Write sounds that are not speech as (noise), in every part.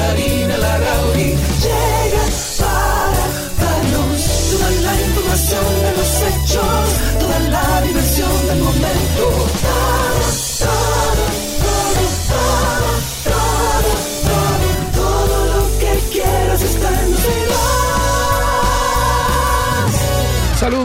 Karina Larrauri llegan para darnos toda la información de los hechos, toda la diversión del momento.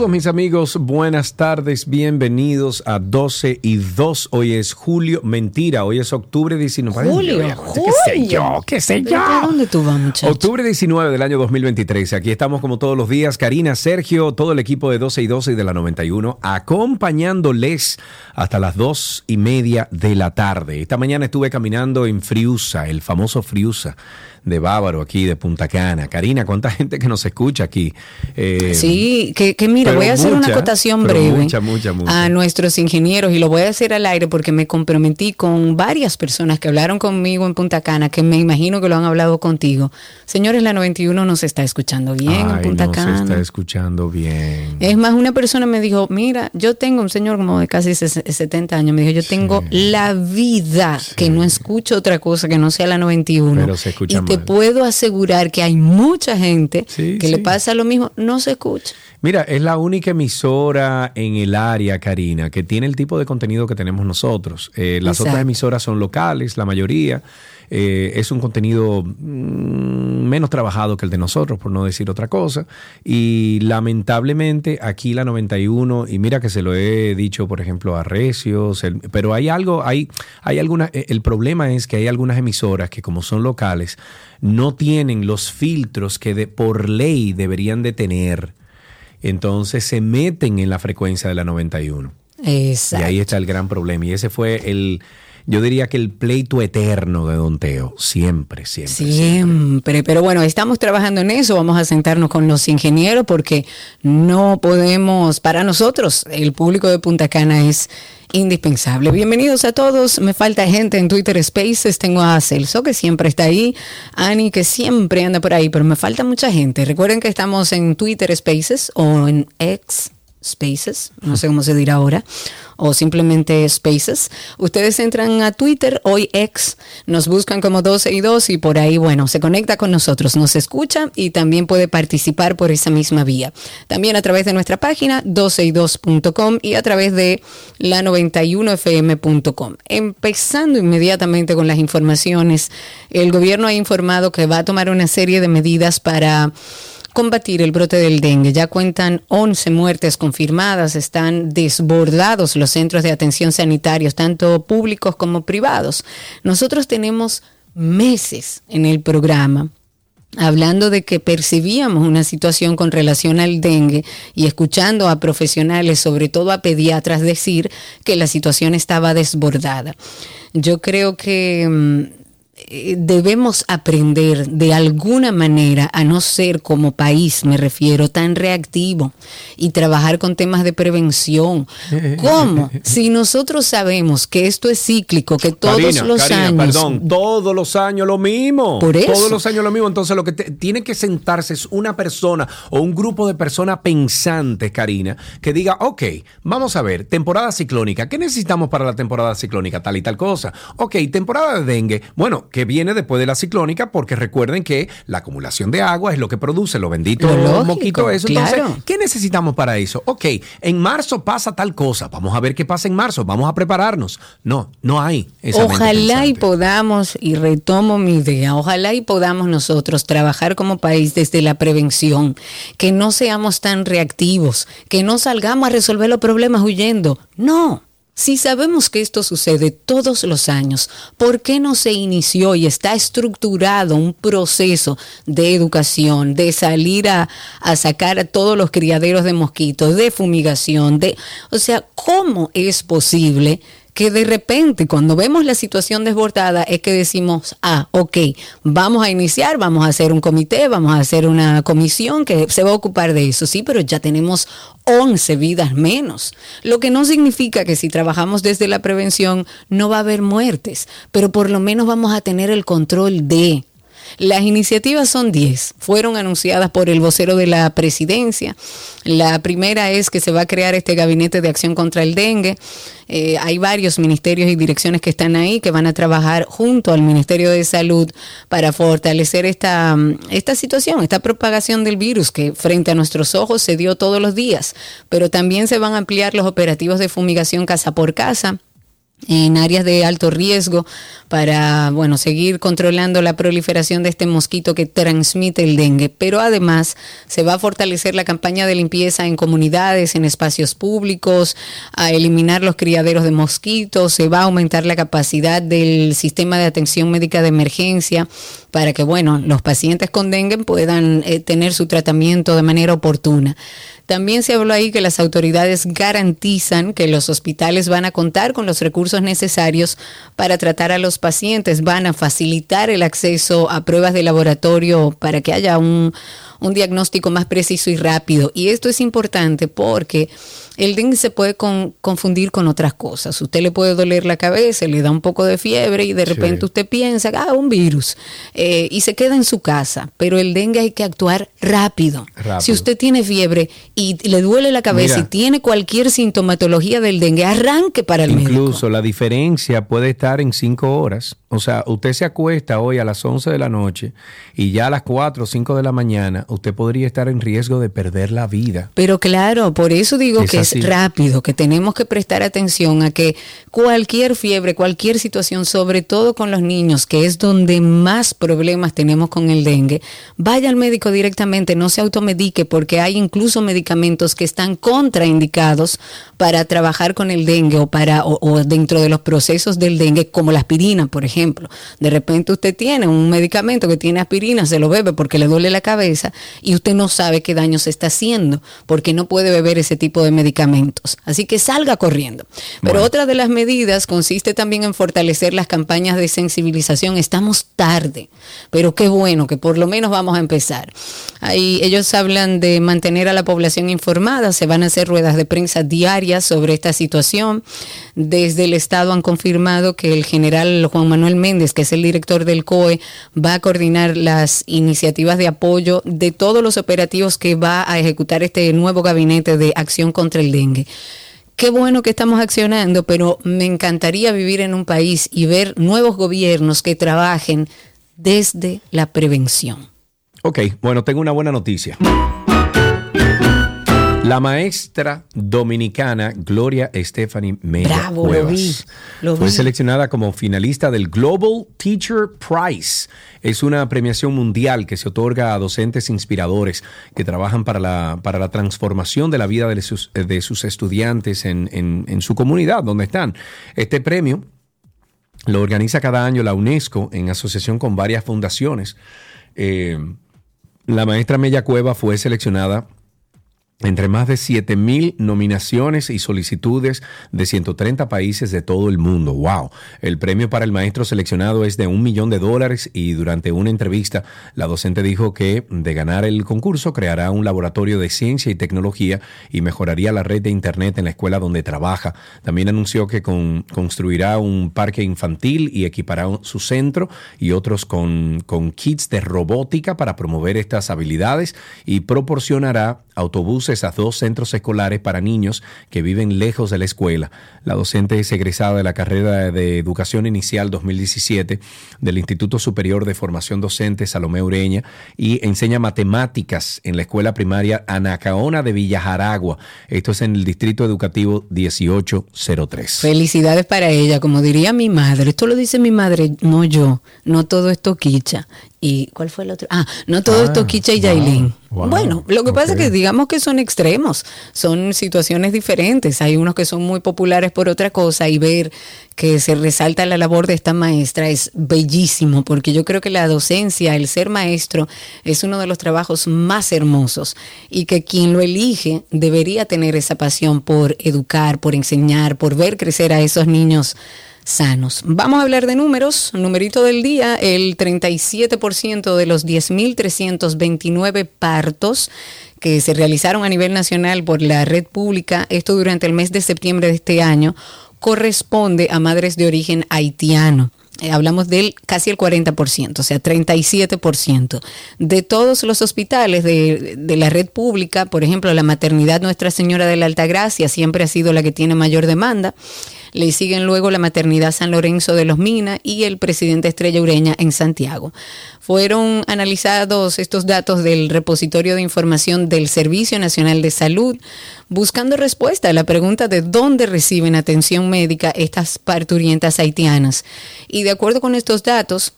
Saludos mis amigos, buenas tardes, bienvenidos a 12 y 2. Hoy es julio, mentira, hoy es octubre 19. Julio, ¿Qué sé julio. yo? ¿Qué sé yo? ¿A dónde tú vas, muchacho? Octubre 19 del año 2023. Aquí estamos como todos los días. Karina, Sergio, todo el equipo de 12 y 12 y de la 91, acompañándoles hasta las 2 y media de la tarde. Esta mañana estuve caminando en Friusa, el famoso Friusa de Bávaro, aquí de Punta Cana. Karina, ¿cuánta gente que nos escucha aquí? Eh, Sí, que, que mira, voy a hacer mucha, una acotación breve mucha, mucha, mucha. a nuestros ingenieros y lo voy a hacer al aire porque me comprometí con varias personas que hablaron conmigo en Punta Cana, que me imagino que lo han hablado contigo. Señores, la 91 nos está escuchando bien en Punta no se Cana. está escuchando bien. Es más, una persona me dijo, mira, yo tengo un señor como de casi ses- 70 años, me dijo, yo tengo la vida que no escucho otra cosa que no sea la 91. Pero se escucha y te mal. puedo asegurar que hay mucha gente Sí, que sí. le pasa lo mismo, no se escucha. Mira, es la única emisora en el área, Karina, que tiene el tipo de contenido que tenemos nosotros. Eh, las Exacto. otras emisoras son locales, la mayoría. Eh, es un contenido mm, menos trabajado que el de nosotros, por no decir otra cosa. Y lamentablemente aquí la 91, y mira que se lo he dicho, por ejemplo, a Recios, el- pero hay algo, hay, hay alguna, eh, el problema es que hay algunas emisoras que como son locales, no tienen los filtros que de, por ley deberían de tener entonces se meten en la frecuencia de la 91. Exacto. Y ahí está el gran problema. Y ese fue el, yo diría que el pleito eterno de Don Teo. Siempre, siempre. Siempre, pero bueno, estamos trabajando en eso, vamos a sentarnos con los ingenieros porque no podemos, para nosotros, el público de Punta Cana es indispensable. Bienvenidos a todos, me falta gente en Twitter Spaces, tengo a Celso que siempre está ahí, Ani que siempre anda por ahí, pero me falta mucha gente. Recuerden que estamos en Twitter Spaces o en X Spaces, no sé cómo se dirá ahora, o simplemente Spaces. Ustedes entran a Twitter, hoy X, nos buscan como 12 y 2 y por ahí, bueno, se conecta con nosotros, nos escucha y también puede participar por esa misma vía. También a través de nuestra página 12y2.com y a través de la 91fm.com. Empezando inmediatamente con las informaciones, el gobierno ha informado que va a tomar una serie de medidas para combatir el brote del dengue. Ya cuentan 11 muertes confirmadas, están desbordados los centros de atención sanitarios, tanto públicos como privados. Nosotros tenemos meses en el programa hablando de que percibíamos una situación con relación al dengue y escuchando a profesionales, sobre todo a pediatras, decir que la situación estaba desbordada. Yo creo que mm, eh, debemos aprender de alguna manera a no ser como país, me refiero, tan reactivo y trabajar con temas de prevención. ¿Cómo? (laughs) Si nosotros sabemos que esto es cíclico, que todos Karina, los Karina, años... Perdón, todos los años lo mismo. Por eso. Todos los años lo mismo. Entonces, lo que te- tiene que sentarse es una persona o un grupo de personas pensantes, Karina, que diga, ok, vamos a ver, temporada ciclónica. ¿Qué necesitamos para la temporada ciclónica? Tal y tal cosa. Ok, temporada de dengue. Bueno, que viene después de la ciclónica, porque recuerden que la acumulación de agua es lo que produce los benditos Lo lógico, moquitos. Eso. Entonces. ¿qué necesitamos para eso? Ok, en marzo pasa tal cosa. Vamos a ver qué pasa en marzo. Vamos a prepararnos. No, no hay. esa Ojalá y podamos, y retomo mi idea, ojalá y podamos nosotros trabajar como país desde la prevención, que no seamos tan reactivos, que no salgamos a resolver los problemas huyendo. No. Si sabemos que esto sucede todos los años, ¿por qué no se inició y está estructurado un proceso de educación, de salir a, a sacar a todos los criaderos de mosquitos, de fumigación, de, o sea, ¿cómo es posible que de repente cuando vemos la situación desbordada es que decimos, ah, ok, vamos a iniciar, vamos a hacer un comité, vamos a hacer una comisión que se va a ocupar de eso, sí, pero ya tenemos 11 vidas menos, lo que no significa que si trabajamos desde la prevención no va a haber muertes, pero por lo menos vamos a tener el control de las iniciativas son 10, fueron anunciadas por el vocero de la presidencia. La primera es que se va a crear este gabinete de acción contra el dengue. Eh, hay varios ministerios y direcciones que están ahí que van a trabajar junto al Ministerio de Salud para fortalecer esta, esta situación, esta propagación del virus que frente a nuestros ojos se dio todos los días. Pero también se van a ampliar los operativos de fumigación casa por casa en áreas de alto riesgo para bueno seguir controlando la proliferación de este mosquito que transmite el dengue. Pero además se va a fortalecer la campaña de limpieza en comunidades en espacios públicos a eliminar los criaderos de mosquitos se va a aumentar la capacidad del sistema de atención médica de emergencia para que bueno los pacientes con dengue puedan eh, tener su tratamiento de manera oportuna. También se habló ahí que las autoridades garantizan que los hospitales van a contar con los recursos necesarios para tratar a los pacientes, van a facilitar el acceso a pruebas de laboratorio para que haya un, un diagnóstico más preciso y rápido. Y esto es importante porque el dengue se puede confundir con otras cosas. Usted le puede doler la cabeza, le da un poco de fiebre y de repente usted piensa, ah, un virus, eh, y se queda en su casa. Pero el dengue hay que actuar rápido. Si usted tiene fiebre y le duele la cabeza y tiene cualquier sintomatología del dengue, arranque para el médico. Incluso la diferencia puede estar en cinco horas. O sea, usted se acuesta hoy a las 11 de la noche y ya a las 4 o 5 de la mañana usted podría estar en riesgo de perder la vida. Pero claro, por eso digo que es rápido, que tenemos que prestar atención a que cualquier fiebre, cualquier situación, sobre todo con los niños, que es donde más problemas tenemos con el dengue, vaya al médico directamente, no se automedique, porque hay incluso medicamentos que están contraindicados para trabajar con el dengue o para o, dentro de los procesos del dengue, como la aspirina, por ejemplo. De repente usted tiene un medicamento que tiene aspirina, se lo bebe porque le duele la cabeza y usted no sabe qué daño se está haciendo porque no puede beber ese tipo de medicamentos. Así que salga corriendo. Pero otra de las medidas consiste también en fortalecer las campañas de sensibilización. Estamos tarde, pero qué bueno que por lo menos vamos a empezar. Ahí ellos hablan de mantener a la población informada, se van a hacer ruedas de prensa diarias sobre esta situación. Desde el Estado han confirmado que el general Juan Manuel Méndez, que es el director del COE, va a coordinar las iniciativas de apoyo de todos los operativos que va a ejecutar este nuevo gabinete de acción contra el dengue qué bueno que estamos accionando, pero me encantaría vivir en un país y ver nuevos gobiernos que trabajen desde la prevención. Ok, bueno, tengo una buena noticia. La maestra dominicana Gloria Stephanie Mella Cuevas fue seleccionada como finalista del Global Teacher Prize. Es una premiación mundial que se otorga a docentes inspiradores que trabajan para la, para la transformación de la vida de sus, de sus estudiantes en, su comunidad, donde están. Este premio lo organiza cada año la UNESCO en asociación con varias fundaciones. Eh, la maestra Mella Cueva fue seleccionada entre más de 7.000 nominaciones y solicitudes de 130 países de todo el mundo. ¡Wow! El premio para el maestro seleccionado es de un millón de dólares y durante una entrevista la docente dijo que de ganar el concurso creará un laboratorio de ciencia y tecnología y mejoraría la red de Internet en la escuela donde trabaja. También anunció que construirá un parque infantil y equipará su centro y otros con, con kits de robótica para promover estas habilidades y proporcionará autobuses a dos centros escolares para niños que viven lejos de la escuela. La docente es egresada de la carrera de Educación Inicial 2017 del Instituto Superior de Formación Docente Salomé Ureña y enseña matemáticas en la escuela primaria Anacaona de Villajaragua. Esto es en el Distrito Educativo 1803. Felicidades para ella, como diría mi madre. Esto lo dice mi madre, no yo, no todo esto quicha ¿Y cuál fue el otro? Ah, no todo esto Ah, Kicha y wow, Yailin. wow, bueno, lo que pasa es que digamos que son extremos, son situaciones diferentes. Hay unos que son muy populares por otra cosa y ver que se resalta la labor de esta maestra es bellísimo, porque yo creo que la docencia, el ser maestro, es uno de los trabajos más hermosos y que quien lo elige debería tener esa pasión por educar, por enseñar, por ver crecer a esos niños Vamos a hablar de números. Numerito del día, el 37% de los 10.329 partos que se realizaron a nivel nacional por la red pública, esto durante el mes de septiembre de este año, corresponde a madres de origen haitiano. Eh, hablamos del casi el 40%, o sea, 37%. De todos los hospitales de, de la red pública, por ejemplo, la maternidad Nuestra Señora de la Altagracia siempre ha sido la que tiene mayor demanda. Le siguen luego la maternidad San Lorenzo de los Minas y el presidente Estrella Ureña en Santiago. Fueron analizados estos datos del repositorio de información del Servicio Nacional de Salud, buscando respuesta a la pregunta de dónde reciben atención médica estas parturientas haitianas. Y de acuerdo con estos datos,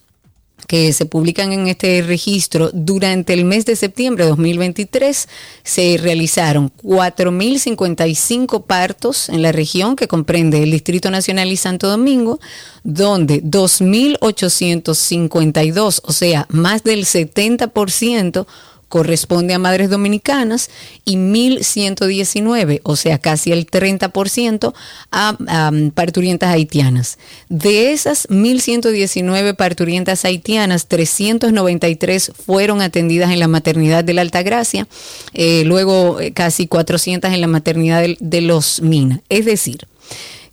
que se publican en este registro, durante el mes de septiembre de 2023 se realizaron 4.055 partos en la región que comprende el Distrito Nacional y Santo Domingo, donde 2.852, o sea, más del 70%, corresponde a madres dominicanas y 1.119, o sea, casi el 30% a, a parturientas haitianas. De esas 1.119 parturientas haitianas, 393 fueron atendidas en la maternidad de la Altagracia, eh, luego eh, casi 400 en la maternidad de, de los Mina. Es decir,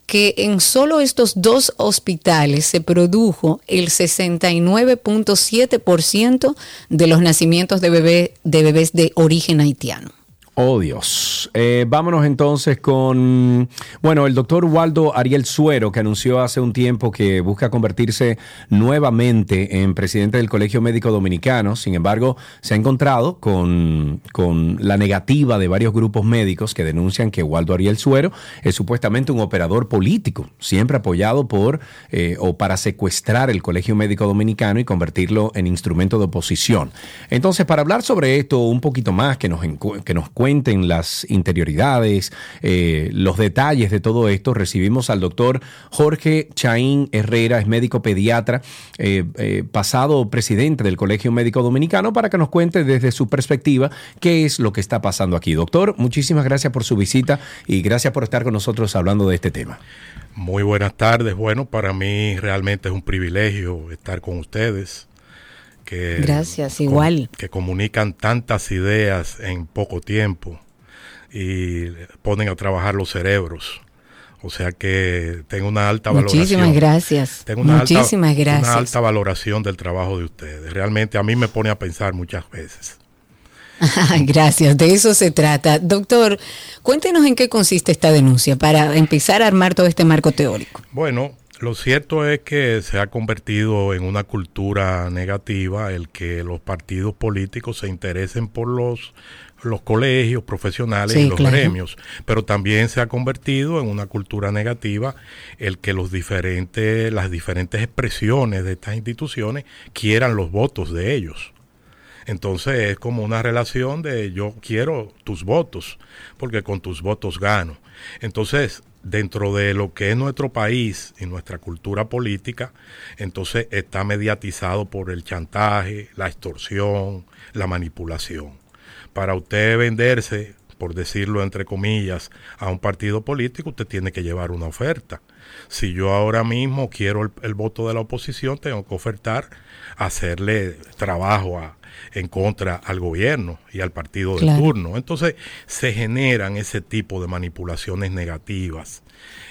que en solo estos dos hospitales se produjo el 69.7% de los nacimientos de, bebé, de bebés de origen haitiano. Oh Dios. Eh, vámonos entonces con, bueno, el doctor Waldo Ariel Suero, que anunció hace un tiempo que busca convertirse nuevamente en presidente del Colegio Médico Dominicano. Sin embargo, se ha encontrado con, con la negativa de varios grupos médicos que denuncian que Waldo Ariel Suero es supuestamente un operador político, siempre apoyado por eh, o para secuestrar el Colegio Médico Dominicano y convertirlo en instrumento de oposición. Entonces, para hablar sobre esto un poquito más, que nos, que nos cuenten las interioridades, eh, los detalles de todo esto, recibimos al doctor Jorge Chaín Herrera, es médico pediatra, eh, eh, pasado presidente del Colegio Médico Dominicano, para que nos cuente desde su perspectiva qué es lo que está pasando aquí. Doctor, muchísimas gracias por su visita y gracias por estar con nosotros hablando de este tema. Muy buenas tardes. Bueno, para mí realmente es un privilegio estar con ustedes. Que Gracias, igual. que comunican tantas ideas en poco tiempo y ponen a trabajar los cerebros. O sea que tengo una alta Muchísimas valoración. gracias. Tengo una Muchísimas alta, gracias. Una alta valoración del trabajo de ustedes. Realmente a mí me pone a pensar muchas veces. (laughs) Gracias, de eso se trata. Doctor, cuéntenos en qué consiste esta denuncia para empezar a armar todo este marco teórico. Bueno, lo cierto es que se ha convertido en una cultura negativa el que los partidos políticos se interesen por los los colegios profesionales Sí, y los claro. gremios, pero también se ha convertido en una cultura negativa el que los diferentes las diferentes expresiones de estas instituciones quieran los votos de ellos. Entonces es como una relación de yo quiero tus votos, porque con tus votos gano. Entonces, dentro de lo que es nuestro país y nuestra cultura política, entonces está mediatizado por el chantaje, la extorsión, la manipulación. Para usted venderse, por decirlo entre comillas, a un partido político, usted tiene que llevar una oferta. Si yo ahora mismo quiero el, voto de la oposición, tengo que ofertar hacerle trabajo a, en contra al gobierno y al partido Claro. de turno. Entonces se generan ese tipo de manipulaciones negativas.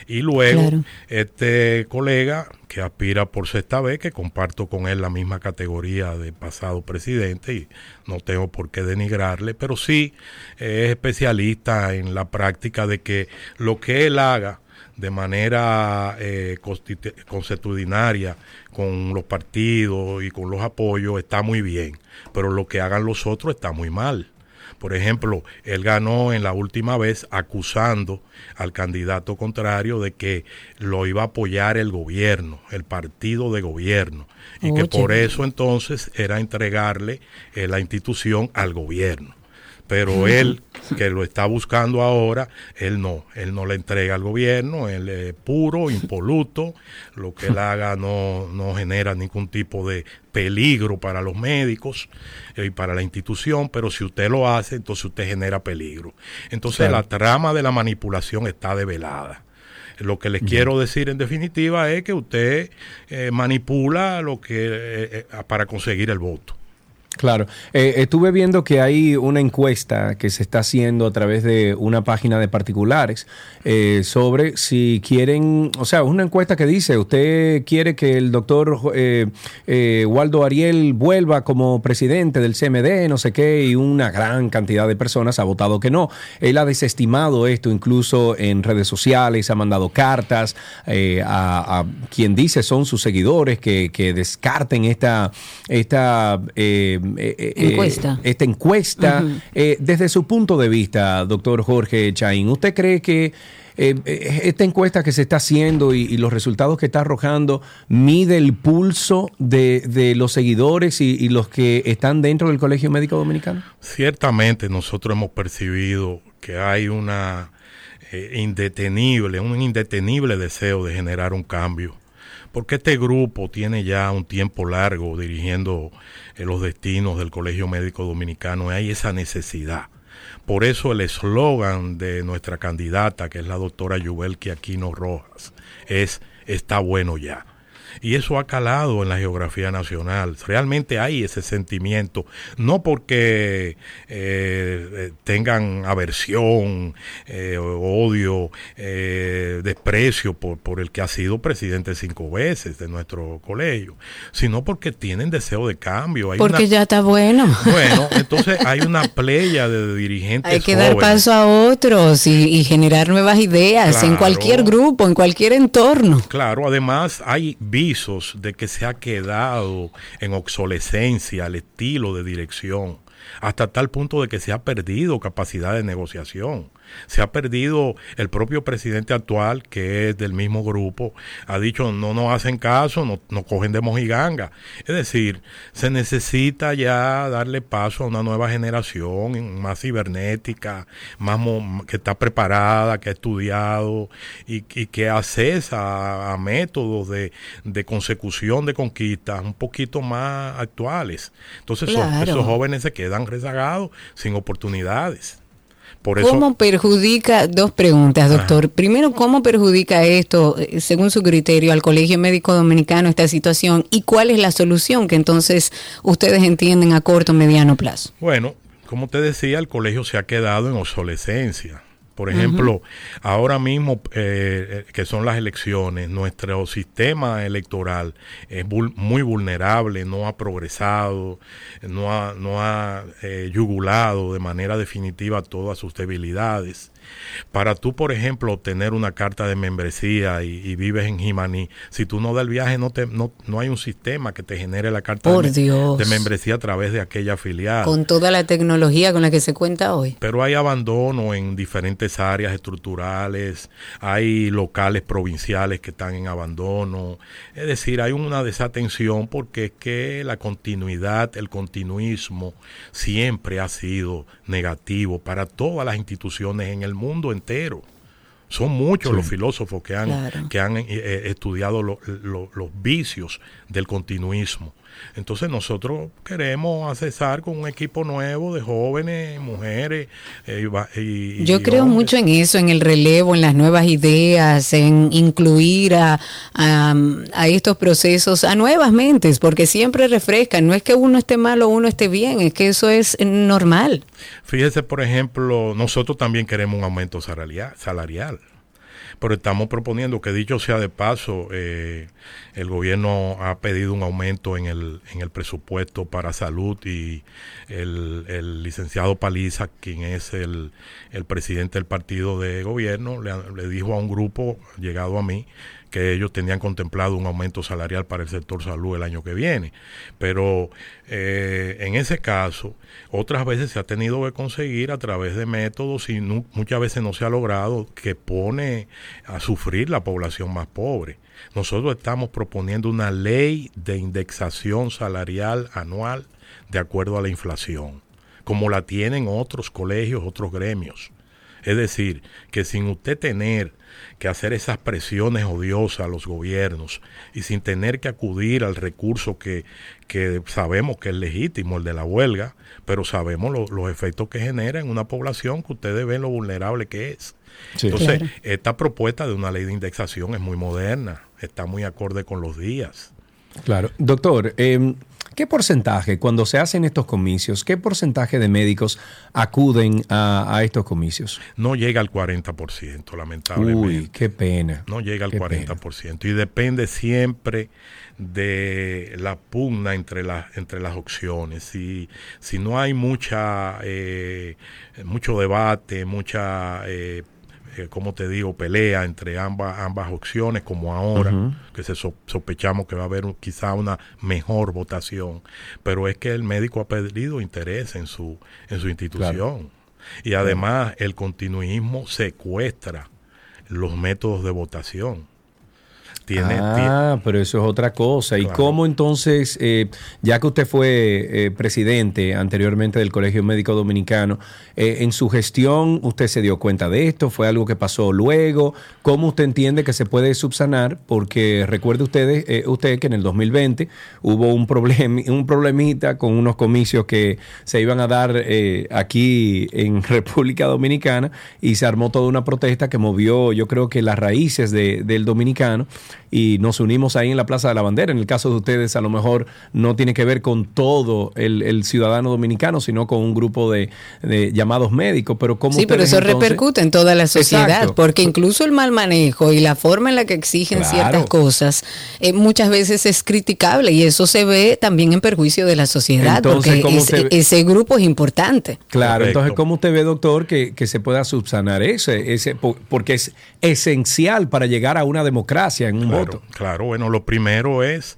Y luego Claro. este colega que aspira por sexta vez, que comparto con él la misma categoría de pasado presidente y no tengo por qué denigrarle, pero sí es especialista en la práctica de que lo que él haga de manera eh, consuetudinaria con los partidos y con los apoyos está muy bien, pero lo que hagan los otros está muy mal. Por ejemplo, él ganó en la última vez acusando al candidato contrario de que lo iba a apoyar el gobierno, el partido de gobierno, y que por eso entonces era entregarle eh, la institución al gobierno pero él que lo está buscando ahora, él no, él no le entrega al gobierno, él es puro, impoluto, lo que él haga no, no genera ningún tipo de peligro para los médicos y para la institución, pero si usted lo hace, entonces usted genera peligro. Entonces la trama de la manipulación está develada. Lo que les quiero decir en definitiva es que usted eh, manipula lo que eh, eh, para conseguir el voto. Claro, eh, estuve viendo que hay una encuesta que se está haciendo a través de una página de particulares eh, sobre si quieren, o sea, una encuesta que dice, usted quiere que el doctor eh, Waldo Ariel vuelva como presidente del CMD, no sé qué, y una gran cantidad de personas ha votado que no. Él ha desestimado esto incluso en redes sociales, ha mandado cartas a, quien dice son sus seguidores que, que descarten esta... esta eh, eh, encuesta. esta encuesta. Eh, desde su punto de vista, doctor Jorge Chaín, ¿usted cree que esta encuesta que se está haciendo y, los resultados que está arrojando mide el pulso de, los seguidores y, los que están dentro del Colegio Médico Dominicano? Ciertamente nosotros hemos percibido que hay una indetenible, un indetenible deseo de generar un cambio porque este grupo tiene ya un tiempo largo dirigiendo eh, los destinos del Colegio Médico Dominicano hay esa necesidad. Por eso el eslogan de nuestra candidata, que es la doctora Yubelki Aquino Rojas, es está bueno ya. Y eso ha calado en la geografía nacional. Realmente hay ese sentimiento, no porque eh, eh, tengan aversión, eh, odio, desprecio por, por el que ha sido presidente cinco veces de nuestro colegio, sino porque tienen deseo de cambio. porque ya está bueno. Bueno, (laughs) entonces hay una playa de dirigentes. Hay que dar paso a otros y, generar nuevas ideas en cualquier grupo, en cualquier entorno. Claro, además hay de que se ha quedado en obsolescencia el estilo de dirección, hasta tal punto de que se ha perdido capacidad de negociación se ha perdido el propio presidente actual, que es del mismo grupo, ha dicho no nos hacen caso, no, nos cogen de mojiganga. Es decir, se necesita ya darle paso a una nueva generación más cibernética, más que está preparada, que ha estudiado y, que accesa a, métodos de, consecución de conquistas un poquito más actuales. Entonces esos jóvenes se quedan rezagados sin oportunidades. ¿Cómo perjudica, dos preguntas, doctor. Primero, ¿cómo perjudica esto, eh, según su criterio, al Colegio Médico Dominicano esta situación? ¿Y cuál es la solución que entonces ustedes entienden a corto o mediano plazo? Bueno, como te decía, el colegio se ha quedado en obsolescencia. Por ejemplo, ahora mismo eh, eh, que son las elecciones, nuestro sistema electoral es muy vulnerable, no ha progresado, no ha, no ha eh, yugulado de manera definitiva todas sus debilidades. Para tú, por ejemplo, obtener una carta de membresía y, vives en Jimaní, si tú no das el viaje, no, te, no, no hay un sistema que te genere la carta de, membresía a través de aquella filial. Con toda la tecnología con la que se cuenta hoy. Pero hay abandono en diferentes áreas estructurales, hay locales provinciales que están en abandono. Es decir, hay una desatención porque es que la continuidad, el continuismo siempre ha sido negativo para todas las instituciones en el mundo entero. Son muchos los filósofos que han, que han eh, eh, estudiado los vicios del continuismo. Entonces nosotros queremos accesar con un equipo nuevo de jóvenes, mujeres. Eh, y, Yo creo mucho en eso, en el relevo, en las nuevas ideas, en incluir a, a, estos procesos a nuevas mentes, porque siempre refrescan. No es que uno esté mal o uno esté bien, es que eso es normal. Fíjese, por ejemplo, nosotros también queremos un aumento salarial. salarial pero estamos proponiendo que dicho sea de paso, eh, el gobierno ha pedido un aumento en el, en el presupuesto para salud y el, licenciado Paliza, quien es el, presidente del partido de gobierno, le, le dijo a un grupo llegado a mí que ellos tenían contemplado un aumento salarial para el sector salud el año que viene. Pero eh, en ese caso, otras veces se ha tenido que conseguir a través de métodos y muchas veces no se ha logrado que pone a sufrir la población más pobre. Nosotros estamos proponiendo una ley de indexación salarial anual de acuerdo a la inflación, como la tienen otros colegios, otros gremios. Es decir, que sin usted tener que hacer esas presiones odiosas a los gobiernos y sin tener que acudir al recurso que, sabemos que es legítimo, el de la huelga, pero sabemos los efectos que genera en una población que ustedes ven lo vulnerable que es. Entonces, esta propuesta de una ley de indexación es muy moderna, está muy acorde con los días. Claro. Doctor, eh, ¿Qué porcentaje, cuando se hacen estos comicios, qué porcentaje de médicos acuden a, estos comicios? No llega al 40%, lamentablemente. Uy, qué pena. No llega al 40%. Y depende siempre de la pugna entre, las entre las opciones. Si, si no hay mucha, eh, mucho debate, mucha eh, eh, como te digo, pelea entre ambas, ambas opciones, como ahora, que se sospechamos que va a haber quizá una mejor votación, pero es que el médico ha perdido interés en su, en su institución. Y además el continuismo secuestra los métodos de votación ah, pero eso es otra cosa. ¿Y cómo entonces, eh, ya que usted fue eh, presidente anteriormente del Colegio Médico Dominicano, eh, en su gestión usted se dio cuenta de esto? ¿Fue algo que pasó luego? ¿Cómo usted entiende que se puede subsanar? Porque recuerde ustedes, usted que en el 2020 hubo un, problem, un problemita con unos comicios que se iban a dar aquí en (laughs) República Dominicana y se armó toda una protesta que movió, yo creo que las raíces del dominicano y nos unimos ahí en la Plaza de la Bandera. En el caso de ustedes, a lo mejor no tiene que ver con todo el, ciudadano dominicano, sino con un grupo de, llamados médicos. Pero ¿cómo sí, pero eso repercute en toda la sociedad, porque incluso el mal manejo y la forma en la que exigen ciertas cosas eh, muchas veces es criticable y eso se ve también en perjuicio de la sociedad, porque ese grupo es importante. Claro, entonces, ¿cómo usted ve, doctor, que, se pueda subsanar ese, ese? Porque es esencial para llegar a una democracia en claro, Claro, bueno, lo primero es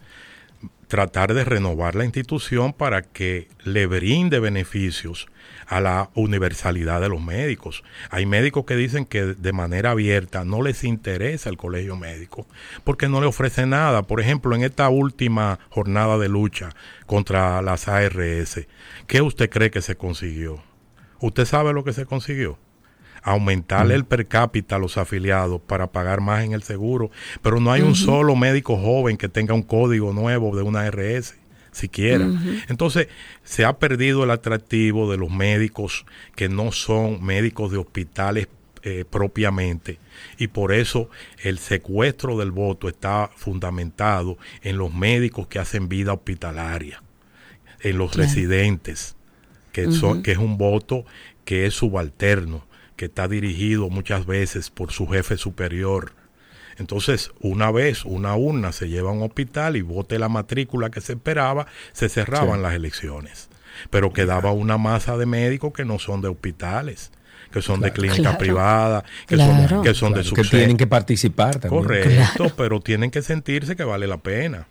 tratar de renovar la institución para que le brinde beneficios a la universalidad de los médicos. Hay médicos que dicen que de manera abierta no les interesa el colegio médico porque no le ofrece nada. Por ejemplo, en esta última jornada de lucha contra las ARS, ¿qué usted cree que se consiguió? ¿Usted sabe lo que se consiguió? Aumentarle el per cápita a los afiliados para pagar más en el seguro, pero no hay un solo médico joven que tenga un código nuevo de una RS siquiera. Entonces, se ha perdido el atractivo de los médicos que no son médicos de hospitales eh, propiamente y por eso el secuestro del voto está fundamentado en los médicos que hacen vida hospitalaria, en los residentes, que, son, que es un voto que es subalterno, que está dirigido muchas veces por su jefe superior. Entonces, una vez una urna se lleva a un hospital y vote la matrícula que se esperaba, se cerraban las elecciones. Pero quedaba una masa de médicos que no son de hospitales, que son de clínica privada, que son, que son de Que tienen que participar también. Correcto, pero tienen que sentirse que vale la pena.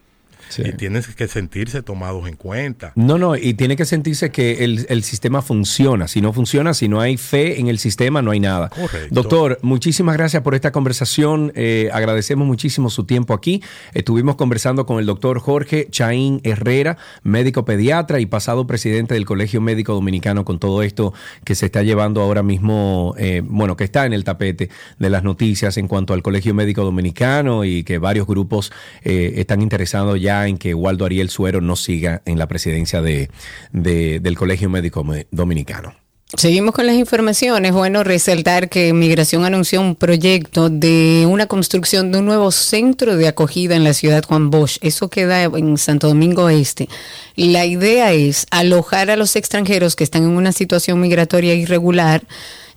Y tienen que sentirse tomados en cuenta. No, no, y tiene que sentirse que el, sistema funciona. Si no funciona, si no hay fe en el sistema, no hay nada. Correcto. Doctor, muchísimas gracias por esta conversación. Eh, agradecemos muchísimo su tiempo aquí. Estuvimos conversando con el doctor Jorge Chaín Herrera, médico pediatra y pasado presidente del Colegio Médico Dominicano, con todo esto que se está llevando ahora mismo, eh, bueno, que está en el tapete de las noticias en cuanto al Colegio Médico Dominicano y que varios grupos eh, están interesados ya en que Waldo Ariel Suero no siga en la presidencia de, del Colegio Médico Dominicano. Seguimos con las informaciones. Bueno, resaltar que Migración anunció un proyecto de una construcción de un nuevo centro de acogida en la ciudad Juan Bosch. Eso queda en Santo Domingo Este. La idea es alojar a los extranjeros que están en una situación migratoria irregular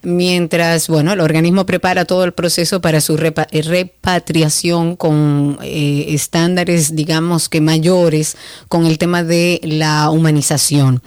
mientras, bueno, el organismo prepara todo el proceso para su eh, repatriación con eh, estándares, digamos que mayores, con el tema de la humanización.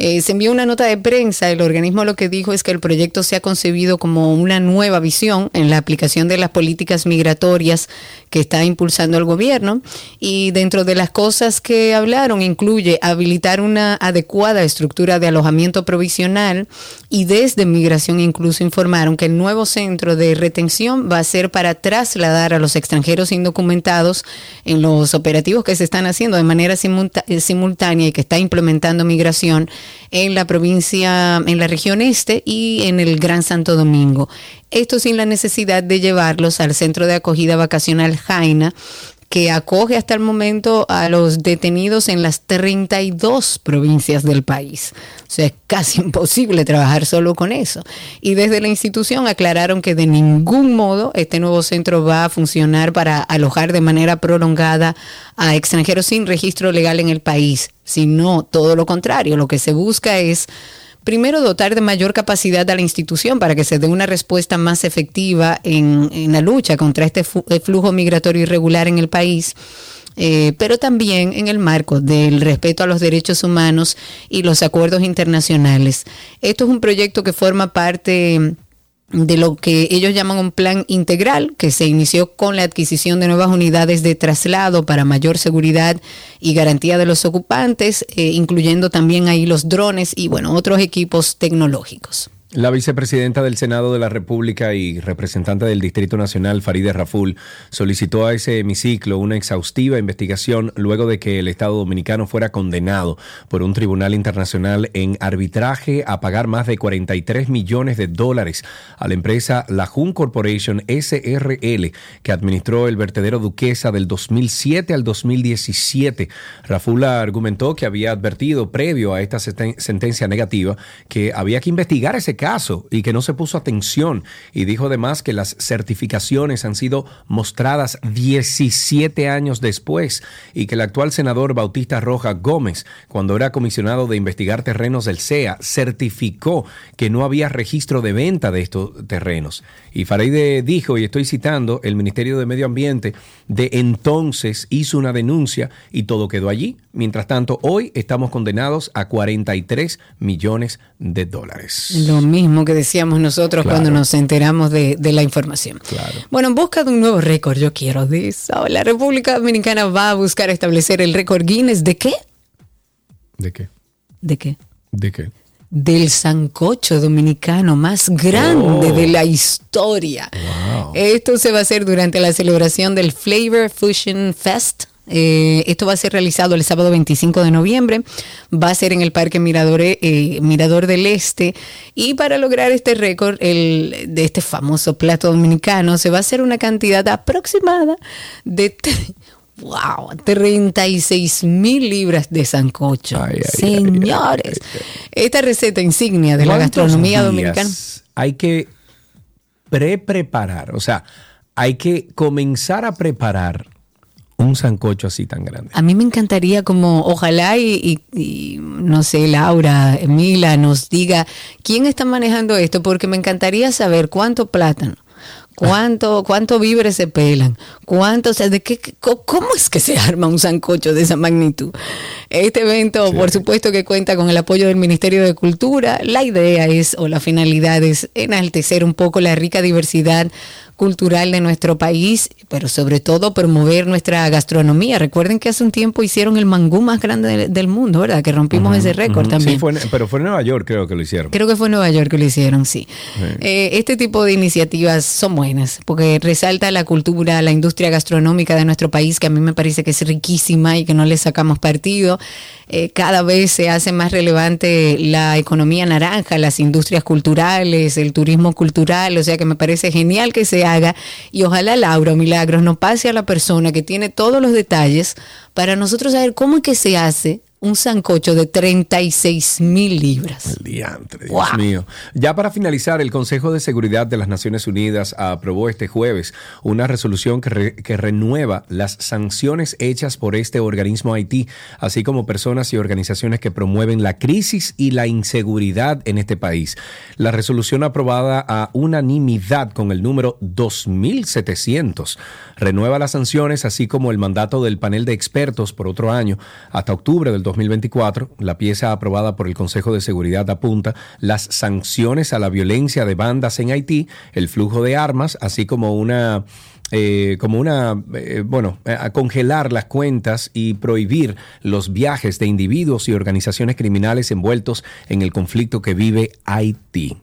Eh, se envió una nota de prensa, el organismo lo que dijo es que el proyecto se ha concebido como una nueva visión en la aplicación de las políticas migratorias que está impulsando el gobierno. Y dentro de las cosas que hablaron incluye habilitar una adecuada estructura de alojamiento provisional y desde migración incluso informaron que el nuevo centro de retención va a ser para trasladar a los extranjeros indocumentados en los operativos que se están haciendo de manera eh, simultánea y que está implementando migración en la provincia, en la región este y en el Gran Santo Domingo. Esto sin la necesidad de llevarlos al centro de acogida vacacional Jaina, que acoge hasta el momento a los detenidos en las 32 provincias del país. O sea, es casi (laughs) imposible trabajar solo con eso. Y desde la institución aclararon que de ningún modo este nuevo centro va a funcionar para alojar de manera prolongada a extranjeros sin registro legal en el país, sino todo lo contrario. Lo que se busca es Primero, dotar de mayor capacidad a la institución para que se dé una respuesta más efectiva en, la lucha contra este eh, flujo migratorio irregular en el país. eh, pero también en el marco del respeto a los derechos humanos y los acuerdos internacionales. Esto es un proyecto que forma parte de lo que ellos llaman un plan integral que se inició con la adquisición de nuevas unidades de traslado para mayor seguridad y garantía de los ocupantes, eh, incluyendo también ahí los drones y bueno, otros equipos tecnológicos. La vicepresidenta del Senado de la República y representante del Distrito Nacional, Farideh Raful, solicitó a ese hemiciclo una exhaustiva investigación luego de que el Estado dominicano fuera condenado por un tribunal internacional en arbitraje a pagar más de 43 millones de dólares a la empresa La Jun Corporation SRL, que administró el vertedero Duquesa del 2007 al 2017. Raful argumentó que había advertido previo a esta sentencia negativa que había que investigar ese caso y que no se puso atención. Y dijo además que las certificaciones han sido mostradas 17 años después y que el actual senador Bautista Roja Gómez, cuando era comisionado de investigar terrenos del CEA, certificó que no había registro de venta de estos terrenos. Y Fareide dijo, y estoy citando, el Ministerio de Medio Ambiente de entonces hizo una denuncia y todo quedó allí. Mientras tanto, hoy estamos condenados a 43 millones de dólares. Lo mismo que decíamos nosotros Claro. cuando nos enteramos de, de la información. Claro. Bueno, en busca de un nuevo récord, yo quiero de eso. La República Dominicana va a buscar establecer el récord Guinness de qué? ¿De qué? ¿De qué? ¿De qué? del sancocho dominicano más grande Oh. de la historia. Wow. Esto se va a hacer durante la celebración del Flavor Fusion Fest. Eh, esto va a ser realizado el sábado 25 de noviembre. Va a ser en el Parque Mirador, eh, Mirador del Este. Y para lograr este récord el, de este famoso plato dominicano, se va a hacer una cantidad aproximada de Wow, 36 mil libras de sancocho. Ay, ay, ay, Señores, esta receta insignia de la ¿Cuántos gastronomía dominicana. Hay que pre-preparar, o sea, hay que comenzar a preparar un sancocho así tan grande. A mí me encantaría como, ojalá y, y- y, no sé, Laura, Mila nos diga quién está manejando esto, porque me encantaría saber cuánto plátano, cuánto, cuánto víveres se pelan, cuánto, o sea, de qué, cómo es que se arma un sancocho de esa magnitud. Este evento, por supuesto que cuenta con el apoyo del Ministerio de Cultura. La idea es, o la finalidad es enaltecer un poco la rica diversidad cultural de nuestro país, pero sobre todo promover nuestra gastronomía. Recuerden que hace un tiempo hicieron el mangú más grande del, del mundo, ¿verdad? Que rompimos ese récord también. Sí, fue pero fue en Nueva York creo que lo hicieron. Creo que fue en Nueva York que lo hicieron, sí. Eh, este tipo de iniciativas son buenas porque resalta la cultura, la industria gastronómica de nuestro país, que a mí me parece que es riquísima y que no le sacamos partido. Eh, cada vez se hace más relevante la economía naranja, las industrias culturales, el turismo cultural, o sea que me parece genial que se haga y ojalá Laura Milagros nos pase a la persona que tiene todos los detalles para nosotros saber cómo es que se hace un sancocho de 36 mil libras. El diantre, Dios mío. Ya para finalizar, el Consejo de Seguridad de las Naciones Unidas aprobó este jueves una resolución que, que, renueva las sanciones hechas por este organismo Haití, así como personas y organizaciones que promueven la crisis y la inseguridad en este país. La resolución aprobada a unanimidad con el número 2700 renueva las sanciones, así como el mandato del panel de expertos por otro año hasta octubre del 2024, la pieza aprobada por el Consejo de Seguridad apunta las sanciones a la violencia de bandas en Haití, el flujo de armas, así como una eh, como una, eh, bueno, a congelar las cuentas y prohibir los viajes de individuos y organizaciones criminales envueltos en el conflicto que vive Haití.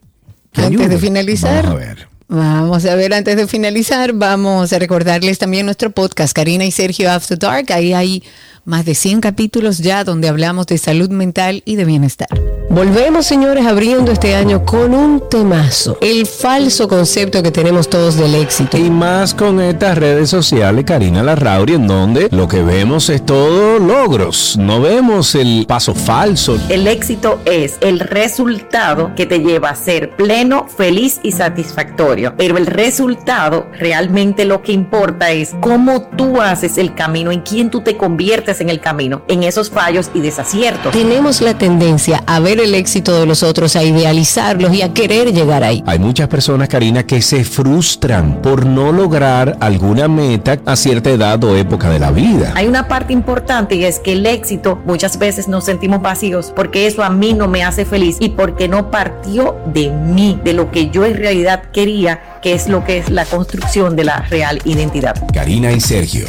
Antes de finalizar, Vamos a ver. Vamos a ver, antes de finalizar, vamos a recordarles también nuestro podcast, Karina y Sergio After Dark. Ahí hay más de 100 capítulos ya donde hablamos de salud mental y de bienestar. Volvemos, señores, abriendo este año con un temazo. El falso concepto que tenemos todos del éxito. Y más con estas redes sociales, Karina Larrauri, en donde lo que vemos es todo logros. No vemos el paso falso. El éxito es el resultado que te lleva a ser pleno, feliz y satisfactorio. Pero el resultado, realmente lo que importa es cómo tú haces el camino, en quién tú te conviertes en el camino, en esos fallos y desaciertos. Tenemos la tendencia a ver el éxito de los otros, a idealizarlos y a querer llegar ahí. Hay muchas personas, Karina, que se frustran por no lograr alguna meta a cierta edad o época de la vida. Hay una parte importante y es que el éxito muchas veces nos sentimos vacíos porque eso a mí no me hace feliz y porque no partió de mí, de lo que yo en realidad quería, que es lo que es la construcción de la real identidad. Karina y Sergio,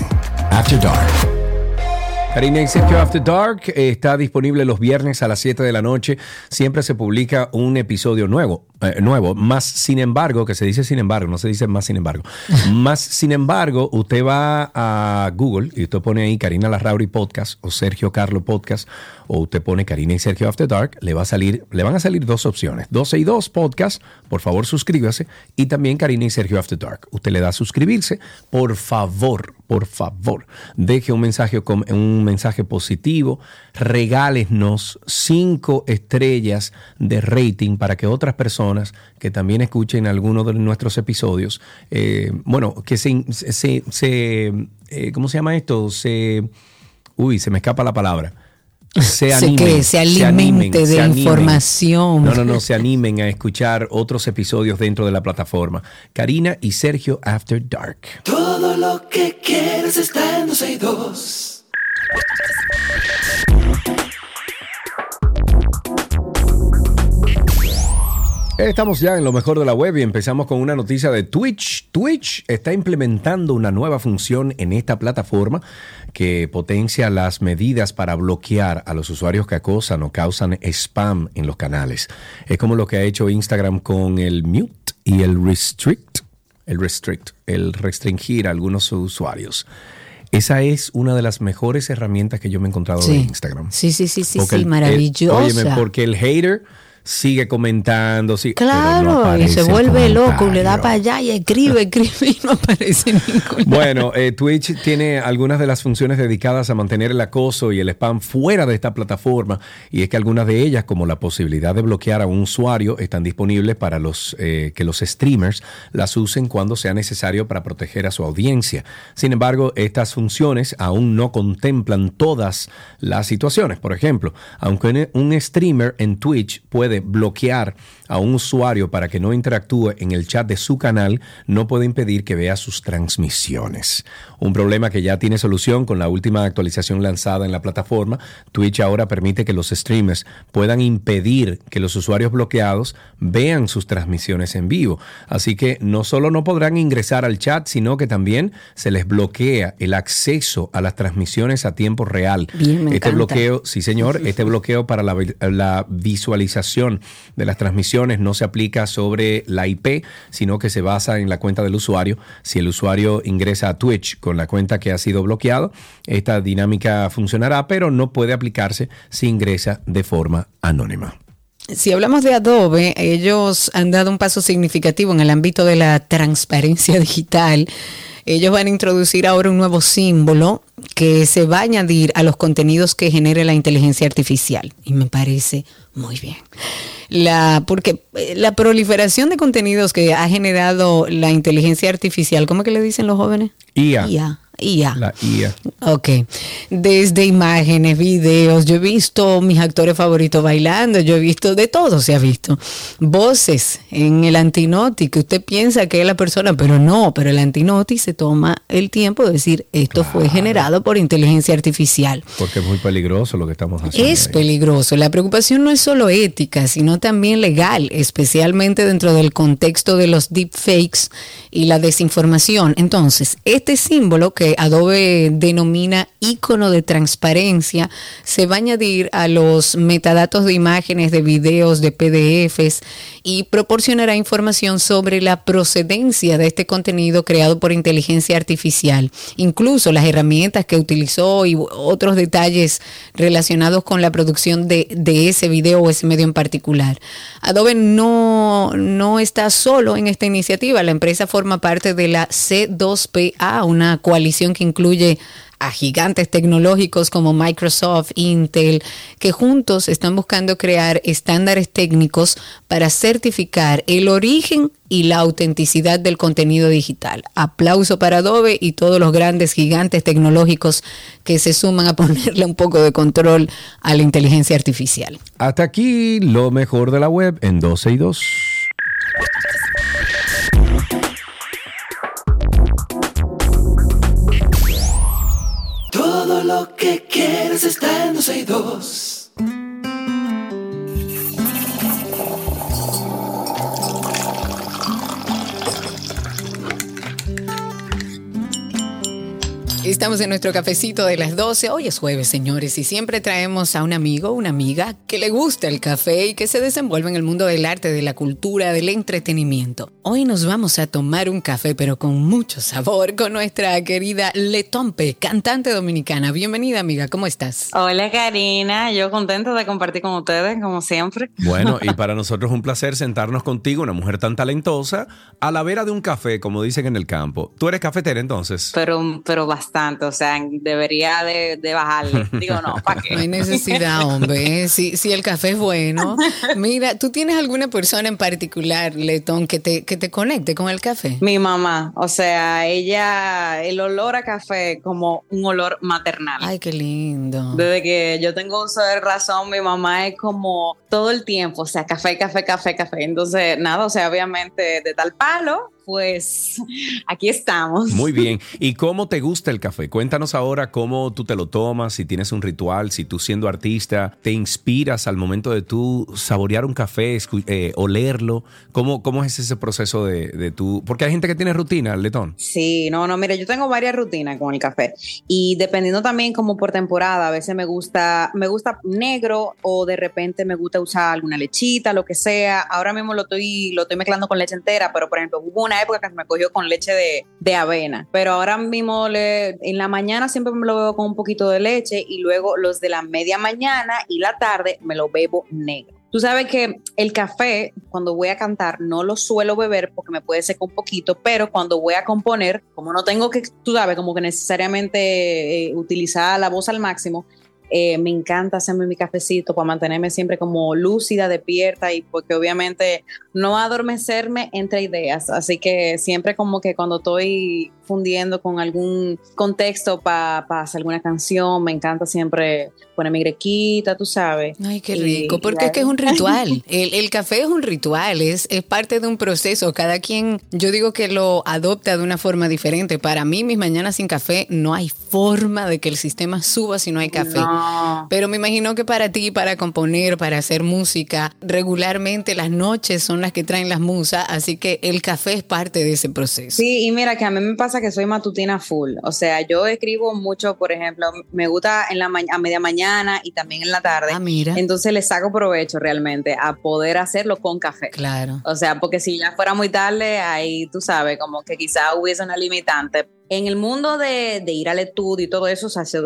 After Dark. Karina y Sergio After Dark eh, está disponible los viernes a las 7 de la noche. Siempre se publica un episodio nuevo. Eh, nuevo. Más sin embargo, que se dice sin embargo, no se dice más sin embargo. (laughs) más sin embargo, usted va a Google y usted pone ahí Karina Larrauri Podcast o Sergio Carlo Podcast o usted pone Karina y Sergio After Dark, le va a salir, le van a salir dos opciones. 12 y 2 Podcast, por favor suscríbase. Y también Karina y Sergio After Dark. Usted le da a suscribirse. Por favor, por favor, deje un mensaje, un mensaje positivo. Regálenos cinco estrellas de rating para que otras personas que también escuchen algunos de nuestros episodios, eh, bueno, que se, se, eh, ¿cómo se llama esto? Se, uy, se me escapa la palabra. Se animen, se alimente de información. No, no, no, se animen a escuchar otros episodios dentro de la plataforma. Karina y Sergio After Dark. Todo lo que quieres está en Estamos ya en lo mejor de la web y empezamos con una noticia de Twitch. Twitch está implementando una nueva función en esta plataforma que potencia las medidas para bloquear a los usuarios que acosan o causan spam en los canales. Es como lo que ha hecho Instagram con el mute y el restrict, el restrict, el restringir a algunos usuarios. Esa es una de las mejores herramientas que yo me he encontrado en Instagram. Sí, sí, sí, sí, sí, maravillosa. óyeme, porque el hater sigue comentando. Sí, claro, y se vuelve loco, le da para allá y escribe, (laughs) escribe y no aparece ningún. Bueno, eh, Twitch tiene algunas de las funciones dedicadas a mantener el acoso y el spam fuera de esta plataforma, y es que algunas de ellas, como la posibilidad de bloquear a un usuario, están disponibles para los eh, que los streamers las usen cuando sea necesario para proteger a su audiencia. Sin embargo, estas funciones aún no contemplan todas las situaciones. Por ejemplo, aunque un streamer en Twitch puede bloquear a un usuario para que no interactúe en el chat de su canal, no puede impedir que vea sus transmisiones. Un problema que ya tiene solución con la última actualización lanzada en la plataforma. Twitch ahora permite que los streamers puedan impedir que los usuarios bloqueados vean sus transmisiones en vivo. Así que no solo no podrán ingresar al chat, sino que también se les bloquea el acceso a las transmisiones a tiempo real. este bloqueo, sí señor, (laughs) este bloqueo para la visualización de las transmisiones no se aplica sobre la IP, sino que se basa en la cuenta del usuario. Si el usuario ingresa a Twitch con la cuenta que ha sido bloqueado, esta dinámica funcionará, pero no puede aplicarse si ingresa de forma anónima. Si hablamos de Adobe, ellos han dado un paso significativo en el ámbito de la transparencia (laughs) digital. Ellos van a introducir ahora un nuevo símbolo que se va a añadir a los contenidos que genere la inteligencia artificial. Y me parece muy bien. La, porque eh, la proliferación de contenidos que ha generado la inteligencia artificial, ¿cómo que le dicen los jóvenes? IA. IA. IA. La IA. Ok. Desde imágenes, videos, yo he visto mis actores favoritos bailando, yo he visto de todo, se ha visto. Voces en el antinoti, que usted piensa que es la persona, pero no, pero el antinoti se toma el tiempo de decir, esto fue generado por inteligencia artificial. Porque es muy peligroso lo que estamos haciendo. Es ahí. peligroso. La preocupación no es solo ética, sino también legal, especialmente dentro del contexto de los deepfakes y la desinformación. Entonces, este símbolo que Adobe denomina icono de transparencia se va a añadir a los metadatos de imágenes, de videos, de PDFs y proporcionará información sobre la procedencia de este contenido creado por inteligencia artificial, incluso las herramientas que utilizó y otros detalles relacionados con la producción de, de ese video o ese medio en particular. Adobe no, no está solo en esta iniciativa, la empresa forma parte de la C2PA, una coalición que incluye a gigantes tecnológicos como Microsoft, Intel, que juntos están buscando crear estándares técnicos para certificar el origen y la autenticidad del contenido digital. Aplauso para Adobe y todos los grandes gigantes tecnológicos que se suman a (laughs) ponerle un poco de control a la inteligencia artificial. Hasta aquí lo mejor de la web en 12 y 2. Lo que quieres está en 12 y 2. Estamos en nuestro cafecito de las 12. Hoy es jueves, señores, y siempre traemos a un amigo, una amiga que le gusta el café y que se desenvuelve en el mundo del arte, de la cultura, del entretenimiento. Hoy nos vamos a tomar un café, pero con mucho sabor, con nuestra querida Letompe, cantante dominicana. Bienvenida, amiga, ¿cómo estás? Hola Karina, yo contenta de compartir con ustedes, como siempre. Bueno, (laughs) y para nosotros es un placer sentarnos contigo, una mujer tan talentosa, a la vera de un café, como dicen en el campo. ¿Tú eres cafetera entonces? Pero, pero bastante, o sea, debería de, de bajarle. Digo, no, ¿para (laughs) No hay qué? necesidad, hombre. Si, si el café es bueno. Mira, ¿tú tienes alguna persona en particular, Letón, que te, que te conecte con el café? Mi mamá, o sea, ella, el olor a café como un olor maternal. Ay, qué lindo. Desde que yo tengo uso de razón, mi mamá es como todo el tiempo, o sea, café, café, café, café. Entonces, nada, o sea, obviamente de tal palo, pues aquí estamos. Muy (laughs) bien. ¿Y cómo te gusta el café? Cuéntanos ahora cómo tú te lo tomas, si tienes un ritual, si tú siendo artista te inspiras al momento de tú saborear un café, eh, olerlo. ¿Cómo, ¿Cómo es ese proceso de, de tú? Porque hay gente que tiene rutina, Letón. Sí, no, no, mire, yo tengo varias rutinas con el café y dependiendo también como por temporada, a veces me gusta, me gusta negro o de repente me gusta usar alguna lechita, lo que sea. Ahora mismo lo estoy, lo estoy mezclando con leche entera, pero por ejemplo, hubo una época que me cogió con leche de, de avena, pero ahora mismo le- en la mañana siempre me lo bebo con un poquito de leche y luego los de la media mañana y la tarde me lo bebo negro. Tú sabes que el café, cuando voy a cantar, no lo suelo beber porque me puede secar un poquito, pero cuando voy a componer, como no tengo que, tú sabes, como que necesariamente eh, utilizar la voz al máximo, eh, me encanta hacerme mi cafecito para mantenerme siempre como lúcida, despierta y porque obviamente no adormecerme entre ideas. Así que siempre como que cuando estoy fundiendo con algún contexto para hacer alguna canción, me encanta siempre poner mi grequita, tú sabes. Ay, qué rico, y porque es que es un ritual. (laughs) El, el café es un ritual, es, es parte de un proceso. Cada quien, yo digo que lo adopta de una forma diferente. Para mí, mis mañanas sin café, no hay forma de que el sistema suba si no hay café. No. Pero me imagino que para ti, para componer, para hacer música, regularmente las noches son las que traen las musas, así que el café es parte de ese proceso. Sí, y mira que a mí me pasa que soy matutina full. O sea, yo escribo mucho, por ejemplo, me gusta en la ma- a media mañana y también en la tarde. Ah, mira. Entonces le saco provecho realmente a poder hacerlo con café. Claro. O sea, porque si ya fuera muy tarde, ahí tú sabes, como que quizá hubiese una limitante. En el mundo de, de ir al estudio y todo eso, o sea, se-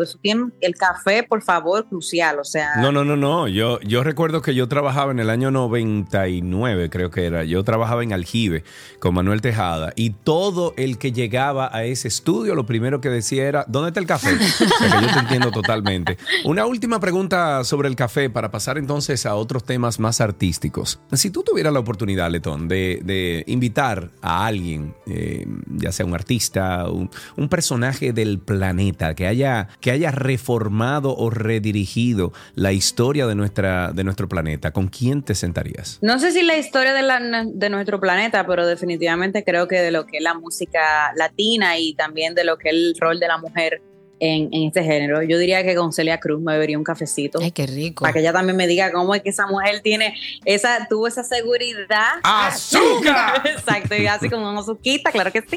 el café, por favor, crucial, o sea, No, no, no, no. Yo, yo recuerdo que yo trabajaba en el año 99, creo que era. Yo trabajaba en Aljibe con Manuel Tejada y todo el que llegaba a ese estudio lo primero que decía era, ¿dónde está el café? (laughs) O sea que yo te entiendo totalmente. Una última pregunta sobre el café para pasar entonces a otros temas más artísticos. Si tú tuvieras la oportunidad, Letón, de, de invitar a alguien, eh, ya sea un artista, un, un personaje del planeta que haya, que reformado o redirigido la historia de, nuestra, de nuestro planeta, ¿con quién te sentarías? No sé si la historia de, de nuestro planeta, pero definitivamente creo que de lo que es la música latina y también de lo que es el rol de la mujer en, en este género, yo diría que con Celia Cruz me bebería un cafecito. Ay, qué rico. Para que ella también me diga cómo es que esa mujer tiene esa, tuvo esa seguridad. ¡Azúcar! (laughs) Exacto, y así como una azuquita, claro que sí.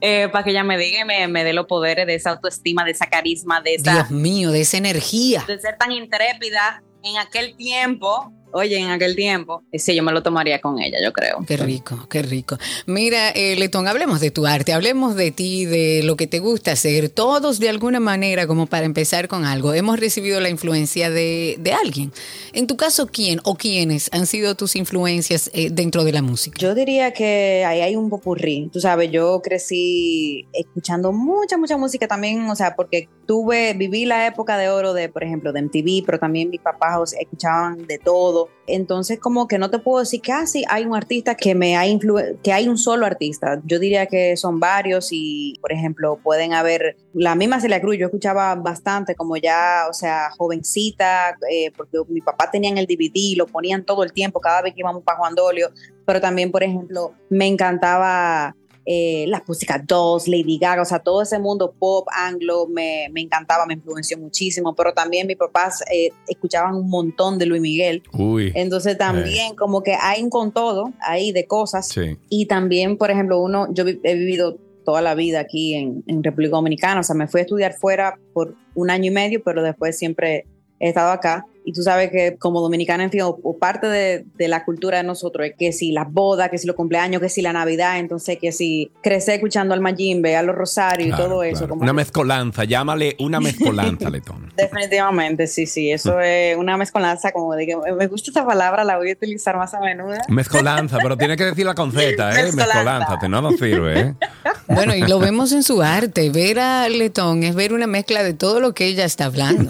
Eh, para que ella me diga y me, me dé los poderes de esa autoestima, de esa carisma, de esa Dios mío, de esa energía. de ser tan intrépida en aquel tiempo. Oye, en aquel tiempo, eh, sí, yo me lo tomaría con ella, yo creo. Qué rico, qué rico. Mira, eh, Letón, hablemos de tu arte, hablemos de ti, de lo que te gusta hacer. Todos de alguna manera, como para empezar con algo, hemos recibido la influencia de, de alguien. En tu caso, ¿quién o quiénes han sido tus influencias eh, dentro de la música? Yo diría que ahí hay un popurrí. Tú sabes, yo crecí escuchando mucha, mucha música también, o sea, porque tuve, viví la época de oro de, por ejemplo, de MTV, pero también mis papás escuchaban de todo. Entonces, como que no te puedo decir casi hay un artista que me ha influenciado, que hay un solo artista. Yo diría que son varios y, por ejemplo, pueden haber la misma Celia Cruz. Yo escuchaba bastante, como ya, o sea, jovencita, eh, porque mi papá tenía en el DVD, lo ponían todo el tiempo, cada vez que íbamos para Juan Dolio pero también, por ejemplo, me encantaba eh, las músicas Dolls, Lady Gaga, o sea, todo ese mundo pop anglo me, me encantaba, me influenció muchísimo, pero también mis papás eh, escuchaban un montón de Luis Miguel, Uy. entonces también como que hay un con todo ahí de cosas Sí. y también, por ejemplo, uno, yo he vivido toda la vida aquí en, en República Dominicana, o sea, me fui a estudiar fuera por un año y medio, pero después siempre he estado acá. Y tú sabes que como dominicana, en fin, o, o parte de, de la cultura de nosotros es que si las bodas, que si los cumpleaños, que si la Navidad, entonces que si crecer escuchando al Mayimbe, a los Rosarios y Claro, todo eso. claro. como Una que- mezcolanza, llámale una (laughs) mezcolanza, Letón. Definitivamente, sí, sí, eso es una mezcolanza como de que me gusta esa palabra, la voy a utilizar más a menudo. Mezcolanza, pero tiene que decirla con Z, ¿eh? Mezcolanza. Mezcolanza, no nos sirve, ¿eh? (laughs) Bueno, y lo vemos en su arte. Ver a Letón es ver una mezcla de todo lo que ella está hablando.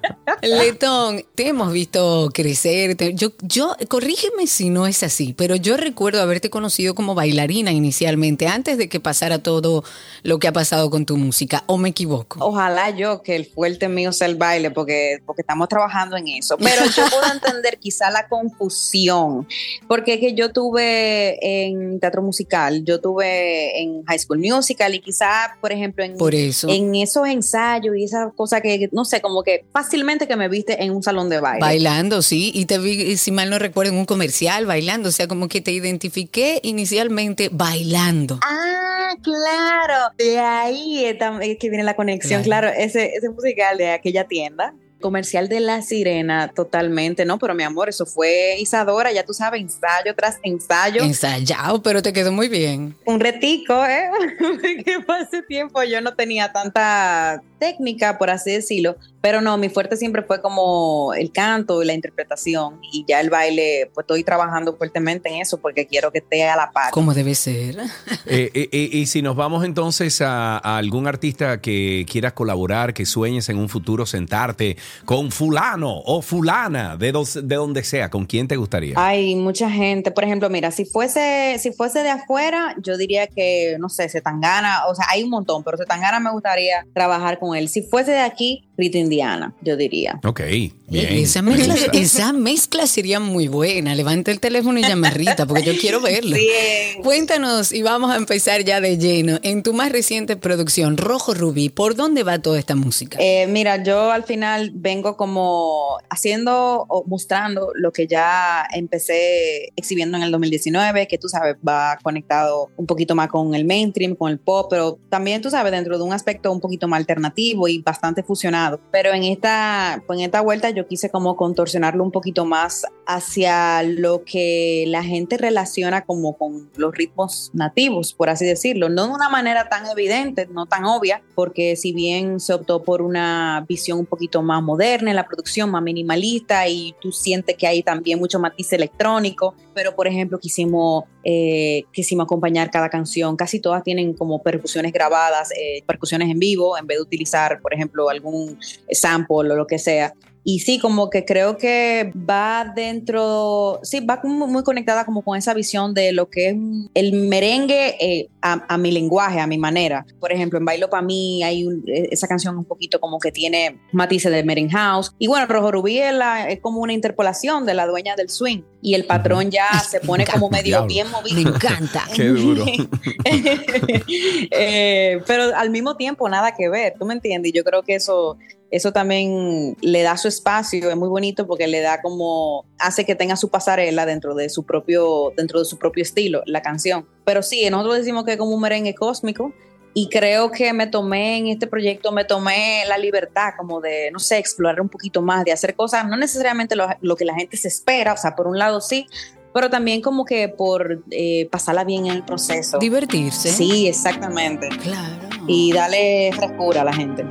(laughs) Letón, te hemos visto crecer. te- yo, yo, corrígeme si no es así, pero yo recuerdo haberte conocido como bailarina inicialmente, antes de que pasara todo lo que ha pasado con tu música. ¿O me equivoco? Ojalá yo que el fuerte mío sea el baile, porque, porque estamos trabajando en eso. Pero yo puedo (laughs) entender quizá la confusión, porque es que yo tuve en teatro musical, yo tuve en High School Musical y quizá, por ejemplo, en, Por eso. en esos ensayos y esas cosas que, no sé, como que fácilmente que me viste en un salón de baile. Bailando, sí, y te vi, si mal no recuerdo, en un comercial bailando, o sea, como que te identifiqué inicialmente bailando. Ah, claro. De ahí es tam- es que viene la conexión, Claro. claro. Ese, ese musical de aquella tienda. Comercial de La Sirena, totalmente, ¿no? Pero mi amor, eso fue Isadora, ya tú sabes, ensayo tras ensayo. Ensayado, pero te quedó muy bien. un retico, ¿eh? (laughs) que hace tiempo yo no tenía tanta técnica, por así decirlo, pero no, mi fuerte siempre fue como el canto y la interpretación y ya el baile, pues estoy trabajando fuertemente en eso porque quiero que esté a la par. Como debe ser. (laughs) Eh, eh, eh, y si nos vamos entonces a, a algún artista que quieras colaborar, que sueñes en un futuro sentarte con fulano o fulana, de, dos- de donde sea, ¿con quién te gustaría? Hay mucha gente, por ejemplo, mira, si fuese, si fuese de afuera, yo diría que, no sé, Setangana, o sea, hay un montón, pero Setangana me gustaría trabajar con él. Si fuese de aquí, Rito Indiana, yo diría. Ok, bien. esa, me mezcla, esa mezcla sería muy buena. Levanta el teléfono y llama a Rita, porque yo quiero verlo. Bien. Cuéntanos y vamos a empezar ya de lleno. En tu más reciente producción, Rojo Rubí, ¿por dónde va toda esta música? Eh, mira, yo al final vengo como haciendo o mostrando lo que ya empecé exhibiendo en el 2019, que tú sabes, va conectado un poquito más con el mainstream, con el pop, pero también tú sabes, dentro de un aspecto un poquito más alternativo y bastante fusionado. Pero en esta, en esta vuelta yo quise como contorsionarlo un poquito más hacia lo que la gente relaciona como con los ritmos nativos, por así decirlo. No de una manera tan evidente, no tan obvia, porque si bien se optó por una visión un poquito más moderna en la producción, más minimalista, y tú sientes que hay también mucho matiz electrónico, pero por ejemplo quisimos, eh, quisimos acompañar cada canción, casi todas tienen como percusiones grabadas, eh, percusiones en vivo, en vez de utilizar, por ejemplo, algún sample o lo que sea. Y sí, como que creo que va dentro, sí, va como muy conectada como con esa visión de lo que es el merengue eh, a, mi lenguaje, a mi manera. Por ejemplo, en Bailo para mí hay e, esa canción un poquito como que tiene matices de merengue house. Y bueno, Rojo Rubí es, como una interpolación de la dueña del swing. Y el patrón ya se pone como (laughs) medio bien movido. Me encanta. (laughs) Qué duro. (laughs) eh, pero al mismo tiempo nada que ver, ¿tú me entiendes? Y yo creo que eso eso también le da su espacio, es muy bonito porque le da como, hace que tenga su pasarela dentro de su propio, dentro de su propio estilo, la canción. Pero sí, nosotros decimos que es como un merengue cósmico y creo que me tomé en este proyecto, me tomé la libertad como de, no sé, explorar un poquito más, de hacer cosas, no necesariamente lo, que la gente se espera, o sea, por un lado sí, pero también como que por eh, pasarla bien en el proceso. Divertirse. Sí, exactamente. Claro. Y darle frescura a la gente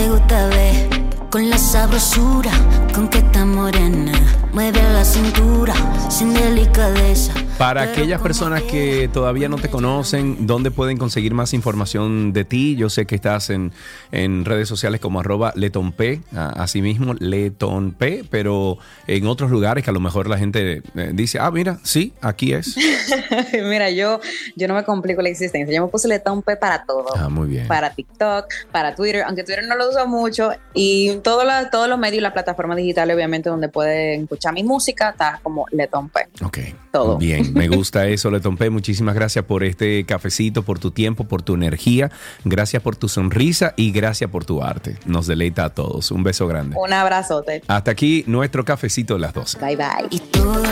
te gusta ver con la sabrosura con que está morena. Mueve la cintura sin delicadeza. Para aquellas personas que todavía no te conocen, ¿dónde pueden conseguir más información de ti? Yo sé que estás en, en redes sociales como arroba letonp, así mismo letonp, pero en otros lugares que a lo mejor la gente eh, dice, ah, mira, sí, aquí es. (laughs) mira, yo, yo no me complico la existencia. Yo me puse letonp para todo. Ah, muy bien. Para TikTok, para Twitter, aunque Twitter no lo uso mucho, y todos los, todos los medios y las plataformas digitales, obviamente, donde pueden escuchar mi música, está como letonp. Ok. Todo. Bien. Me (laughs) gusta eso, Letompe. Muchísimas gracias por este cafecito, por tu tiempo, por tu energía. Gracias por tu sonrisa y gracias por tu arte. Nos deleita a todos. Un beso grande. Un abrazote. Hasta aquí nuestro cafecito de las 12. Bye bye. Y todo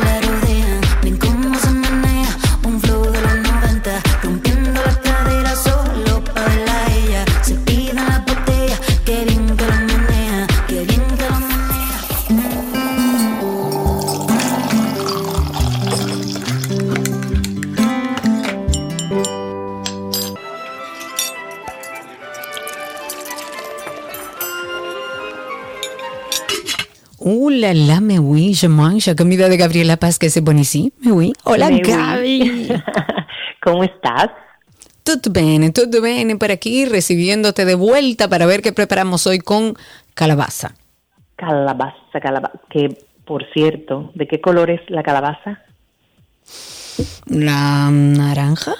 Uh, la me oui, je mange. Comida de Gabriela Paz, que c'est bon ici. Me oui. Hola, Me. Gaby. (laughs) ¿Cómo estás? Tutto bene, tutto bene por aquí, recibiéndote de vuelta para ver qué preparamos hoy con calabaza. Calabaza, calabaza. Que, por cierto, ¿de qué color es la calabaza? La naranja.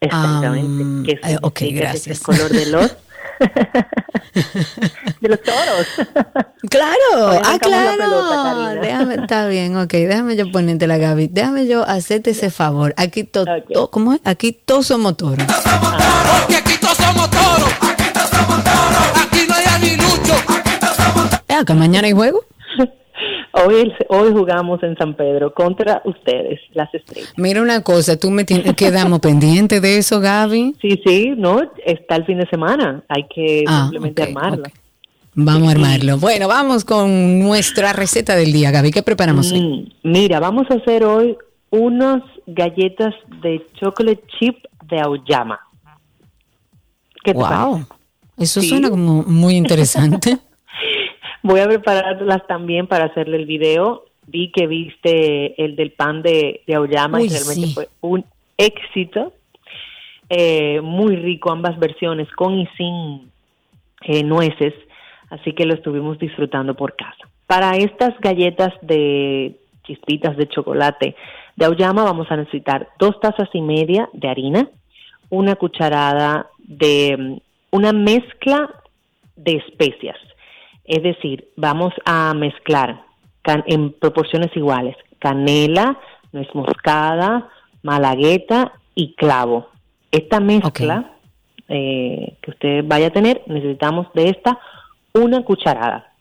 Exactamente. Am, ¿Qué eh, significa ok, que es gracias. el color de los... (laughs) (laughs) de los toros. (laughs) Claro, ah, claro. déjame, está bien, ok, déjame yo ponerte la Gaby. Déjame yo hacerte ese favor. Aquí to, Ok. to- ¿cómo es? Aquí todos somos toros. Porque aquí todos somos toros. Aquí no hay aguilucho. Eh, acá mañana hay juego. Hoy, hoy jugamos en San Pedro contra ustedes, las estrellas. Mira una cosa, tú me tienes, quedamos (laughs) pendientes de eso, Gaby. Sí, sí, no, está el fin de semana. Hay que Ah, simplemente ok, armarla. ok. Vamos a armarlo. Bueno, vamos con nuestra receta del día, Gaby. ¿Qué preparamos hoy? Mm, mira, vamos a hacer hoy unas galletas de chocolate chip de auyama. ¿Qué te Wow. Eso Sí. suena como muy interesante. (laughs) Voy a prepararlas también para hacerle el video. Vi que viste el del pan de, de auyama Uy, y realmente sí. fue un éxito. Eh, muy rico ambas versiones, con y sin eh, nueces. Así que lo estuvimos disfrutando por casa. Para estas galletas de chispitas de chocolate de auyama vamos a necesitar dos tazas y media de harina, una cucharada de una mezcla de especias. Es decir, vamos a mezclar can- en proporciones iguales canela, nuez moscada, malagueta y clavo. Esta mezcla eh, que usted vaya a tener, necesitamos de esta una cucharada.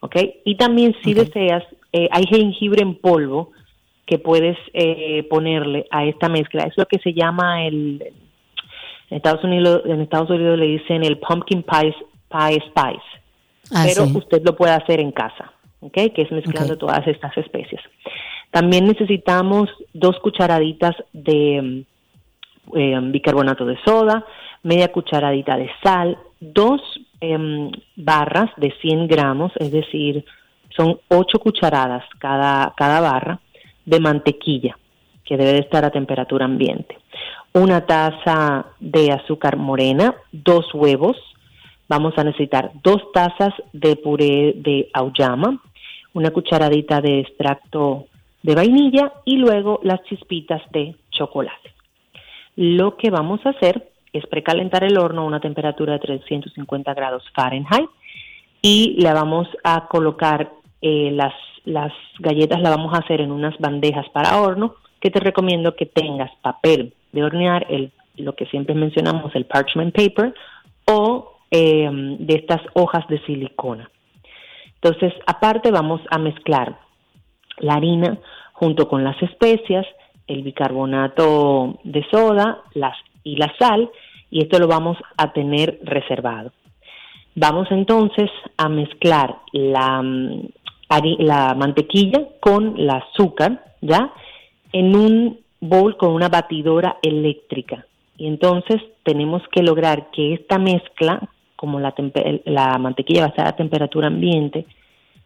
¿Ok? Y también si deseas, eh, hay jengibre en polvo que puedes eh, ponerle a esta mezcla. Es lo que se llama el... En Estados Unidos, en Estados Unidos le dicen el pumpkin pie, pie spice. Ah, pero sí. usted lo puede hacer en casa, ¿ok? Que es mezclando todas estas especies. También necesitamos dos cucharaditas de mm, eh, bicarbonato de soda, media cucharadita de sal, dos em, barras de 100 gramos, es decir, son ocho cucharadas cada, cada barra de mantequilla, que debe de estar a temperatura ambiente. Una taza de azúcar morena, dos huevos, vamos a necesitar dos tazas de puré de auyama, una cucharadita de extracto de vainilla y luego las chispitas de chocolate. Lo que vamos a hacer es precalentar el horno a una temperatura de 350 grados Fahrenheit y le vamos a colocar eh, las, las galletas, la vamos a hacer en unas bandejas para horno que te recomiendo que tengas papel de hornear, el, lo que siempre mencionamos, el parchment paper o eh, de estas hojas de silicona. Entonces, aparte vamos a mezclar la harina junto con las especias, el bicarbonato de soda las, y la sal, y esto lo vamos a tener reservado. Vamos entonces a mezclar la, mm, la mantequilla con el azúcar, ¿ya? En un bowl con una batidora eléctrica. Y entonces tenemos que lograr que esta mezcla, como la, la mantequilla va a estar a temperatura ambiente,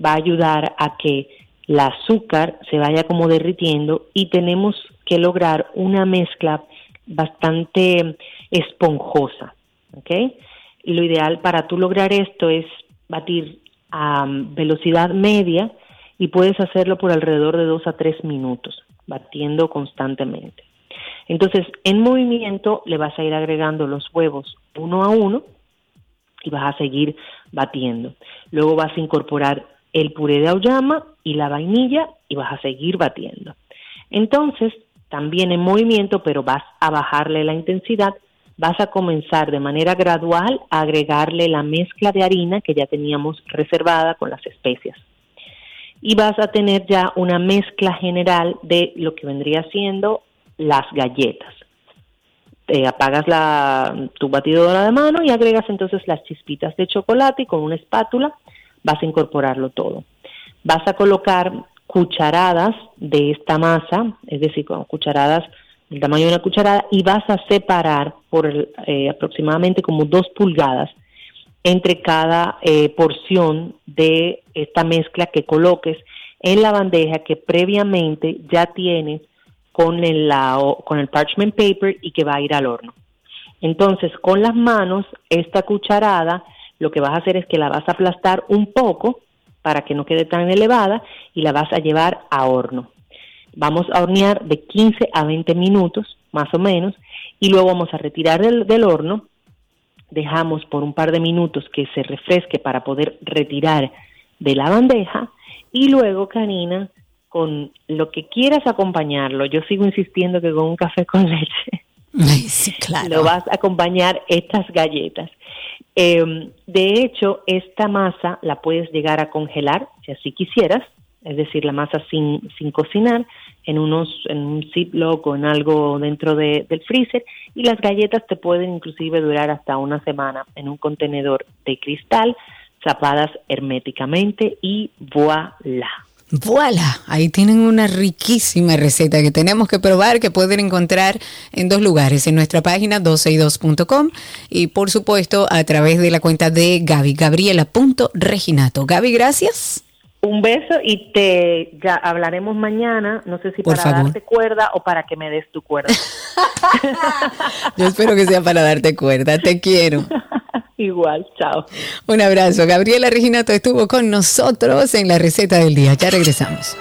va a ayudar a que el azúcar se vaya como derritiendo y tenemos que lograr una mezcla bastante esponjosa, lo ideal para tú lograr esto es batir a um, velocidad media y puedes hacerlo por alrededor de dos a tres minutos, batiendo constantemente. Entonces, en movimiento le vas a ir agregando los huevos uno a uno y vas a seguir batiendo. Luego vas a incorporar el puré de auyama y la vainilla y vas a seguir batiendo. Entonces, también en movimiento, pero vas a bajarle la intensidad, vas a comenzar de manera gradual a agregarle la mezcla de harina que ya teníamos reservada con las especias. Y vas a tener ya una mezcla general de lo que vendría siendo las galletas. Te apagas la, tu batidora de mano y agregas entonces las chispitas de chocolate y con una espátula vas a incorporarlo todo. Vas a colocar cucharadas de esta masa, es decir, con cucharadas del tamaño de una cucharada, y vas a separar por el, eh, aproximadamente como dos pulgadas entre cada eh, porción de esta mezcla que coloques en la bandeja que previamente ya tienes con el, la- con el parchment paper y que va a ir al horno. Entonces, con las manos, esta cucharada, lo que vas a hacer es que la vas a aplastar un poco para que no quede tan elevada y la vas a llevar a horno. Vamos a hornear de 15 a 20 minutos, más o menos, y luego vamos a retirar del, del horno. Dejamos por un par de minutos que se refresque para poder retirar de la bandeja y luego, Karina, con lo que quieras acompañarlo, yo sigo insistiendo que con un café con leche (laughs) sí, claro. lo vas a acompañar estas galletas. Eh, de hecho, esta masa la puedes llegar a congelar, si así quisieras, es decir, la masa sin, sin cocinar, en unos en un Ziploc o en algo dentro de- del freezer, y las galletas te pueden inclusive durar hasta una semana en un contenedor de cristal, tapadas herméticamente y voilà. Voilà, ahí tienen una riquísima receta que tenemos que probar, que pueden encontrar en dos lugares, en nuestra página 12y2.com y por supuesto a través de la cuenta de Gaby, gabriela.reginato. Gaby, gracias. Un beso y te ya hablaremos mañana, no sé si Por para favor. darte cuerda o para que me des tu cuerda. (laughs) Yo espero que sea para darte cuerda, te quiero. (laughs) Igual, chao. Un abrazo. Gabriela Reginato estuvo con nosotros en la receta del día. Ya regresamos.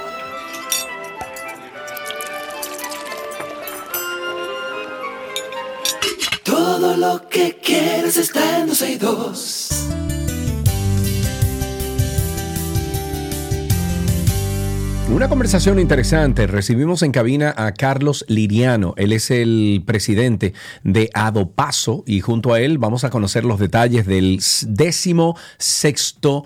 Todo lo que quieres está en 12 y 2. Una conversación interesante. Recibimos en cabina a Carlos Liriano. Él es el presidente de Adopaso y junto a él vamos a conocer los detalles del décimo sexto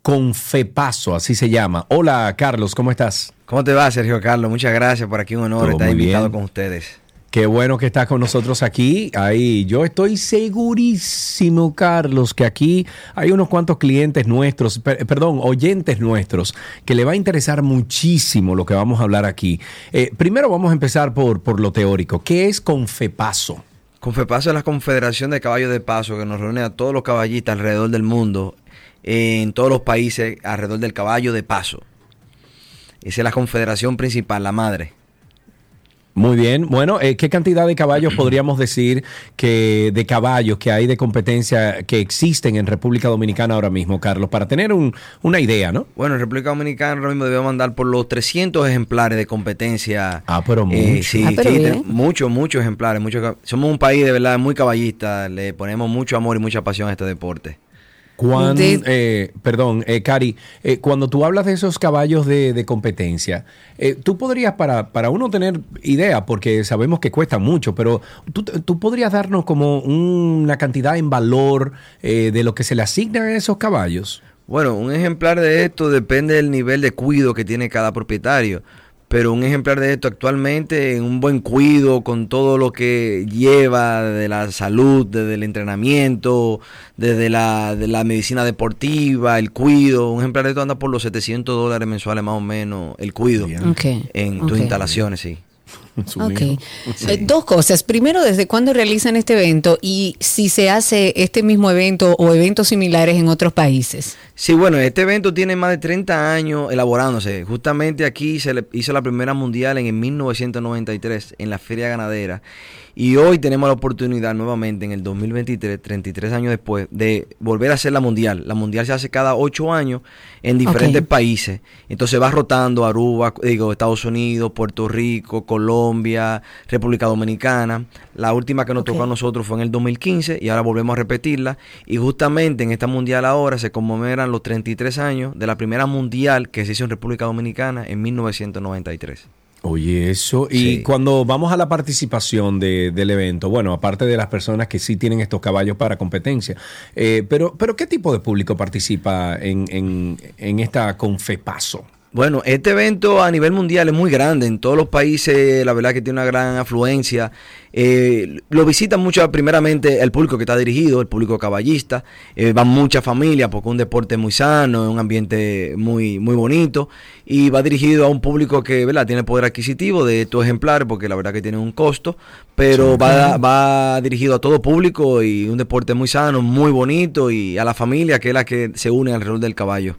Confepaso, así se llama. Hola Carlos, ¿cómo estás? ¿Cómo te va, Sergio Carlos? Muchas gracias por aquí, un honor Todo estar invitado bien. con ustedes. Qué bueno que estás con nosotros aquí. Ahí, yo estoy segurísimo, Carlos, que aquí hay unos cuantos clientes nuestros, per- perdón, oyentes nuestros, que le va a interesar muchísimo lo que vamos a hablar aquí. Eh, primero vamos a empezar por, por lo teórico. ¿Qué es Confepaso? Confepaso es la Confederación de Caballos de Paso que nos reúne a todos los caballistas alrededor del mundo, en todos los países alrededor del caballo de paso. Esa es la confederación principal, la madre. Muy bien. Bueno, eh, ¿qué cantidad de caballos podríamos decir que de caballos que hay de competencia que existen en República Dominicana ahora mismo, Carlos? Para tener un- una idea, ¿no? Bueno, en República Dominicana ahora mismo debemos andar por los 300 ejemplares de competencia. Ah, pero Eh, mucho. sí, Ah, pero sí, bien. muchos, muchos ejemplares. muchos somos un país de verdad muy caballista, le ponemos mucho amor y mucha pasión a este deporte. Cuán- De- eh, perdón, eh, Cari, eh, cuando tú hablas de esos caballos de, de competencia, eh, tú podrías, para, para uno tener idea, porque sabemos que cuesta mucho, pero tú, tú podrías darnos como una cantidad en valor eh, de lo que se le asigna a esos caballos. Bueno, un ejemplar de esto depende del nivel de cuido que tiene cada propietario. Pero un ejemplar de esto actualmente en un buen cuido, con todo lo que lleva de la salud, desde el entrenamiento, desde la, de la medicina deportiva, el cuido, un ejemplar de esto anda por los 700 dólares mensuales más o menos, el cuido en tus instalaciones, sí. (laughs) Ok. Eh, Dos cosas. Primero, ¿desde cuándo realizan este evento? Y si se hace este mismo evento o eventos similares en otros países. Sí, bueno, este evento tiene más de 30 años elaborándose. Justamente aquí se le hizo la primera mundial en el 1993 en la Feria Ganadera. Y hoy tenemos la oportunidad nuevamente en el 2023, 33 años después, de volver a hacer la mundial. La mundial se hace cada 8 años en diferentes países. Entonces va rotando Aruba, digo, Estados Unidos, Puerto Rico, Colombia, República Dominicana. La última que nos tocó a nosotros fue en el 2015 y ahora volvemos a repetirla. Y justamente en esta mundial ahora se conmemoran los 33 años de la primera mundial que se hizo en República Dominicana en 1993. Oye, eso. Y Sí. cuando vamos a la participación de- del evento, bueno, aparte de las personas que sí tienen estos caballos para competencia, eh, pero, pero ¿qué tipo de público participa en, en, en esta Confepaso? Bueno, este evento a nivel mundial es muy grande. En todos los países, la verdad que tiene una gran afluencia. Eh, lo visitan mucho, primeramente, el público que está dirigido, el público caballista. Eh, van muchas familias porque es un deporte muy sano, es un ambiente muy, muy bonito. Y va dirigido a un público que ¿verdad? tiene poder adquisitivo de estos ejemplares porque la verdad que tiene un costo. Pero va, va dirigido a todo público y un deporte muy sano, muy bonito. Y a la familia que es la que se une alrededor del caballo.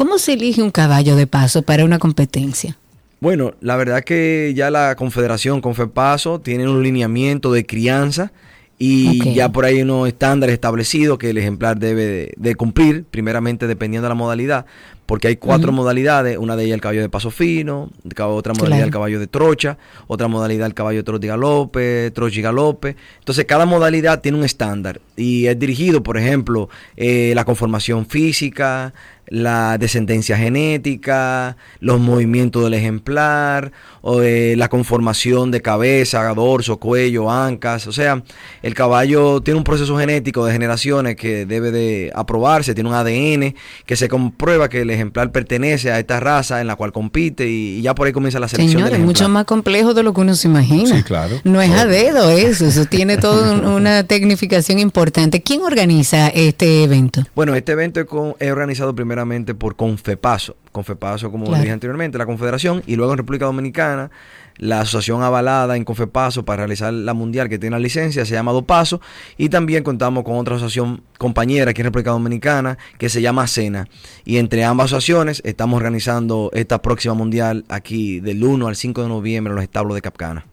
¿Cómo se elige un caballo de paso para una competencia? Bueno, la verdad que ya la Confederación Confepaso tiene un lineamiento de crianza y ya por ahí hay unos estándares establecidos que el ejemplar debe de, de cumplir, primeramente dependiendo de la modalidad, porque hay cuatro modalidades, una de ellas el caballo de paso fino, otra modalidad Claro. el caballo de trocha, otra modalidad el caballo de trote y galope, y galope. Entonces cada modalidad tiene un estándar y es dirigido, por ejemplo, eh, la conformación física, la descendencia genética, los movimientos del ejemplar, o, eh, la conformación de cabeza, dorso, cuello, ancas. O sea, el caballo tiene un proceso genético de generaciones que debe de aprobarse, tiene un ADN que se comprueba que el ejemplar pertenece a esta raza en la cual compite y, y ya por ahí comienza la selección Señores, del es mucho más complejo de lo que uno se imagina. Sí, claro. No es a dedo eso, eso tiene toda un- una tecnificación importante. ¿Quién organiza este evento? Bueno, este evento es, con- es organizado primeramente por Confepaso. Confepaso, como Claro. dije anteriormente, la Confederación, y luego en República Dominicana, la asociación avalada en Confepaso para realizar la mundial que tiene la licencia se llama Dopaso, y también contamos con otra asociación compañera aquí en República Dominicana que se llama Cena. Y entre ambas asociaciones estamos organizando esta próxima mundial aquí del 1 al 5 de noviembre en los establos de Capcana.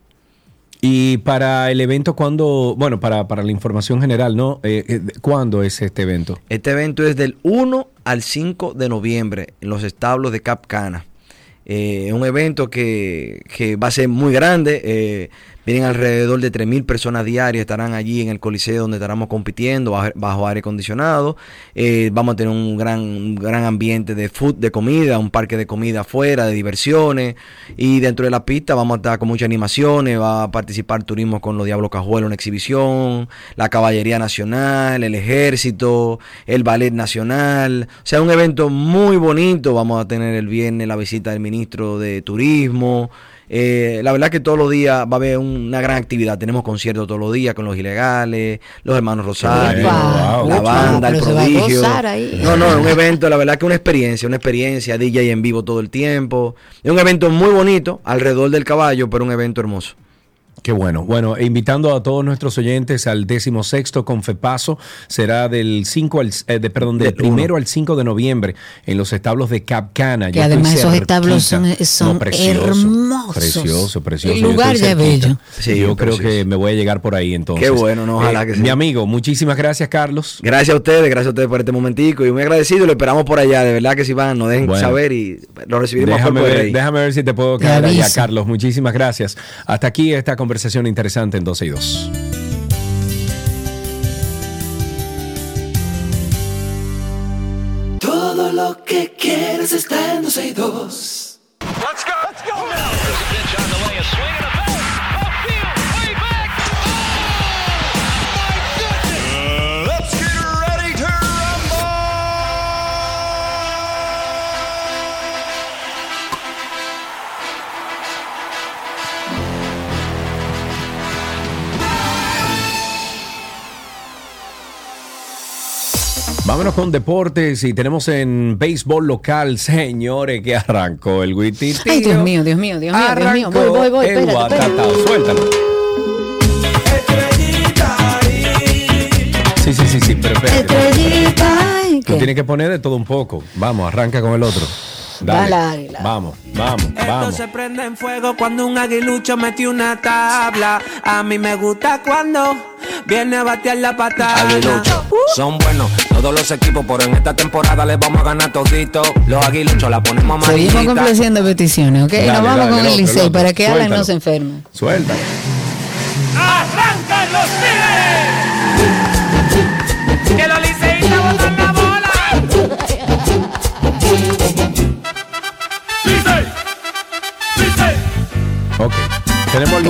Y para el evento, ¿cuándo? Bueno, para, para la información general, ¿no? Eh, eh, ¿Cuándo es este evento? Este evento es del 1 al 5 de noviembre en los establos de Cap Cana. Eh, es un evento que, que va a ser muy grande. eh, vienen alrededor de 3.000 personas diarias, estarán allí en el coliseo donde estaremos compitiendo bajo, aire acondicionado. Eh, vamos a tener un gran, un gran ambiente de food, de comida, un parque de comida afuera, de diversiones. Y dentro de la pista vamos a estar con muchas animaciones. Va a participar turismo con los Diablos Cajuelos en exhibición, la Caballería Nacional, el Ejército, el Ballet Nacional. O sea, un evento muy bonito. Vamos a tener el viernes la visita del ministro de Turismo. Eh, la verdad que todos los días va a haber una gran actividad. Tenemos conciertos todos los días con los ilegales, los hermanos Rosario, la banda, el prodigio. No, no, es un evento, la verdad que una experiencia, una experiencia, DJ en vivo todo el tiempo. Es un evento muy bonito, alrededor del caballo, pero un evento hermoso. Qué bueno. Bueno, e invitando a todos nuestros oyentes al décimo sexto Confepaso, será del 5 al, eh, de, perdón, del uno. primero al 5 de noviembre en los establos de Capcana. Que Yo además esos establos son- son precioso, hermosos. Precioso, precioso. El Yo lugar ya bello. Sí, Yo creo que me voy a llegar por ahí entonces. Qué bueno, no, ojalá que sí. Mi amigo, muchísimas gracias, Carlos. Gracias a ustedes, gracias a ustedes por este momentico y muy agradecido. Lo esperamos por allá, de verdad que si van, nos dejen Bueno. saber y lo recibiremos Déjame de ver, rey. déjame ver si te puedo caer allá. Carlos. Muchísimas gracias. Hasta aquí esta conversación interesante en 12 y 2. Todo lo que quieres está en 12 y 2. Vámonos con deportes y tenemos en béisbol local, señores, que arrancó el Guititio. Ay, Dios mío, Dios mío, Dios mío, Dios mío. Voy, voy, voy, el espérate, espérate. Suéltalo. Sí, sí, sí, sí, pero espérate. Estrellita, Tú tienes que poner de todo un poco. Vamos, arranca con el otro. Dale. Dale, águila. Vamos, vamos, Esto vamos. se prende en fuego cuando un aguilucho metió una tabla. A mí me gusta cuando viene a batear la patada. Aguiluchos son buenos todos los equipos, pero en esta temporada les vamos a ganar todito. Los aguiluchos la ponemos Seguimos amarillita. complaciendo peticiones, ¿ok? Dale, Nos vamos dale, con el Licey para que Alan no se enferme. Suelta. ¡Arrancan los! Ok.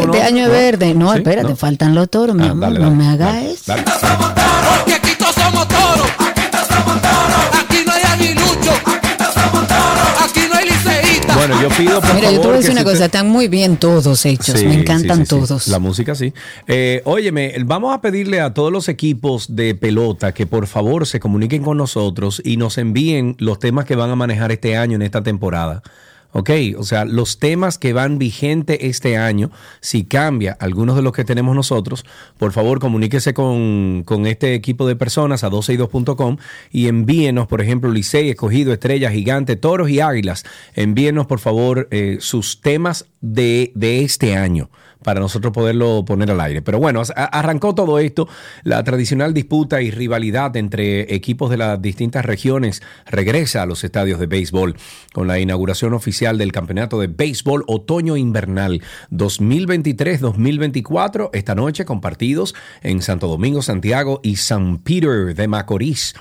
Este año es verde. No, ¿Sí? espérate, ¿No? faltan los toros, mi Ah, amor. dale, no me hagas dale, eso. dale. Porque aquí todos somos toros. Aquí no hay aguilucho. Aquí no hay liceísta. Bueno, yo pido por Mira, yo te voy a decir una cosa, están muy bien todos hechos, Sí, me encantan sí, sí, sí. todos. La música sí. Eh, óyeme, vamos a pedirle a todos los equipos de pelota que por favor se comuniquen con nosotros y nos envíen los temas que van a manejar este año en esta temporada. Ok, o sea, los temas que van vigente este año, si cambia algunos de los que tenemos nosotros, por favor comuníquese con, con este equipo de personas a 12y2.com y envíenos, por ejemplo, Licey, Escogido, Estrella, Gigante, Toros y Águilas. Envíenos, por favor, eh, sus temas de, de este año para nosotros poderlo poner al aire. Pero bueno, arrancó todo esto, la tradicional disputa y rivalidad entre equipos de las distintas regiones regresa a los estadios de béisbol con la inauguración oficial del Campeonato de Béisbol Otoño Invernal 2023-2024 esta noche con partidos en Santo Domingo, Santiago y San Peter de Macorís.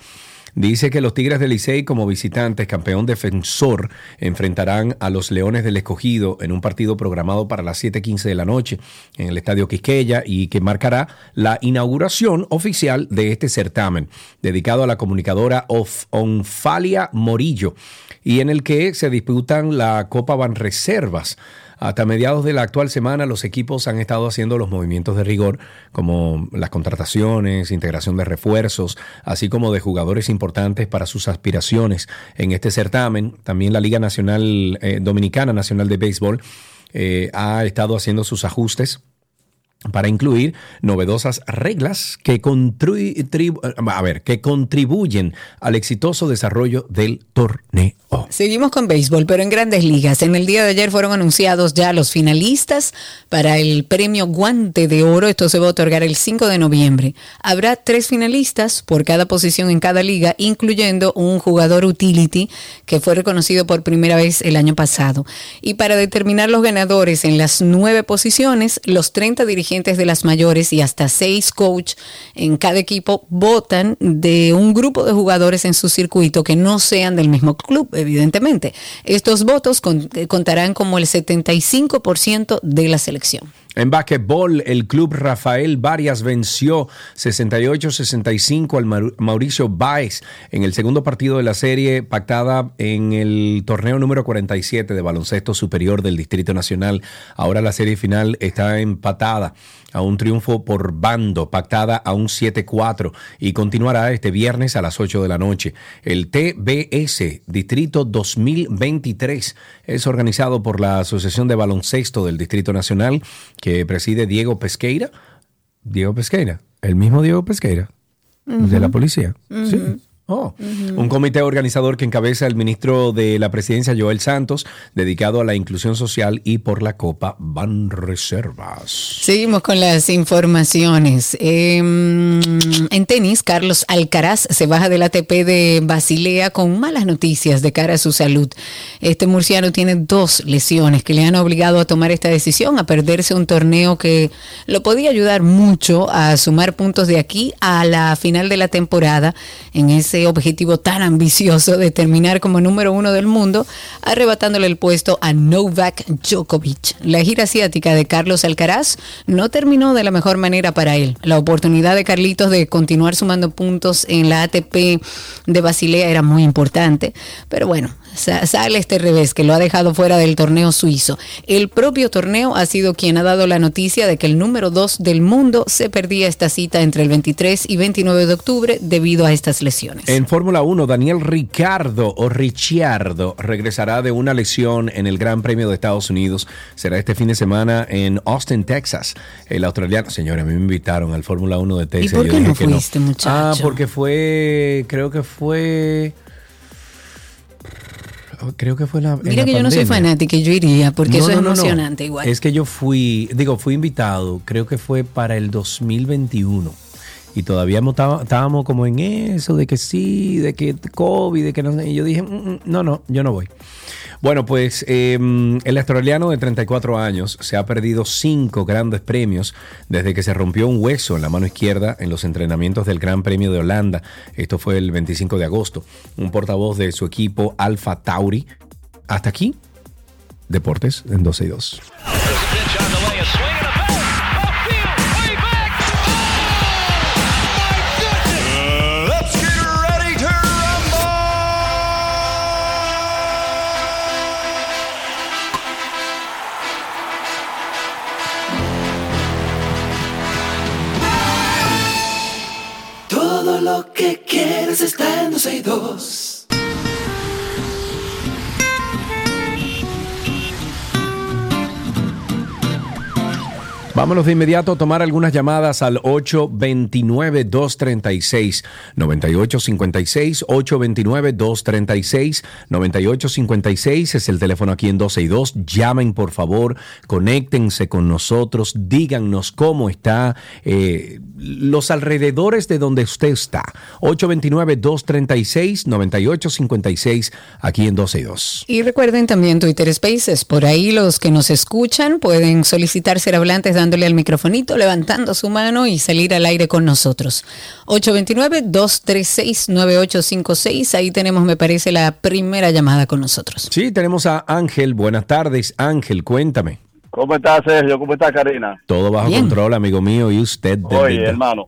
Dice que los Tigres del Licey, como visitantes, campeón defensor, enfrentarán a los Leones del Escogido en un partido programado para las 7:15 de la noche en el Estadio Quisqueya y que marcará la inauguración oficial de este certamen, dedicado a la comunicadora Onfalia Morillo, y en el que se disputan la Copa Banreservas. Hasta mediados de la actual semana, los equipos han estado haciendo los movimientos de rigor, como las contrataciones, integración de refuerzos, así como de jugadores importantes para sus aspiraciones en este certamen. También la Liga Nacional eh, Dominicana Nacional de Béisbol eh, ha estado haciendo sus ajustes para incluir novedosas reglas que, contribuyen al exitoso desarrollo del torneo. Seguimos con béisbol, pero en grandes ligas. En el día de ayer fueron anunciados ya los finalistas para el premio Guante de Oro. Esto se va a otorgar el 5 de noviembre. Habrá tres finalistas por cada posición en cada liga, incluyendo un jugador utility que fue reconocido por primera vez el año pasado. Y para determinar los ganadores en las nueve posiciones, los 30 dirigentes de las mayores y hasta seis coach en cada equipo votan de un grupo de jugadores en su circuito que no sean del mismo club, evidentemente. Estos votos eh, contarán como el 75% de la selección. En basquetbol, el club Rafael Varias venció 68-65 al Mau- Mauricio Báez en el segundo partido de la serie pactada en el torneo número 47 de baloncesto superior del Distrito Nacional. Ahora la serie final está empatada a un triunfo por bando, pactada a un 7-4 y continuará este viernes a las 8 de la noche. El TBS Distrito 2023 es organizado por la Asociación de Baloncesto del Distrito Nacional que preside Diego Pesqueira. Diego Pesqueira, el mismo Diego Pesqueira de la policía. Sí. Oh. Un comité organizador que encabeza el ministro de la presidencia, Joel Santos, dedicado a la inclusión social y por la Copa Ban Reservas. Seguimos con las informaciones. Eh, en tenis, Carlos Alcaraz se baja del ATP de Basilea con malas noticias de cara a su salud. Este murciano tiene dos lesiones que le han obligado a tomar esta decisión, a perderse un torneo que lo podía ayudar mucho a sumar puntos de aquí a la final de la temporada en ese objetivo tan ambicioso de terminar como número uno del mundo, arrebatándole el puesto a Novak Djokovic. La gira asiática de Carlos Alcaraz no terminó de la mejor manera para él. La oportunidad de Carlitos de continuar sumando puntos en la ATP de Basilea era muy importante, pero bueno, sale este revés que lo ha dejado fuera del torneo suizo. El propio torneo ha sido quien ha dado la noticia de que el número 2 del mundo se perdía esta cita entre el 23 y 29 de octubre debido a estas lesiones. En Fórmula 1, Daniel Ricardo o Ricciardo regresará de una lesión en el Gran Premio de Estados Unidos. Será este fin de semana en Austin, Texas. El australiano, señores, a mí me invitaron al Fórmula 1 de Texas. por Yo qué no fuiste, muchacho? Ah, porque fue, creo que fue... Creo que fue la. Mira la que yo no soy fanática yo iría porque No, eso es no, no, no. emocionante igual. Es que yo fui, digo, fui invitado, creo que fue para el 2021. Y todavía estábamos como en eso, de que sí, de que COVID, de que no sé. Y yo dije, "Mm, mm, no, no, yo no voy. Bueno, pues eh, el australiano de 34 años se ha perdido cinco grandes premios desde que se rompió un hueso en la mano izquierda en los entrenamientos del Gran Premio de Holanda. Esto fue el 25 de agosto. Un portavoz de su equipo Alfa Tauri. Hasta aquí, Deportes en 12 y 2. Que quieres está en 12 y 2. Vámonos de inmediato a tomar algunas llamadas al 829-236-9856. 829-236-9856 es el teléfono aquí en 12 y 2. Llamen, por favor, conéctense con nosotros, díganos cómo está eh, los alrededores de donde usted está. 829-236-9856 aquí en 12 y 2. Y recuerden también Twitter Spaces. Por ahí los que nos escuchan pueden solicitar ser hablantes dándole al microfonito, levantando su mano y salir al aire con nosotros. 829-236-9856. Ahí tenemos, me parece, la primera llamada con nosotros. Sí, tenemos a Ángel. Buenas tardes, Ángel, cuéntame. ¿Cómo estás, Sergio? ¿Cómo está Karina? Todo bajo Bien. control, amigo mío, y usted. Oye, vida. hermano,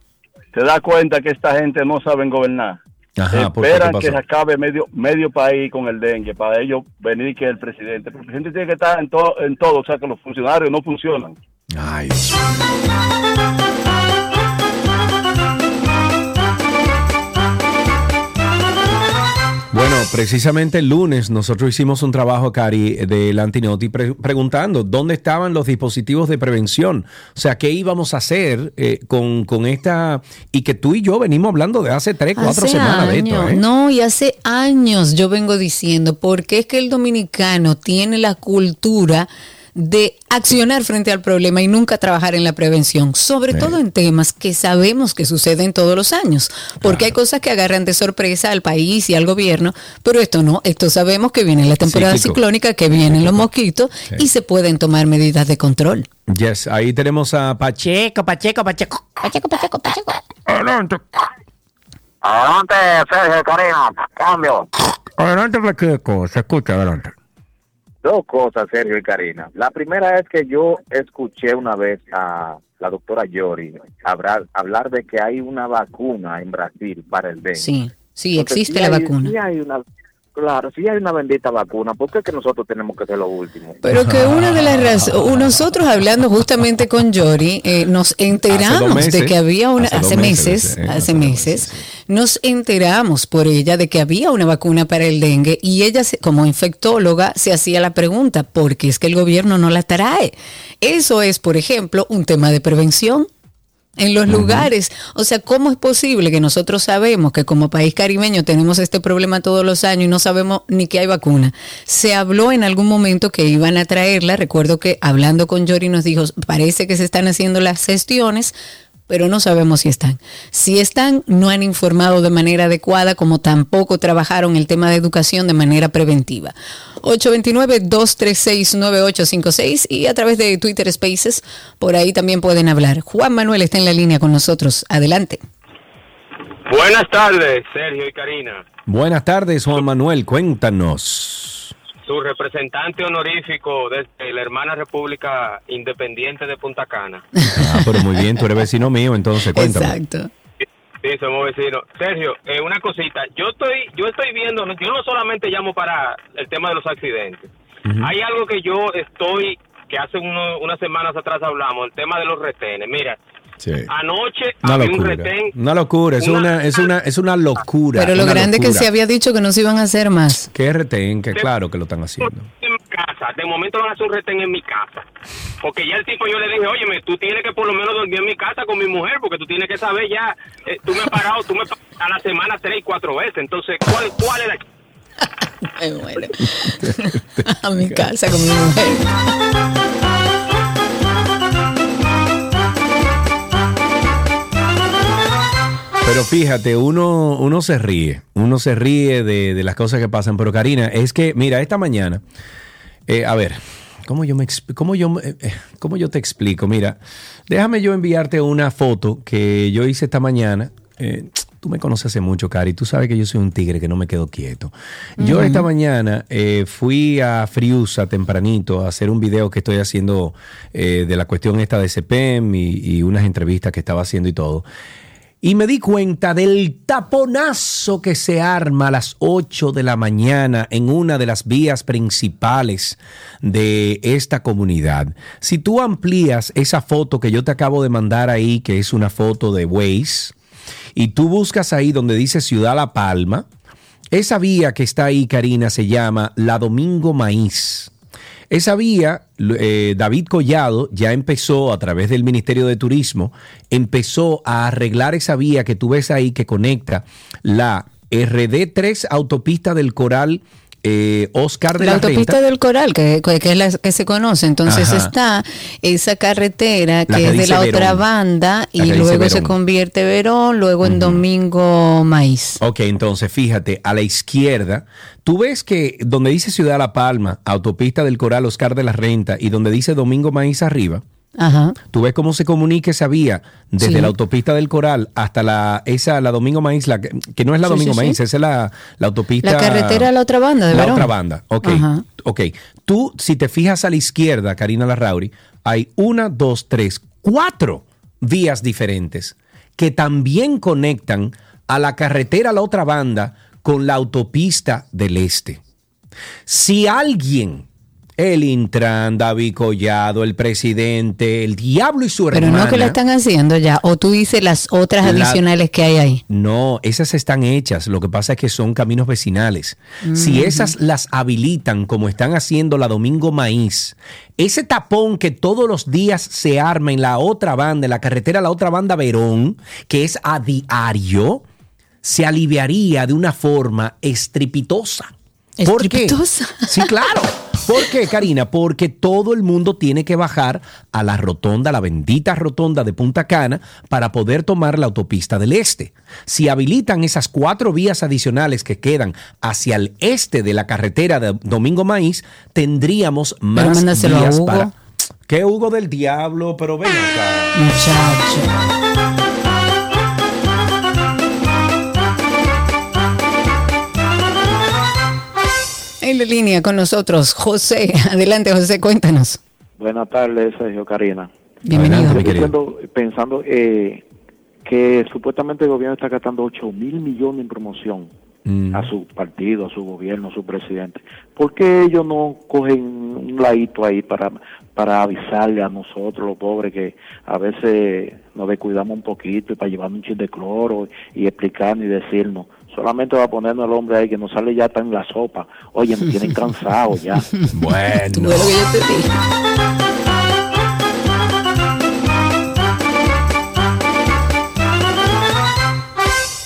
¿te das cuenta que esta gente no saben gobernar? Ajá, ¿por qué? Esperan ¿Qué que se acabe medio medio país con el dengue para ellos venir que el presidente. Pero el presidente tiene que estar en, todo en todo, o sea que los funcionarios no funcionan. Ay, Bueno, precisamente el lunes nosotros hicimos un trabajo, Cari, del Antinoti, pre- preguntando dónde estaban los dispositivos de prevención. O sea, qué íbamos a hacer eh, con, con esta... Y que tú y yo venimos hablando de hace tres, cuatro Hace semanas de esto. ¿eh? No, y hace años yo vengo diciendo, porque es que el dominicano tiene la cultura de accionar frente al problema y nunca trabajar en la prevención, sobre todo en temas que sabemos que suceden todos los años, porque hay cosas que agarran de sorpresa al país y al gobierno, pero esto no, esto sabemos que viene la temporada Cíclico. ciclónica, que vienen los mosquitos Sí. y se pueden tomar medidas de control. Yes, ahí tenemos a Pacheco, Pacheco, Pacheco. Pacheco, Pacheco, Pacheco. Adelante. Adelante, Sergio Karina, cambio. Adelante, Pacheco. Se escucha, adelante. Dos cosas, Sergio y Karina. La primera es que yo escuché una vez a la doctora Yori hablar, hablar de que hay una vacuna en Brasil para el dengue. Sí, sí, Entonces, existe sí la hay- vacuna. sí hay una, claro, sí hay una bendita vacuna. ¿Por qué es que nosotros tenemos que ser lo último? Pero que una de las razones, nosotros hablando justamente con Yori, eh, nos enteramos meses, de que había una, hace meses, meses, eh, hace meses, nos enteramos por ella de que había una vacuna para el dengue y ella como infectóloga se hacía la pregunta, ¿por qué es que el gobierno no la trae? Eso es, por ejemplo, un tema de prevención. En los lugares, o sea, ¿cómo es posible que nosotros sabemos que como país caribeño tenemos este problema todos los años y no sabemos ni que hay vacuna? Se habló en algún momento que iban a traerla, recuerdo que hablando con Yori nos dijo, parece que se están haciendo las gestiones, pero no sabemos si están. Si están, no han informado de manera adecuada, como tampoco trabajaron el tema de educación de manera preventiva. 829-236-9856 y a través de Twitter Spaces, por ahí también pueden hablar. Juan Manuel está en la línea con nosotros. Adelante. Buenas tardes, Sergio y Karina. Buenas tardes, Juan Manuel, cuéntanos. Su representante honorífico desde la hermana República Independiente de Punta Cana. Ah, pero muy bien, tú eres vecino mío, entonces cuéntame. Exacto. Sí, somos vecinos. Sergio, eh, una cosita. Yo estoy, yo estoy viendo, no- yo no solamente llamo para el tema de los accidentes. Hay algo que yo estoy, que hace uno- unas semanas atrás hablamos, el tema de los retenes. Mira, Sí. anoche Una había un locura. retén. Una locura, es Una- una, es una, es una locura. Pero lo una grande es que locura. se había dicho que no se iban a hacer más. Que retén, que claro que lo están haciendo. en mi casa. De momento van a hacer un retén en mi casa. Porque ya el tipo yo le dije, óyeme, tú tienes que por lo menos dormir en mi casa con mi mujer, porque tú tienes que saber ya, eh, tú me has parado, tú me paras a la semana tres y cuatro veces. Entonces, ¿cuál, cuál es la... (laughs) Bueno. (laughs) a mi casa con mi mujer. Pero fíjate, uno, uno se ríe, uno se ríe de, de las cosas que pasan. Pero Karina, es que, mira, esta mañana, eh, a ver, ¿cómo yo, me, cómo, yo, eh, ¿cómo yo te explico? Mira, déjame yo enviarte una foto que yo hice esta mañana. Eh, tú me conoces hace mucho, Cari, tú sabes que yo soy un tigre que no me quedo quieto. Yo esta mañana eh, fui a Friusa tempranito a hacer un video que estoy haciendo eh, de la cuestión esta de CPM y, y unas entrevistas que estaba haciendo y todo. Y me di cuenta del taponazo que se arma a las 8 de la mañana en una de las vías principales de esta comunidad. Si tú amplías esa foto que yo te acabo de mandar ahí, que es una foto de Waze, y tú buscas ahí donde dice Ciudad La Palma, esa vía que está ahí, Karina, se llama La Domingo Maíz. Esa vía, eh, David Collado ya empezó a través del Ministerio de Turismo, empezó a arreglar esa vía que tú ves ahí que conecta la RD3 Autopista del Coral eh, Oscar de la la, autopista Renta. del Coral, que, que es la que se conoce. Entonces Ajá. está esa carretera que, es de la otra banda y luego se convierte Verón, luego en Domingo Maíz. Ok, entonces fíjate, a la izquierda, tú ves que donde dice Ciudad La Palma, Autopista del Coral Oscar de la Renta y donde dice Domingo Maíz arriba, Ajá. Tú ves cómo se comunica esa vía desde Sí. la autopista del Coral hasta la esa la Domingo Maíz, la que, no es la Sí, Domingo sí, Maíz, esa es la, la autopista. La carretera a la otra banda de La Verón. otra banda, ok. Ajá. Ok. Tú, si te fijas a la izquierda, Karina Larrauri, hay una, dos, tres, cuatro vías diferentes que también conectan a la carretera a la otra banda con la autopista del este. Si alguien, el Intran, David Collado, el presidente, el diablo y su Pero hermana. no que la están haciendo ya. O tú dices las otras La- adicionales que hay ahí. No, esas están hechas. Lo que pasa es que son caminos vecinales. Si Ujú. esas las habilitan como están haciendo la Domingo Maíz, ese tapón que todos los días se arma en la otra banda, en la carretera, la otra banda Verón, que es a diario, se aliviaría de una forma estrepitosa. ¿Por qué? Sí, claro. (laughs) ¿Por qué, Karina? Porque todo el mundo tiene que bajar a la rotonda, la bendita rotonda de Punta Cana, para poder tomar la autopista del este. Si habilitan esas cuatro vías adicionales que quedan hacia el este de la carretera de Domingo Maíz, tendríamos más vías para. ¿Qué Hugo del diablo? Pero ven acá. Muchacho. En la línea con nosotros, José. (laughs) Adelante, José, cuéntanos. Buenas tardes, Sergio Karina. Bienvenido. Yo estoy pensando, pensando, eh, que supuestamente el gobierno está gastando 8 mil millones en promoción Mm. a su partido, a su gobierno, a su presidente. ¿Por qué ellos no cogen un ladito ahí para, para avisarle a nosotros, los pobres, que a veces nos descuidamos un poquito y para llevarnos un chin de cloro y explicarnos y decirnos? Solamente va a ponernos al hombre ahí que nos sale ya tan en la sopa. Oye, me tienen (laughs) cansado ya. Bueno.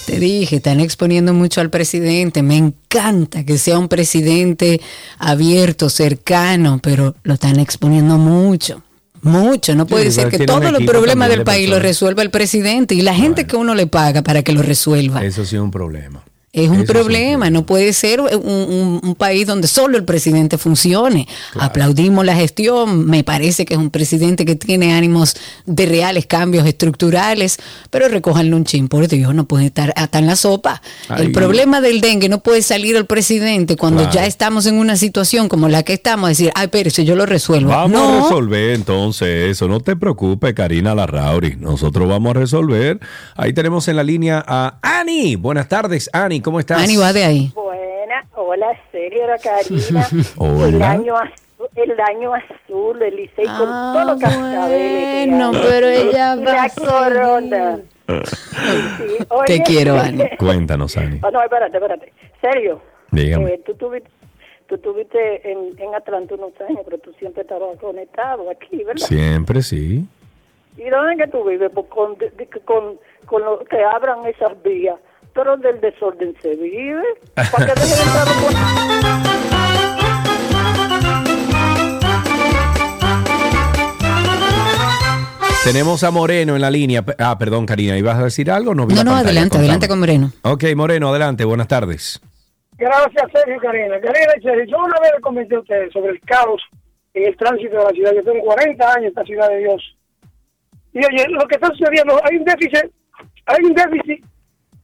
Te dije, están exponiendo mucho al presidente. Me encanta que sea un presidente abierto, cercano, pero lo están exponiendo mucho. Mucho, no puede Sí, ser que todos los problemas del de país lo personas. resuelva el presidente y la gente que uno le paga para que lo resuelva. Eso sí es un problema. Es un Eso sí problema, no puede ser un, un- un país donde solo el presidente funcione. Aplaudimos la gestión, me parece que es un presidente que tiene ánimos de reales cambios estructurales, pero recójanle un chin, por Dios, no puede estar hasta en la sopa. El problema del dengue no puede salir el presidente cuando Claro. ya estamos en una situación como la que estamos, a decir, ay, espérese, yo lo resuelvo. Vamos a resolver entonces eso. No te preocupes, Karina Larrauri. Nosotros vamos a resolver. Ahí tenemos en la línea a Ani. Buenas tardes, Ani, ¿cómo estás? Ani va de ahí. Buena, hola, serio, la Karina. (laughs) Hola. El año azul, el año azul, el Licey con todos los cascabeles. bueno, pero ella Y va la a corona. Sí, (laughs) oye, Te quiero, (laughs) Ani. Cuéntanos, Ani. Oh, no, espérate, espérate. Serio. Dígame. Eh, tú tuviste, tú tuviste en, en Atlanta unos años, pero tú siempre estabas conectado aquí, ¿verdad? Siempre sí. ¿Y dónde es que tú vives? Pues con, con, con lo que abran esas vías. Pero del desorden se vive. ¿Para qué dejen entrar los Tenemos a Moreno en la línea. Ah, perdón, Karina, ¿ibas a decir algo? No, vi No, la no, pantalla, adelante, contame. adelante con Moreno. Ok, Moreno, adelante, buenas tardes. Gracias, Sergio y Karina. Karina y Sergio, yo una vez les comenté a ustedes sobre el caos en el tránsito de la ciudad. Yo tengo 40 años en esta ciudad de Dios. Y oye, lo que está sucediendo, hay un déficit, hay un déficit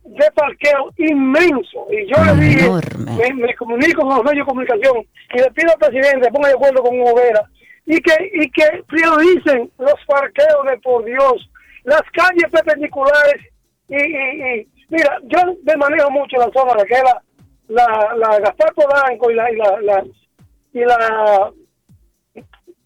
de parqueo inmenso. Y yo le dije, me, me comunico con los medios de comunicación y le pido al presidente ponga de acuerdo con Movera y que, y que prioricen los parqueos de por Dios, las calles perpendiculares. Y, y, y mira, yo me manejo mucho la zona que es la, la, la Gaspar Polanco y la, y la, la- y la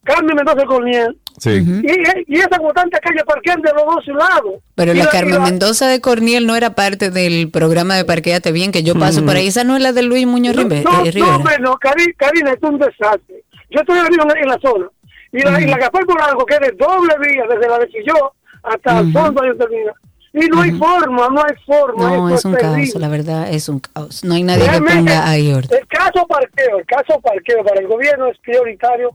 Carmen Mendoza Corniel. Sí. Y, y esa como tanta calle parquean de los dos lados. Pero Y la y Carmen Mendoza de Corniel no era parte del programa de Parqueate Bien, que yo paso por ahí. Esa no es la de Luis Muñoz No, eh, no, Rivera. hombre, no, Cari- Karina, es un desastre. Yo estoy arriba en, en la zona. Y la, y la Gaspar Polanco, que es de doble vía, desde la de Quilló hasta el fondo, ahí termina. Y no hay forma, no hay forma. No, es un terrible. caos, la verdad, es un caos. No hay nadie que ponga ahí orden. El caso parqueo, el caso parqueo para el gobierno es prioritario,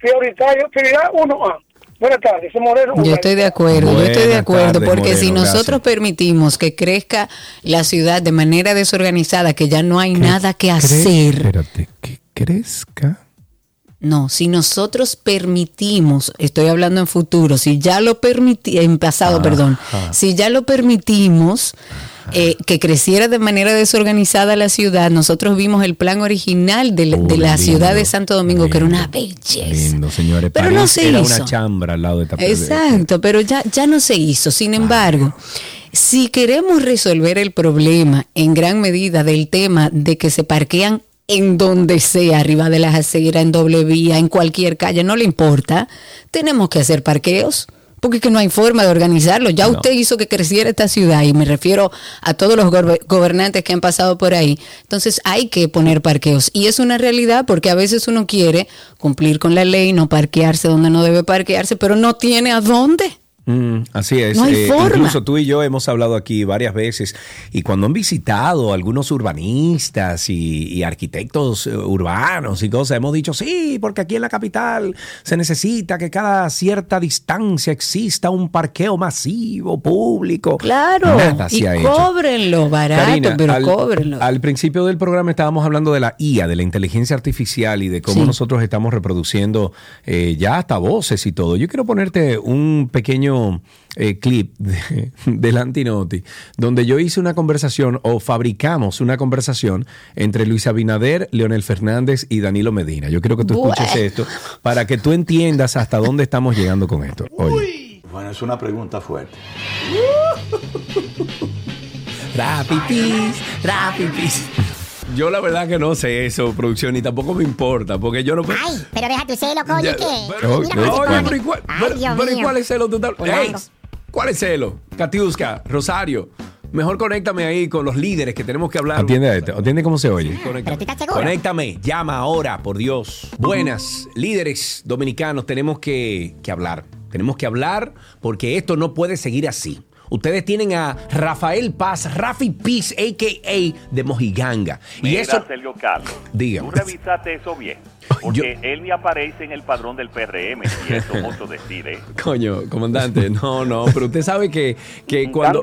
prioritario, prioridad 1A. Buenas tardes, Moreno. Yo estoy de acuerdo, yo estoy de Buenas acuerdo, tardes, porque si Moreno, nosotros permitimos que crezca la ciudad de manera desorganizada, que ya no hay nada que hacer, Espérate, que crezca. No, si nosotros permitimos, estoy hablando en futuro, si ya lo permití, en pasado, perdón, si ya lo permitimos eh, que creciera de manera desorganizada la ciudad, nosotros vimos el plan original de, la- de la ciudad de Santo Domingo, que era una belleza. Lindo, señores. Pero París no se era hizo. una chambra al lado de esta Exacto, pero ya, ya no se hizo. Sin embargo, si queremos resolver el problema en gran medida del tema de que se parquean en donde sea, arriba de las aceras, en doble vía, en cualquier calle, no le importa, tenemos que hacer parqueos. Porque es que no hay forma de organizarlo. Ya usted hizo que creciera esta ciudad y me refiero a todos los gober- gobernantes que han pasado por ahí. Entonces hay que poner parqueos. Y es una realidad porque a veces uno quiere cumplir con la ley, no parquearse donde no debe parquearse, pero no tiene a dónde. Mm, así es. No hay forma. Incluso tú y yo hemos hablado aquí varias veces y cuando han visitado algunos urbanistas y, y arquitectos eh, urbanos y cosas, hemos dicho, sí, porque aquí en la capital se necesita que cada cierta distancia exista un parqueo masivo, público. Claro, Nada y cóbrenlo barato, Karina, pero al, cóbrenlo. al principio del programa estábamos hablando de la IA, de la inteligencia artificial y de cómo Sí. nosotros estamos reproduciendo eh, ya hasta voces y todo. Yo quiero ponerte un pequeño pequeño eh, clip de, (laughs) del Antinoti, donde yo hice una conversación o fabricamos una conversación entre Luis Abinader, Leonel Fernández y Danilo Medina. Yo quiero que tú escuches esto para que tú entiendas hasta dónde estamos llegando con esto. Oye. Bueno, es una pregunta fuerte. (laughs) Rapipis, rapipis. Yo la verdad que no sé eso, producción, y tampoco me importa, porque yo no... Ay, pero deja tu celo, coño, Ya, ¿qué? pero- Mira no, cómo se oye, pone. pero ¿y cuál- Ay, pero- Dios pero ¿y mío. cuál es celo total? ¿Cuál es celo? Katiuska, Rosario. Mejor conéctame ahí con los líderes que tenemos que hablar. Atiende a esto, atiende cómo se oye. Conéctame. Conéctame, llama ahora, por Dios. Buenas, líderes dominicanos, tenemos que, que hablar. Tenemos que hablar porque esto no puede seguir así. Ustedes tienen a Rafael Paz, Rafi Piz, a.k.a. de Mojiganga. Y eso... Sergio Carlos, Dígame. tú revisaste eso bien, (laughs) porque él ni aparece en el padrón del PRM, y eso (laughs) mucho decir, ¿eh? Coño, comandante, no, no, pero usted sabe que, que cuando...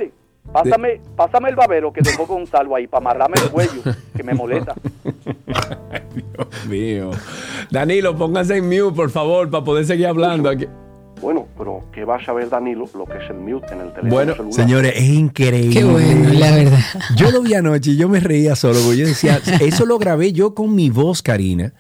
Pásame, pásame el babero que dejó Gonzalo ahí para amarrarme el cuello, que me molesta. (laughs) Dios mío. Danilo, póngase en mute, por favor, para poder seguir hablando. aquí. Bueno, pero que va a saber Danilo lo que es el mute en el teléfono Bueno, celular. señores, es increíble. Qué bueno, la verdad. Yo lo vi anoche y yo me reía solo, porque yo decía, eso lo grabé yo con mi voz, Karina.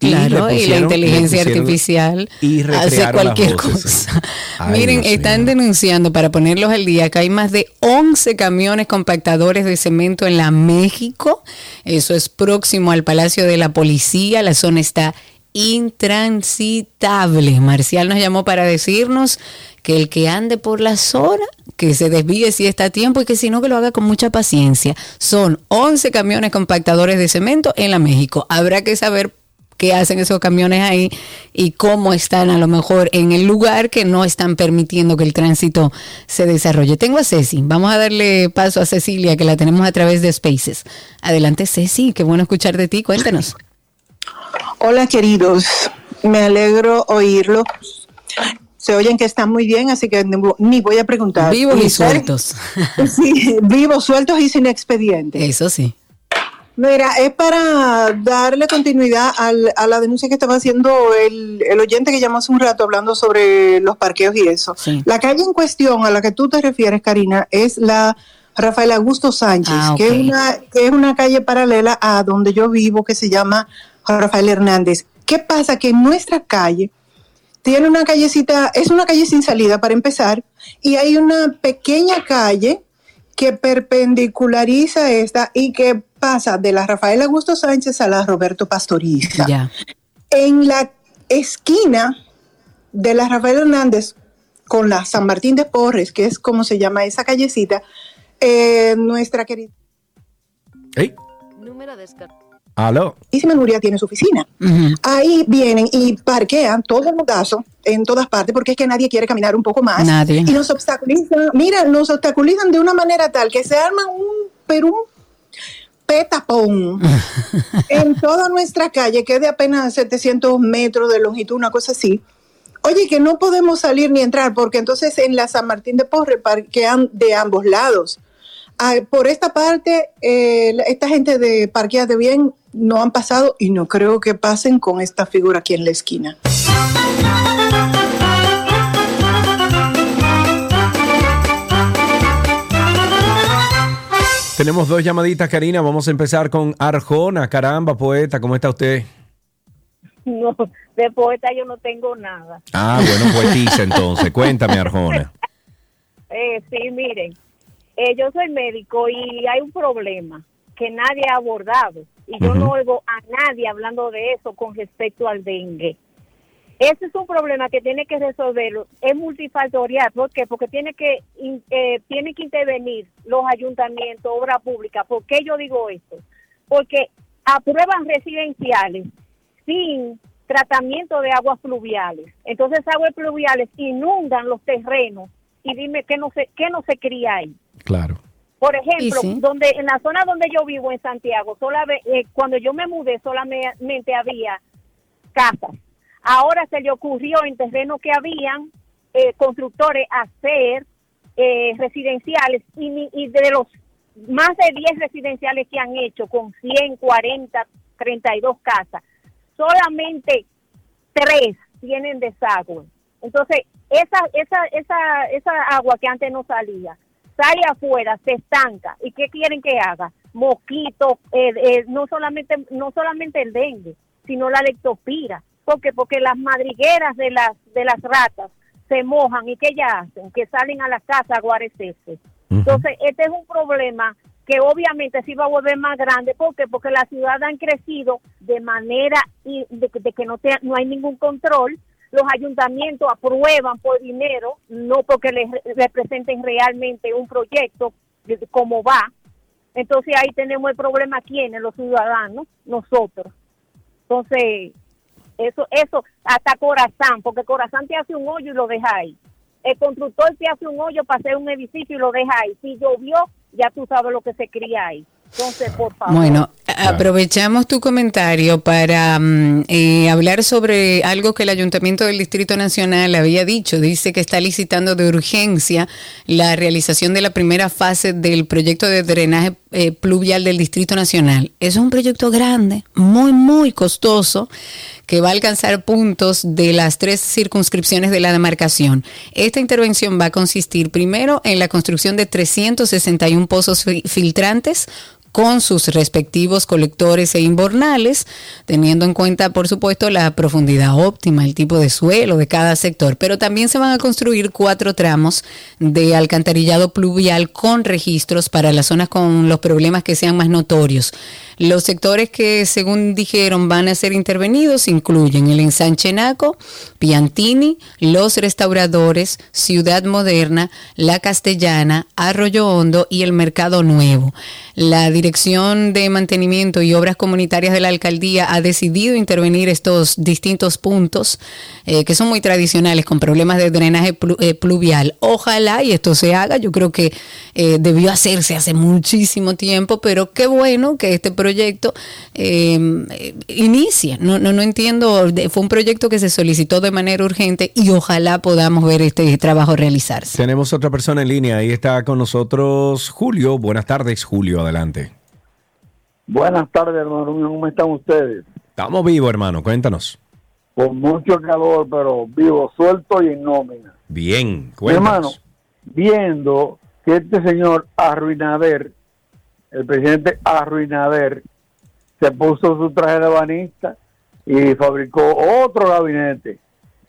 Y Claro, y la inteligencia artificial y hace cualquier voces. cosa. Ay, Miren, Dios están denunciando para ponerlos al día que hay más de 11 camiones compactadores de cemento en la México. Eso es próximo al Palacio de la Policía. La zona está intransitable. Marcial nos llamó para decirnos que el que ande por la zona, que se desvíe si está a tiempo y que si no, que lo haga con mucha paciencia. Son 11 camiones compactadores de cemento en la México. Habrá que saber qué hacen esos camiones ahí y cómo están a lo mejor en el lugar que no están permitiendo que el tránsito se desarrolle. Tengo a Ceci, vamos a darle paso a Cecilia que la tenemos a través de Spaces. Adelante Ceci, qué bueno escuchar de ti, cuéntanos. Hola queridos, me alegro oírlo. Se oyen que están muy bien, así que ni voy a preguntar. Vivos y sueltos. (laughs) Sí, vivos, sueltos y sin expediente. Eso sí. Mira, es para darle continuidad al- a la denuncia que estaba haciendo el, el oyente que llamó hace un rato hablando sobre los parqueos y eso. La calle en cuestión a la que tú te refieres, Karina, es la Rafael Augusto Sánchez, Ah, que, ok. es una, que es una calle paralela a donde yo vivo que se llama Rafael Hernández. ¿Qué pasa? Que en nuestra calle tiene una callecita, es una calle sin salida para empezar, y hay una pequeña calle que perpendiculariza esta y que pasa de la Rafael Augusto Sánchez a la Roberto Pastoriza. En la esquina de la Rafael Hernández con la San Martín de Porres, que es como se llama esa callecita, eh, nuestra querida Ey, Número descartado. Aló. Nuria tiene su oficina. Ahí vienen y parquean todo el mudazo en todas partes porque es que nadie quiere caminar un poco más. Nadie. Y nos obstaculizan, mira, nos obstaculizan de una manera tal que se arman un, pero un petapón (laughs) en toda nuestra calle, que es de apenas 700 metros de longitud, una cosa así. Oye, que no podemos salir ni entrar porque entonces en la San Martín de Porre parquean de ambos lados. Ah, por esta parte, eh, esta gente de Parqueas de Bien no han pasado y no creo que pasen con esta figura aquí en la esquina. Tenemos dos llamaditas, Karina. Vamos a empezar con Arjona. Caramba, poeta, ¿cómo está usted? No, de poeta yo no tengo nada. Ah, bueno, poetiza entonces. Cuéntame, Arjona. (laughs) Eh, sí, miren, eh, yo soy médico y hay un problema que nadie ha abordado y yo no oigo a nadie hablando de eso con respecto al dengue. Ese es un problema que tiene que resolverlo, es multifactorial, ¿por qué? Porque tiene que eh, tiene que intervenir los ayuntamientos, obra pública. ¿Por qué yo digo esto? Porque aprueban residenciales sin tratamiento de aguas pluviales. Entonces aguas pluviales inundan los terrenos y dime qué no se qué no se cría ahí. Claro. Por ejemplo, sí. donde en la zona donde yo vivo en Santiago, solame- eh, cuando yo me mudé solamente había casas. Ahora se le ocurrió en terrenos que habían eh, constructores hacer eh, residenciales y, y de los más de 10 residenciales que han hecho con 100, 40, 32 casas, solamente tres tienen desagüe. Entonces, esa, esa, esa, esa agua que antes no salía, sale afuera, se estanca. ¿Y qué quieren que haga? Mosquitos, eh, eh, no solamente no solamente el dengue, sino la lectopira. ¿Por qué? Porque las madrigueras de las de las ratas se mojan y ¿qué ya hacen? Que salen a la casa a guarecerse. Entonces, este es un problema que obviamente se va a volver más grande. ¿Por qué? Porque las ciudades han crecido de manera y de, de que no, te- no hay ningún control. Los ayuntamientos aprueban por dinero, no porque les representen realmente un proyecto de cómo va. Entonces ahí tenemos el problema quiénes, los ciudadanos, nosotros. Entonces, eso, eso, hasta Corazán, porque Corazán te hace un hoyo y lo deja ahí. El constructor te hace un hoyo para hacer un edificio y lo deja ahí. Si llovió, ya tú sabes lo que se cría ahí. Bueno, aprovechamos tu comentario para mm, eh, hablar sobre algo que el Ayuntamiento del Distrito Nacional había dicho. Dice que está licitando de urgencia la realización de la primera fase del proyecto de drenaje eh, pluvial del Distrito Nacional. Es un proyecto grande, muy, muy costoso, que va a alcanzar puntos de las tres circunscripciones de la demarcación. Esta intervención va a consistir primero en la construcción de 361 pozos fi- filtrantes con sus respectivos colectores e inbornales, teniendo en cuenta, por supuesto, la profundidad óptima, el tipo de suelo de cada sector. Pero también se van a construir cuatro tramos de alcantarillado pluvial con registros para las zonas con los problemas que sean más notorios. Los sectores que, según dijeron, van a ser intervenidos incluyen el ensanche Naco, Piantini, Los Restauradores, Ciudad Moderna, La Castellana, Arroyo Hondo y el Mercado Nuevo. La Dirección de Mantenimiento y Obras Comunitarias de la Alcaldía ha decidido intervenir estos distintos puntos eh, que son muy tradicionales con problemas de drenaje plu- eh, pluvial. Ojalá y esto se haga. Yo creo que eh, debió hacerse hace muchísimo tiempo, pero qué bueno que este proyecto eh, inicie. No, no, no entiendo. Fue un proyecto que se solicitó de manera urgente y ojalá podamos ver este trabajo realizarse. Tenemos otra persona en línea. Ahí está con nosotros Julio. Buenas tardes, Julio. Adelante. Buenas tardes, hermano. ¿Cómo están ustedes? Estamos vivos, hermano. Cuéntanos. Con mucho calor, pero vivo, suelto y en nómina. Bien, Mi cuéntanos. hermano, viendo que este señor Arruinader, el presidente Arruinader, se puso su traje de banista y fabricó otro gabinete.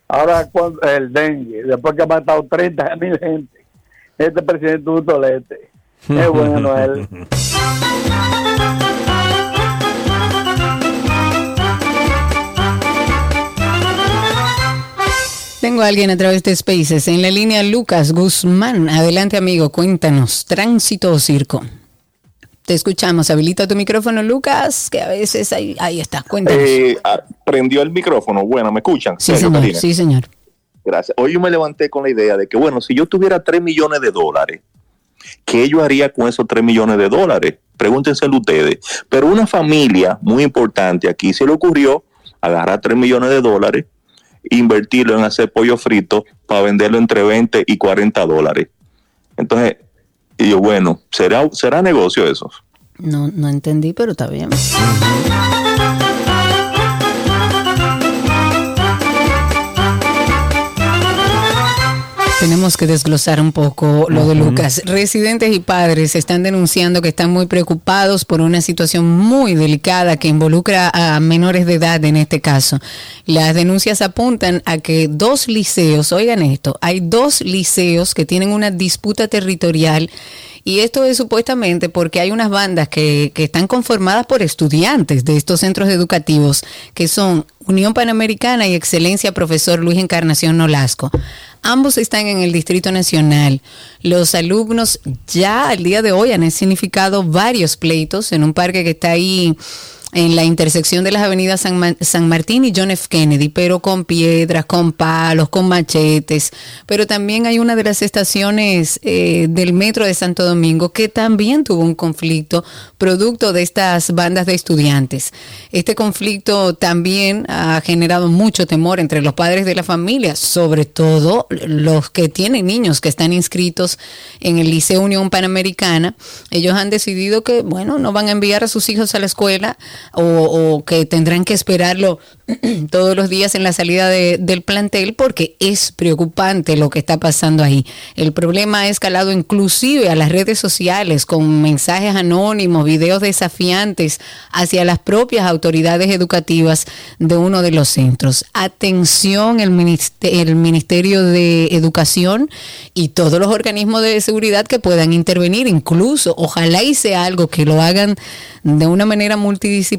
Ahora el dengue, después que ha matado 30 (laughs) mil gente, este presidente es un tolete. (laughs) Es bueno él. (laughs) Tengo a alguien a través de Spaces en la línea Lucas Guzmán. Adelante, amigo, cuéntanos. ¿Tránsito o circo? Te escuchamos. Habilita tu micrófono, Lucas, que a veces ahí, ahí está. Cuéntanos. Eh, ah, prendió el micrófono. Bueno, ¿me escuchan? sí, señor. Sí, señor. Gracias. Hoy yo me levanté con la idea de que, bueno, si yo tuviera 3 millones de dólares, ¿qué yo haría con esos 3 millones de dólares? Pregúntenselo ustedes. Pero una familia muy importante aquí se le ocurrió agarrar 3 millones de dólares, invertirlo en hacer pollo frito para venderlo entre 20 y 40 dólares. Entonces, y yo, bueno, ¿será, será negocio eso? No, no entendí, pero está bien. Tenemos que desglosar un poco lo de. Lucas. Residentes y padres están denunciando que están muy preocupados por una situación muy delicada que involucra a menores de edad en este caso. Las denuncias apuntan a que dos liceos, oigan esto, hay dos liceos que tienen una disputa territorial y esto es supuestamente porque hay unas bandas que, que están conformadas por estudiantes de estos centros educativos, que son Unión Panamericana y Excelencia Profesor Luis Encarnación Nolasco. Ambos están en el Distrito Nacional. Los alumnos ya al día de hoy han significado varios pleitos en un parque que está ahí en la intersección de las avenidas San, Ma- San Martín y John F. Kennedy, pero con piedras, con palos, con machetes. Pero también hay una de las estaciones eh, del metro de Santo Domingo que también tuvo un conflicto producto de estas bandas de estudiantes. Este conflicto también ha generado mucho temor entre los padres de la familia, sobre todo los que tienen niños que están inscritos en el Liceo Unión Panamericana. Ellos han decidido que, bueno, no van a enviar a sus hijos a la escuela o, que tendrán que esperarlo (clears throat) todos los días en la salida de- del plantel porque es preocupante lo que está pasando ahí. El problema ha escalado inclusive a las redes sociales con mensajes anónimos, videos desafiantes hacia las propias autoridades educativas de uno de los centros. Atención el, ministe- el Ministerio de Educación y todos los organismos de seguridad que puedan intervenir, incluso ojalá sea algo que lo hagan de una manera multidisciplinar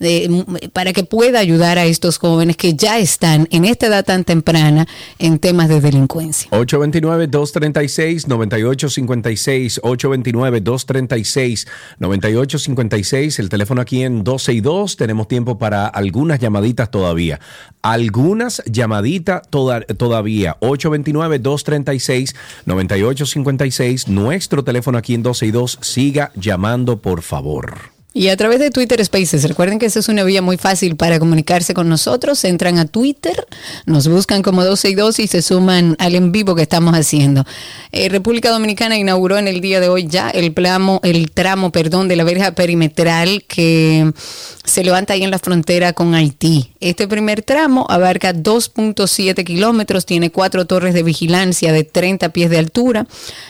eh, m- para que pueda ayudar a estos jóvenes que ya están en esta edad tan temprana en temas de delincuencia. 829-236-9856, 829-236-9856, el teléfono aquí en 12 y 2, tenemos tiempo para algunas llamaditas todavía, algunas llamaditas toda- todavía, 829-236-9856, nuestro teléfono aquí en 12 y 2, siga llamando por favor. Y a través de Twitter Spaces, recuerden que esa es una vía muy fácil para comunicarse con nosotros. Entran a Twitter, nos buscan como 12 y 2 y se suman al en vivo que estamos haciendo. Eh, República Dominicana inauguró en el día de hoy ya el, plamo, el tramo perdón, de la verja perimetral que se levanta ahí en la frontera con Haití. Este primer tramo abarca 2.7 kilómetros, tiene cuatro torres de vigilancia de 30 pies de altura.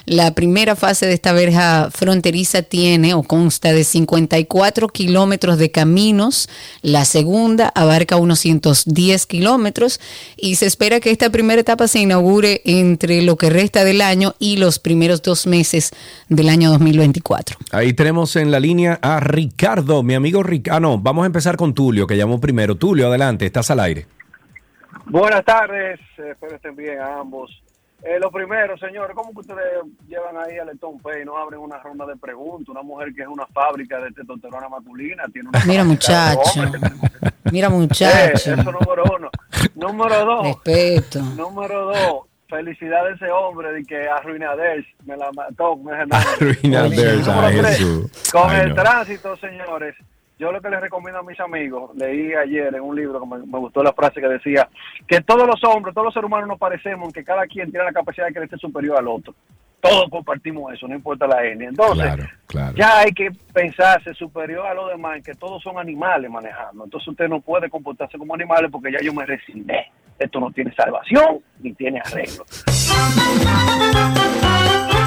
La primera fase de esta verja fronteriza tiene o consta de 54 kilómetros de caminos. La segunda abarca unos 110 kilómetros y se espera que esta primera etapa se inaugure entre lo que resta del año y los primeros dos meses del año 2024. Ahí tenemos en la línea a Ricardo, mi amigo Ricardo. Ah, no, vamos a empezar con Tulio, que llamó primero. Tulio, adelante, estás al aire. Buenas tardes, espero estén bien a ambos. Eh, lo primero, señores, ¿cómo que ustedes llevan ahí al Letón Pay y no abren una ronda de preguntas? Una mujer que es una fábrica de testosterona masculina tiene una Mira de muchacho, hombres. mira (laughs) Eh, muchacho. eso número uno. Número dos. Respeto. Número dos. Felicidades a ese hombre de que arruinadez me la mató. Me Arruinadez, Número ay, tres, Jesús. Con el tránsito, señores, yo lo que les recomiendo a mis amigos, leí ayer en un libro que me, me gustó la frase que decía que todos los hombres, todos los seres humanos nos parecemos, que cada quien tiene la capacidad de crecer superior al otro. Todos compartimos eso, no importa la etnia. Entonces, Claro, claro. ya hay que pensarse superior a los demás, que todos son animales manejando. Entonces usted no puede comportarse como animales porque ya yo me resigné. Esto no tiene salvación ni tiene arreglo. (laughs)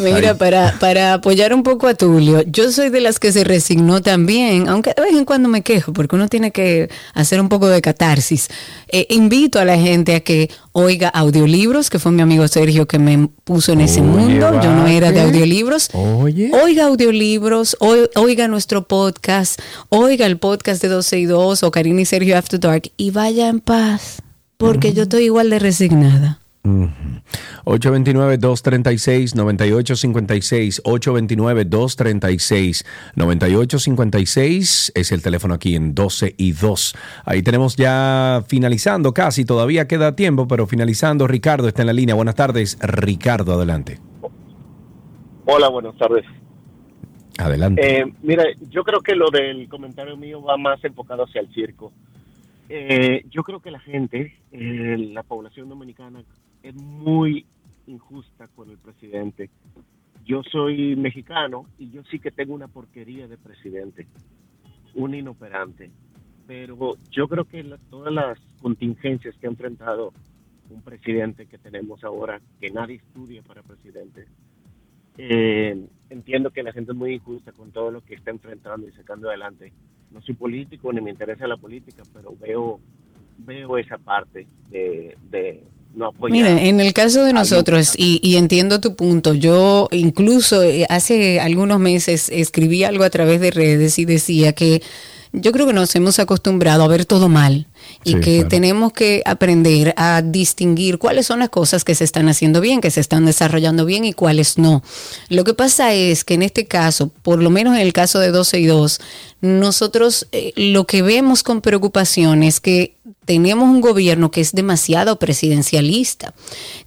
Mira, para, para apoyar un poco a Tulio, yo soy de las que se resignó también, aunque de vez en cuando me quejo, porque uno tiene que hacer un poco de catarsis. Eh, invito a la gente a que oiga audiolibros, que fue mi amigo Sergio que me puso en ese mundo, yo no era de audiolibros. Oye. Oiga audiolibros, oi- oiga nuestro podcast, oiga el podcast de 12 y 2 o Karina y Sergio After Dark y vaya en paz, porque yo estoy igual de resignada. 829-236-9856, 829-236-9856 es el teléfono aquí en 12 y 2. Ahí tenemos ya finalizando casi, todavía queda tiempo, pero finalizando, Ricardo está en la línea. Buenas tardes, Ricardo, adelante. Hola, buenas tardes. Adelante. Eh, mira, yo creo que lo del comentario mío va más enfocado hacia el circo. Eh, yo creo que la gente, eh, la población dominicana, es muy injusta con el presidente. Yo soy mexicano y yo sí que tengo una porquería de presidente, un inoperante. Pero yo creo que todas las contingencias que ha enfrentado un presidente que tenemos ahora, que nadie estudia para presidente, eh, entiendo que la gente es muy injusta con todo lo que está enfrentando y sacando adelante. No soy político ni me interesa la política, pero veo veo esa parte de, de no apoyar. Mira, en el caso de a alguien nosotros, y, y entiendo tu punto, yo incluso eh, hace algunos meses escribí algo a través de redes y decía que yo creo que nos hemos acostumbrado a ver todo mal y Sí, que claro. tenemos que aprender a distinguir cuáles son las cosas que se están haciendo bien, que se están desarrollando bien y cuáles no. Lo que pasa es que en este caso, por lo menos en el caso de 12 y 2, nosotros eh, lo que vemos con preocupación es que tenemos un gobierno que es demasiado presidencialista,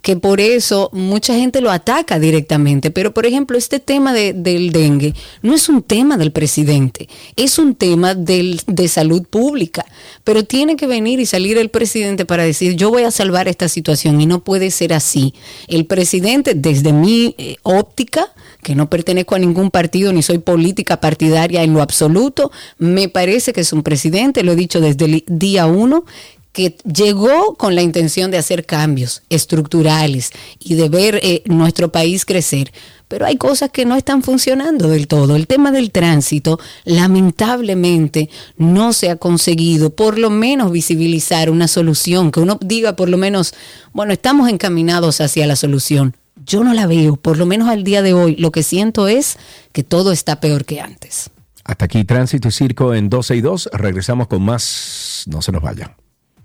que por eso mucha gente lo ataca directamente. Pero, por ejemplo, este tema de- del dengue no es un tema del presidente, es un tema del- de salud pública, pero tiene que que venir y salir el presidente para decir yo voy a salvar esta situación y no puede ser así. El presidente, desde mi eh, óptica, que no pertenezco a ningún partido ni soy política partidaria en lo absoluto, me parece que es un presidente, lo he dicho desde el día uno, que llegó con la intención de hacer cambios estructurales y de ver eh, nuestro país crecer. Pero hay cosas que no están funcionando del todo. El tema del tránsito, lamentablemente, no se ha conseguido por lo menos visibilizar una solución, que uno diga por lo menos, bueno, estamos encaminados hacia la solución. Yo no la veo, por lo menos al día de hoy. Lo que siento es que todo está peor que antes. Hasta aquí Tránsito y Circo en 12 y 2. Regresamos con más. No se nos vayan.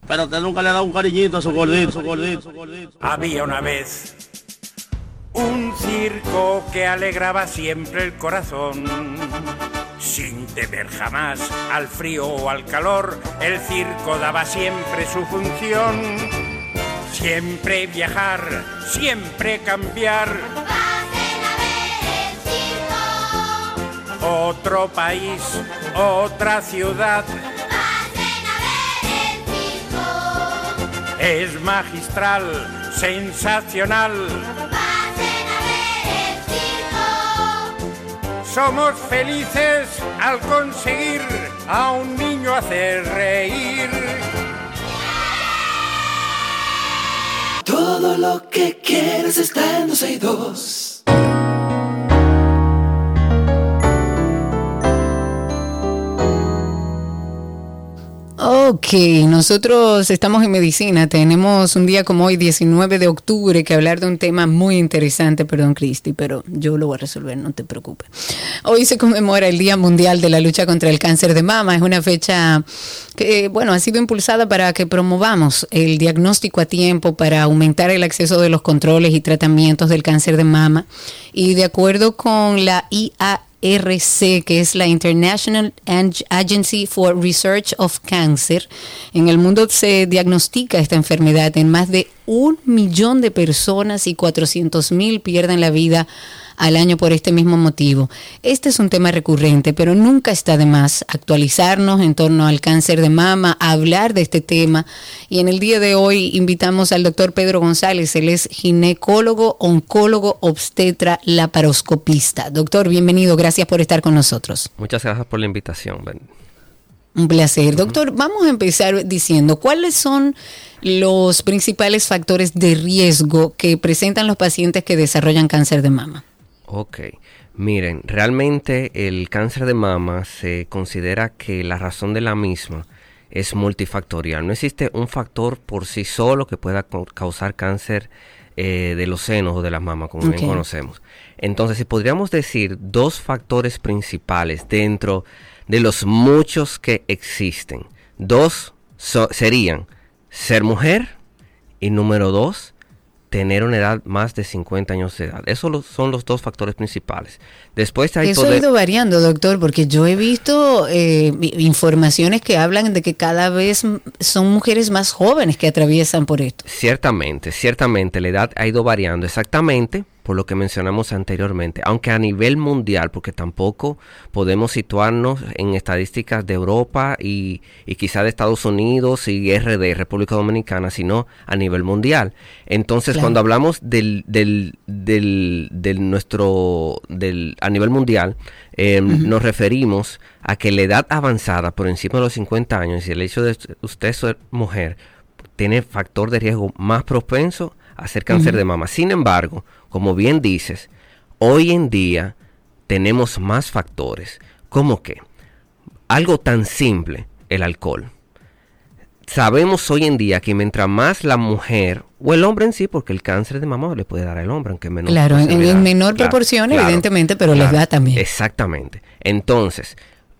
Pero usted nunca le ha dado un cariñito a su gordito, su gordito, su gordito. Había una vez un circo que alegraba siempre el corazón. Sin temer jamás al frío o al calor, el circo daba siempre su función. Siempre viajar, siempre cambiar. Otro país, otra ciudad. Es magistral, sensacional. Somos felices al conseguir a un niño hacer reír. Todo lo que quieres está en 12 y 2. Ok, nosotros estamos en medicina, tenemos un día como hoy, 19 de octubre, que hablar de un tema muy interesante, perdón Cristi, pero yo lo voy a resolver, no te preocupes. Hoy se conmemora el Día Mundial de la Lucha contra el Cáncer de Mama, es una fecha que, bueno, ha sido impulsada para que promovamos el diagnóstico a tiempo, para aumentar el acceso de los controles y tratamientos del cáncer de mama. Y de acuerdo con la IA RC, que es la International Ag- Agency for Research of Cancer. En el mundo se diagnostica esta enfermedad en más de un millón de personas y 400 mil pierden la vida al año por este mismo motivo. Este es un tema recurrente, pero nunca está de más actualizarnos en torno al cáncer de mama, hablar de este tema. Y en el día de hoy invitamos al doctor Pedro González, él es ginecólogo, oncólogo, obstetra, laparoscopista. Doctor, bienvenido, gracias por estar con nosotros. Muchas gracias por la invitación. Ben. Un placer. Doctor, vamos a empezar diciendo cuáles son los principales factores de riesgo que presentan los pacientes que desarrollan cáncer de mama. Ok. Miren, realmente el cáncer de mama se considera que la razón de la misma es multifactorial. No existe un factor por sí solo que pueda causar cáncer eh, de los senos o de las mamas, como bien conocemos. Entonces, si podríamos decir dos factores principales dentro de los muchos que existen, dos so- serían ser mujer y número dos, tener una edad más de 50 años de edad. Esos son los dos factores principales. Después hay Eso ha ido variando, doctor, porque yo he visto eh, informaciones que hablan de que cada vez son mujeres más jóvenes que atraviesan por esto. Ciertamente, ciertamente, la edad ha ido variando exactamente por lo que mencionamos anteriormente, aunque a nivel mundial, porque tampoco podemos situarnos en estadísticas de Europa y, y quizá de Estados Unidos y RD, República Dominicana, sino a nivel mundial. Entonces, Claro. cuando hablamos del, del, del, del nuestro, del, a nivel mundial, eh, nos referimos a que la edad avanzada por encima de los 50 años y el hecho de usted ser mujer tiene factor de riesgo más propenso hacer cáncer de mama. Sin embargo, como bien dices, hoy en día tenemos más factores, como que algo tan simple, el alcohol. Sabemos hoy en día que mientras más la mujer o el hombre en sí, porque el cáncer de mama le puede dar al hombre, aunque menos Claro, en, menor Claro, proporción, claro, evidentemente, pero les da también. Exactamente. Entonces,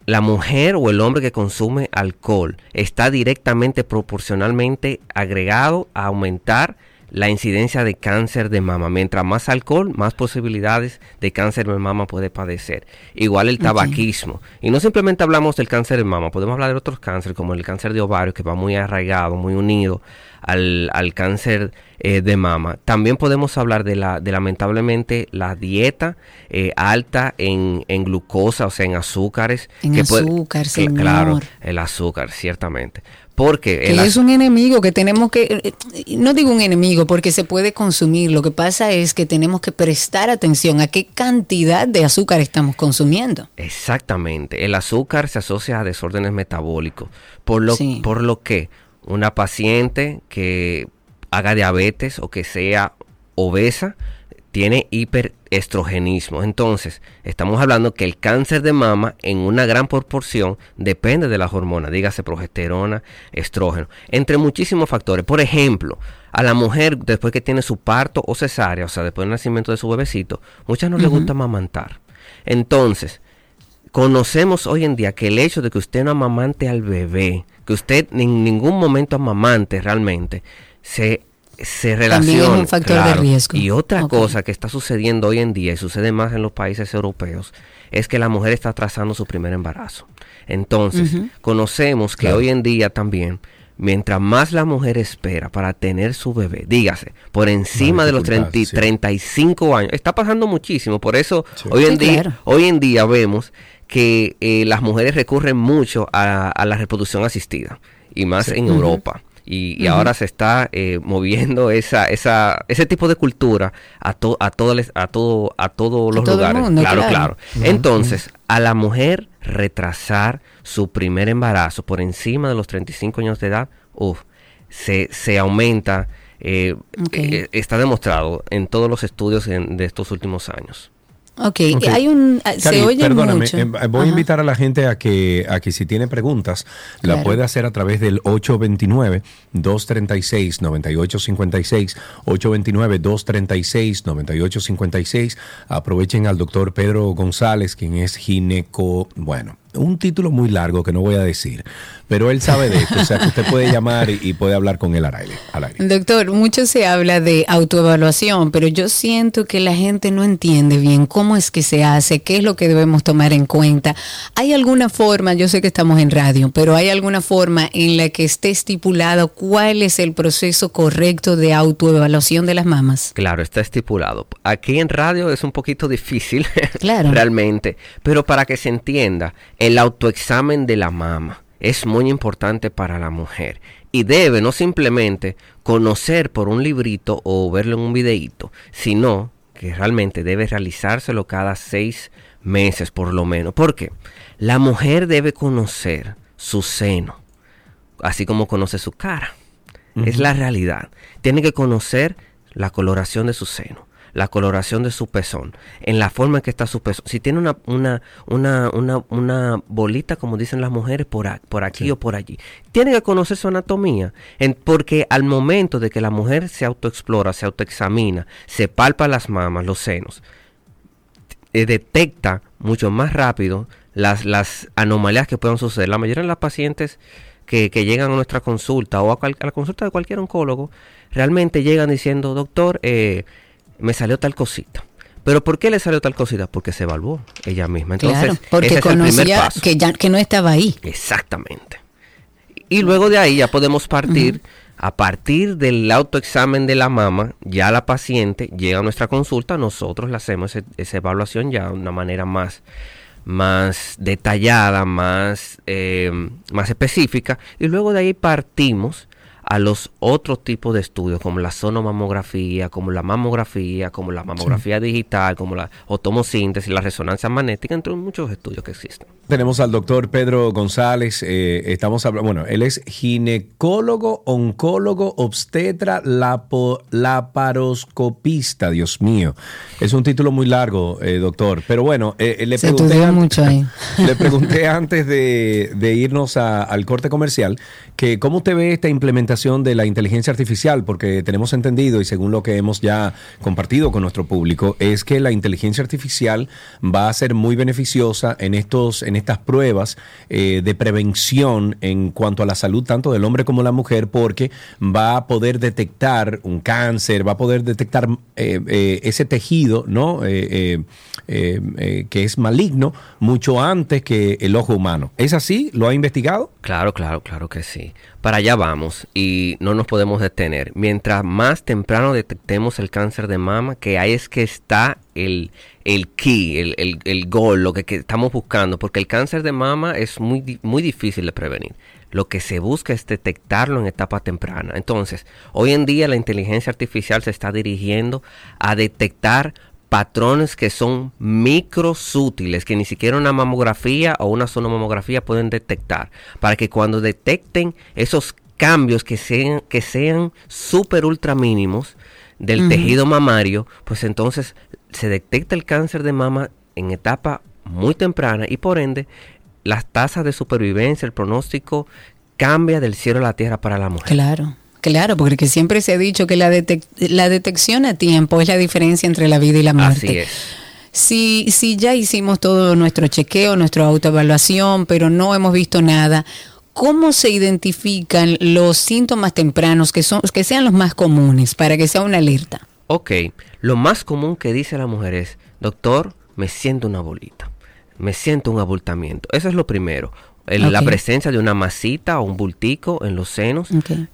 la mujer o el hombre que consume alcohol está directamente proporcionalmente agregado a aumentar la incidencia de cáncer de mama. Mientras más alcohol, más posibilidades de cáncer de mama puede padecer. Igual el tabaquismo. Y no simplemente hablamos del cáncer de mama, podemos hablar de otros cánceres como el cáncer de ovario que va muy arraigado, muy unido al, al cáncer eh, de mama. También podemos hablar de la de lamentablemente la dieta eh, alta en, en glucosa, o sea, en azúcares. En puede- azúcar, cl- Claro, el azúcar, ciertamente. Porque Que es un enemigo que tenemos que, eh, no digo un enemigo porque se puede consumir, lo que pasa es que tenemos que prestar atención a qué cantidad de azúcar estamos consumiendo. Exactamente. El azúcar se asocia a desórdenes metabólicos, por lo, por lo que una paciente que haga diabetes o que sea obesa tiene hiperestrogenismo. Entonces, estamos hablando que el cáncer de mama en una gran proporción depende de las hormonas, dígase progesterona, estrógeno, entre muchísimos factores. Por ejemplo, a la mujer después que tiene su parto o cesárea, o sea, después del nacimiento de su bebecito, muchas no le gusta amamantar. Entonces, conocemos hoy en día que el hecho de que usted no amamante al bebé, que usted en ningún momento amamante realmente, se, se También relaciona. es un factor de claro. riesgo. Y otra cosa que está sucediendo hoy en día y sucede más en los países europeos es que la mujer está atrasando su primer embarazo. Entonces, conocemos que Claro. hoy en día también, mientras más la mujer espera para tener su bebé, dígase, por encima de los dificultad, 30 sí. 35 años, está pasando muchísimo. Por eso, hoy, en Sí, día, claro. hoy en día vemos que eh, las mujeres recurren mucho a, a la reproducción asistida, y más Sí. en. Europa. Y, y ahora se está eh, moviendo esa, esa, ese tipo de cultura a, to- a, todo, a, todo, a todos los todo lugares. mundo, claro, claro. Entonces, a la mujer retrasar su primer embarazo por encima de los 35 años de edad, uf, se, se aumenta, eh, eh, está demostrado en todos los estudios en- de estos últimos años. Ok, Ok. hay un, ah, se oye perdóname, mucho. eh, voy a invitar a la gente a que, a que si tiene preguntas, la puede hacer a través del 829-236-9856, 829-236-9856. Aprovechen al doctor Pedro González, quien es gineco, bueno, un título muy largo que no voy a decir, pero él sabe de esto, o sea que usted puede llamar y, y puede hablar con él al aire. Al aire. Doctor, mucho se habla de autoevaluación, pero yo siento que la gente no entiende bien cómo es que se hace, qué es lo que debemos tomar en cuenta. ¿Hay alguna forma, yo sé que estamos en radio, pero hay alguna forma en la que esté estipulado cuál es el proceso correcto de autoevaluación de las mamas? Claro, está estipulado. Aquí en radio es un poquito difícil, (laughs) Claro. realmente, pero para que se entienda, el autoexamen de la mama es muy importante para la mujer y debe no simplemente conocer por un librito o verlo en un videíto, sino que realmente debe realizárselo cada seis meses por lo menos. ¿Por qué? La mujer debe conocer su seno, así como conoce su cara. Es la realidad. Tiene que conocer la coloración de su seno, la coloración de su pezón, en la forma en que está su pezón. Si tiene una, una, una, una, una bolita, como dicen las mujeres, por, a- por aquí o por allí. Tiene que conocer su anatomía, en- porque al momento de que la mujer se autoexplora, se autoexamina, se palpa las mamas, los senos, eh, detecta mucho más rápido las, las anomalías que puedan suceder. La mayoría de las pacientes que, que llegan a nuestra consulta o a, cual- a la consulta de cualquier oncólogo, realmente llegan diciendo, doctor, eh, me salió tal cosita. Pero ¿por qué le salió tal cosita? Porque se evaluó ella misma. Entonces, claro, porque ese es el primer conocía que, ya, que no estaba ahí. Exactamente. Y luego de ahí ya podemos partir, a partir del autoexamen de la mama, ya la paciente llega a nuestra consulta, nosotros le hacemos ese- esa evaluación ya de una manera más, más detallada, más, eh, más específica, y luego de ahí partimos a los otros tipos de estudios, como la sonomamografía, como la mamografía, como la mamografía digital, como la otomosíntesis, la resonancia magnética, entre muchos estudios que existen. Tenemos al doctor Pedro González. eh, estamos hablando, bueno, él es ginecólogo, oncólogo, obstetra, lapo- laparoscopista. Dios mío, es un título muy largo, eh, doctor. Pero bueno, eh, le Se pregunté mucho ahí. (laughs) le pregunté antes de, de irnos a- al corte comercial que cómo usted ve esta implementación de la inteligencia artificial, porque tenemos entendido y según lo que hemos ya compartido con nuestro público, es que la inteligencia artificial va a ser muy beneficiosa en estos, en estas pruebas eh, de prevención en cuanto a la salud tanto del hombre como la mujer, porque va a poder detectar un cáncer, va a poder detectar eh, eh, ese tejido, ¿no? Eh, eh, que es maligno mucho antes que el ojo humano. ¿Es así? ¿Lo ha investigado? Claro, claro, claro que sí. Para allá vamos y no nos podemos detener. Mientras más temprano detectemos el cáncer de mama, que ahí es que está el, el key, el, el, el goal, lo que, que estamos buscando, porque el cáncer de mama es muy, muy difícil de prevenir. lo que se busca es detectarlo en etapa temprana. Entonces, hoy en día la inteligencia artificial se está dirigiendo a detectar patrones que son microsútiles, que ni siquiera una mamografía o una sonomamografía pueden detectar, para que cuando detecten esos cambios que sean, que sean super ultra mínimos del tejido mamario, pues entonces se detecta el cáncer de mama en etapa muy temprana y por ende las tasas de supervivencia, el pronóstico cambia del cielo a la tierra para la mujer. Claro, claro, porque siempre se ha dicho que la, detec- la detección a tiempo es la diferencia entre la vida y la muerte. Así es. Si, si ya hicimos todo nuestro chequeo, nuestra autoevaluación, pero no hemos visto nada, ¿cómo se identifican los síntomas tempranos que, son, que sean los más comunes para que sea una alerta? Ok, lo más común que dice la mujer es, doctor, me siento una bolita, me siento un abultamiento. Eso es lo primero. El- La presencia de una masita o un bultico en los senos,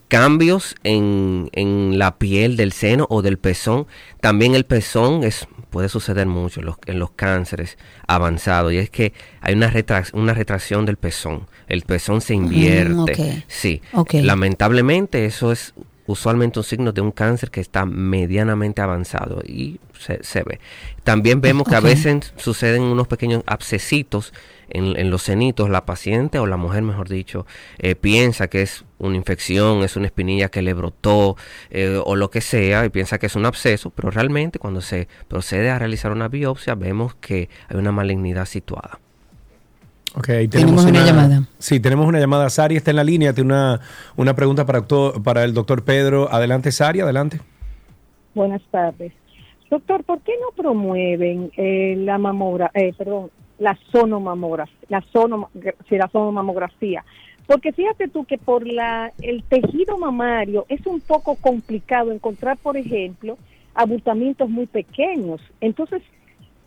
cambios en, en la piel del seno o del pezón. También el pezón es, puede suceder mucho en los, en los cánceres avanzados y es que hay una, retrac- una retracción del pezón. El pezón se invierte. Mm, ok. Sí. Lamentablemente eso es usualmente un signo de un cáncer que está medianamente avanzado y se, se ve. También vemos que a veces suceden unos pequeños abscesitos en, en los cenitos. La paciente o la mujer, mejor dicho, eh, piensa que es una infección, es una espinilla que le brotó eh, o lo que sea y piensa que es un absceso, pero realmente cuando se procede a realizar una biopsia vemos que hay una malignidad situada. Ok, Tenemos una llamada. Sí, tenemos una llamada. Sari está en la línea. Tiene una, una pregunta para, para el doctor Pedro. Adelante, Sari, adelante. Buenas tardes. Doctor, ¿por qué no promueven eh, la mamogra, eh, perdón, la sonomamografía, la, sonom, la sonomamografía? Porque fíjate tú que por la el tejido mamario es un poco complicado encontrar, por ejemplo, abultamientos muy pequeños. Entonces,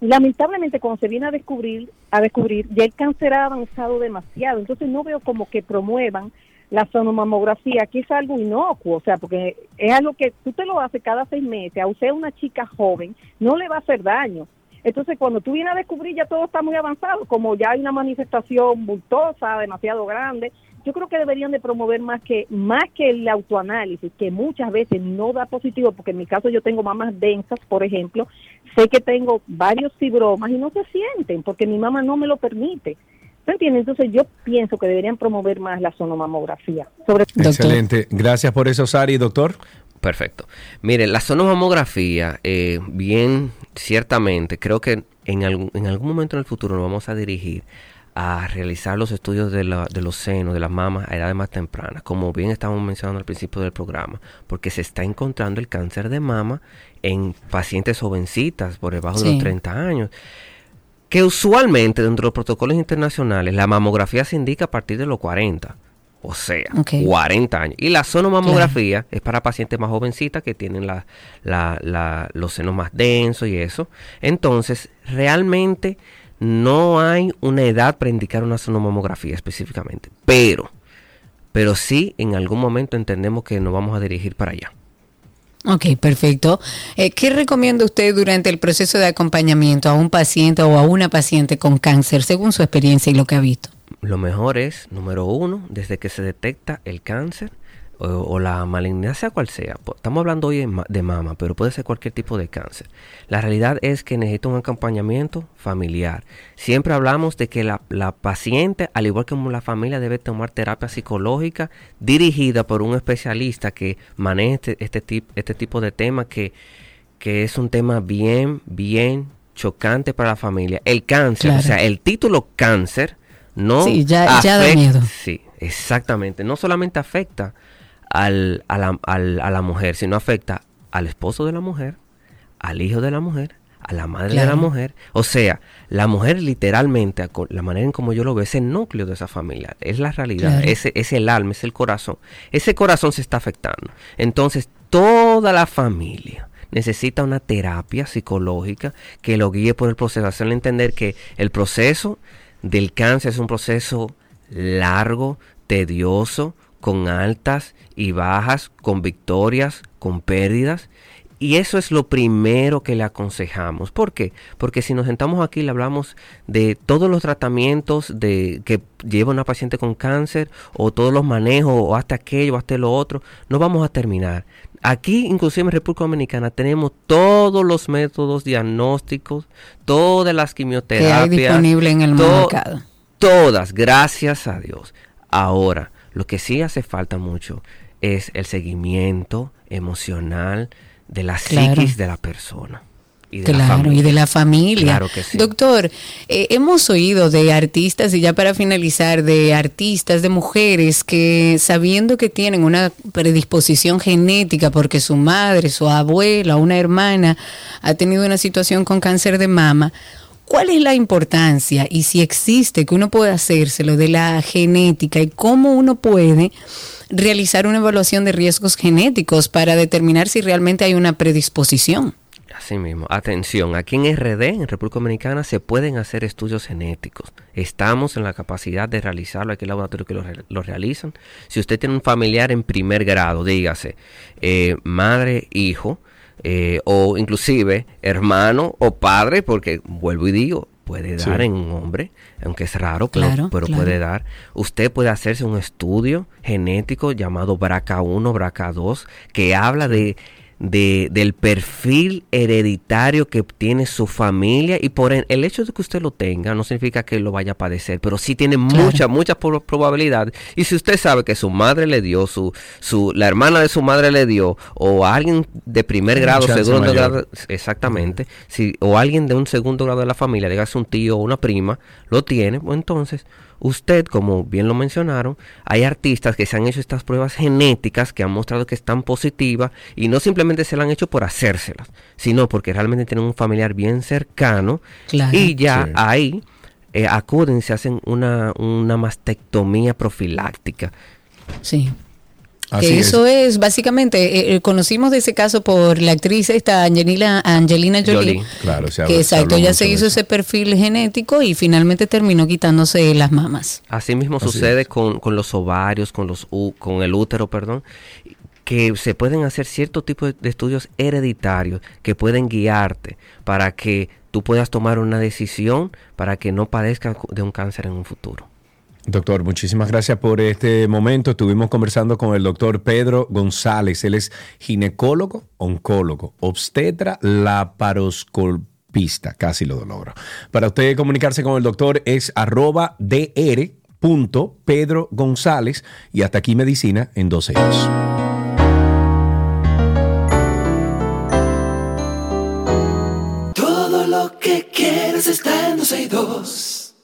lamentablemente cuando se viene a descubrir, a descubrir, ya el cáncer ha avanzado demasiado. Entonces no veo como que promuevan la sonomamografía, que es algo inocuo, o sea, porque es algo que tú te lo haces cada seis meses, a usted una chica joven, no le va a hacer daño. Entonces, cuando tú vienes a descubrir ya todo está muy avanzado, como ya hay una manifestación bultosa, demasiado grande, yo creo que deberían de promover más que más que el autoanálisis, que muchas veces no da positivo, porque en mi caso yo tengo mamas densas, por ejemplo, sé que tengo varios fibromas y no se sienten, porque mi mamá no me lo permite. ¿Se entiende? Entonces yo pienso que deberían promover más la sonomamografía. Sobre Excelente. Gracias por eso, Sari. Doctor. Perfecto. Mire, la sonomamografía, eh, bien ciertamente, creo que en algún, en algún momento en el futuro nos vamos a dirigir a realizar los estudios de, la- de los senos, de las mamas a edades más tempranas, como bien estábamos mencionando al principio del programa, porque se está encontrando el cáncer de mama en pacientes jovencitas por debajo de los 30 años que usualmente dentro de los protocolos internacionales la mamografía se indica a partir de los 40. O sea, Ok. 40 años. Y la sonomamografía es para pacientes más jovencitas que tienen la, la- la- los senos más densos y eso. Entonces, realmente no hay una edad para indicar una sonomamografía específicamente. Pero, pero sí en algún momento entendemos que nos vamos a dirigir para allá. Ok, perfecto. Eh, ¿Qué recomienda usted durante el proceso de acompañamiento a un paciente o a una paciente con cáncer, según su experiencia y lo que ha visto? Lo mejor es, número uno, desde que se detecta el cáncer o, o la malignidad, sea cual sea. Estamos hablando hoy de, ma- de mama, pero puede ser cualquier tipo de cáncer. La realidad es que necesita un acompañamiento familiar. Siempre hablamos de que la, la paciente, al igual que la familia, debe tomar terapia psicológica dirigida por un especialista que maneje este, este, tip- este tipo de temas que, que es un tema bien, bien chocante para la familia. El cáncer, Claro. o sea, el título cáncer no Sí, ya- ya da miedo. Sí, exactamente. No solamente afecta al, a, la, al- a la mujer, sino afecta al esposo de la mujer, al hijo de la mujer, a la madre de la mujer. O sea, la mujer literalmente, la manera en como yo lo veo, es el núcleo de esa familia, es la realidad, Claro. ese es el alma, es el corazón. Ese corazón se está afectando. Entonces, toda la familia necesita una terapia psicológica que lo guíe por el proceso, hacerle entender que el proceso del cáncer es un proceso largo, tedioso, con altas y bajas, con victorias, con pérdidas, y eso es lo primero que le aconsejamos. ¿Por qué? Porque si nos sentamos aquí y le hablamos de todos los tratamientos de, que lleva una paciente con cáncer, o todos los manejos, o hasta aquello, o hasta lo otro, no vamos a terminar. Aquí, inclusive en República Dominicana, tenemos todos los métodos diagnósticos, todas las quimioterapias. Que hay disponible en el to- mercado. Todas, gracias a Dios. Ahora, lo que sí hace falta mucho es el seguimiento emocional de la Claro. psiquis de la persona. Y de la Claro, y familia. de la familia. Claro que sí. Doctor, eh, hemos oído de artistas, y ya para finalizar, de artistas, de mujeres que sabiendo que tienen una predisposición genética porque su madre, su abuela, una hermana ha tenido una situación con cáncer de mama, ¿cuál es la importancia y si existe que uno pueda hacérselo de la genética y cómo uno puede realizar una evaluación de riesgos genéticos para determinar si realmente hay una predisposición? Así mismo, atención, aquí en RD, en República Dominicana, se pueden hacer estudios genéticos. Estamos en la capacidad de realizarlo, aquí hay laboratorios que lo, lo realizan. Si usted tiene un familiar en primer grado, dígase, eh, madre, hijo, eh, o inclusive hermano o padre, porque vuelvo y digo, puede Sí. dar en un hombre, aunque es raro, pero, Claro, pero claro. puede dar. Usted puede hacerse un estudio genético llamado BRCA1, BRCA2, que habla de, de- del perfil hereditario que tiene su familia y por el hecho de que usted lo tenga no significa que lo vaya a padecer, pero sí tiene Claro. mucha, mucha pro- probabilidad. Y si usted sabe que su madre le dio, su, su, la hermana de su madre le dio, o alguien de primer grado, chance segundo grado, exactamente, si, o alguien de un segundo grado de la familia, dígase un tío o una prima, lo tiene, pues entonces usted, como bien lo mencionaron, hay artistas que se han hecho estas pruebas genéticas que han mostrado que están positivas y no simplemente se las han hecho por hacérselas, sino porque realmente tienen un familiar bien cercano Claro. y ya Sí. ahí eh, acuden, se hacen una, una mastectomía profiláctica. Sí. Así que es. eso es básicamente, eh, eh, conocimos de ese caso por la actriz esta Angelina, Angelina Jolie, Jolie. Claro, se habla- que se exacto, ella se hizo ese perfil genético y finalmente terminó quitándose las mamas. Así mismo Así sucede con, con los ovarios, con los u- con el útero, perdón, que se pueden hacer cierto tipo de, de estudios hereditarios que pueden guiarte para que tú puedas tomar una decisión para que no padezcas de un cáncer en un futuro. Doctor, muchísimas gracias por este momento. Estuvimos conversando con el doctor Pedro González. Él es ginecólogo, oncólogo, obstetra, laparoscopista. Casi lo logro. Para usted comunicarse con el doctor es arroba dr Pedro González y hasta aquí medicina en 12 años. Todo lo que quieres está en 12 y 2.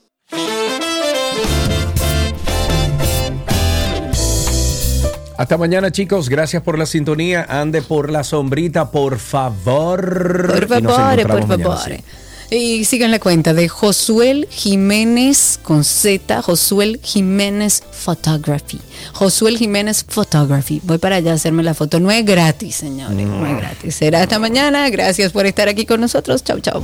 Hasta mañana, chicos. Gracias por la sintonía. Ande por la sombrita, por favor. Por favor, por mañana, favor. sí. Y sigan la cuenta de Josuel Jiménez con Z, Josuel Jiménez Photography. Josuel Jiménez Photography. Voy para allá a hacerme la foto. No es gratis, señores, no es gratis. Será hasta mañana. Gracias por estar aquí con nosotros. Chau, chau.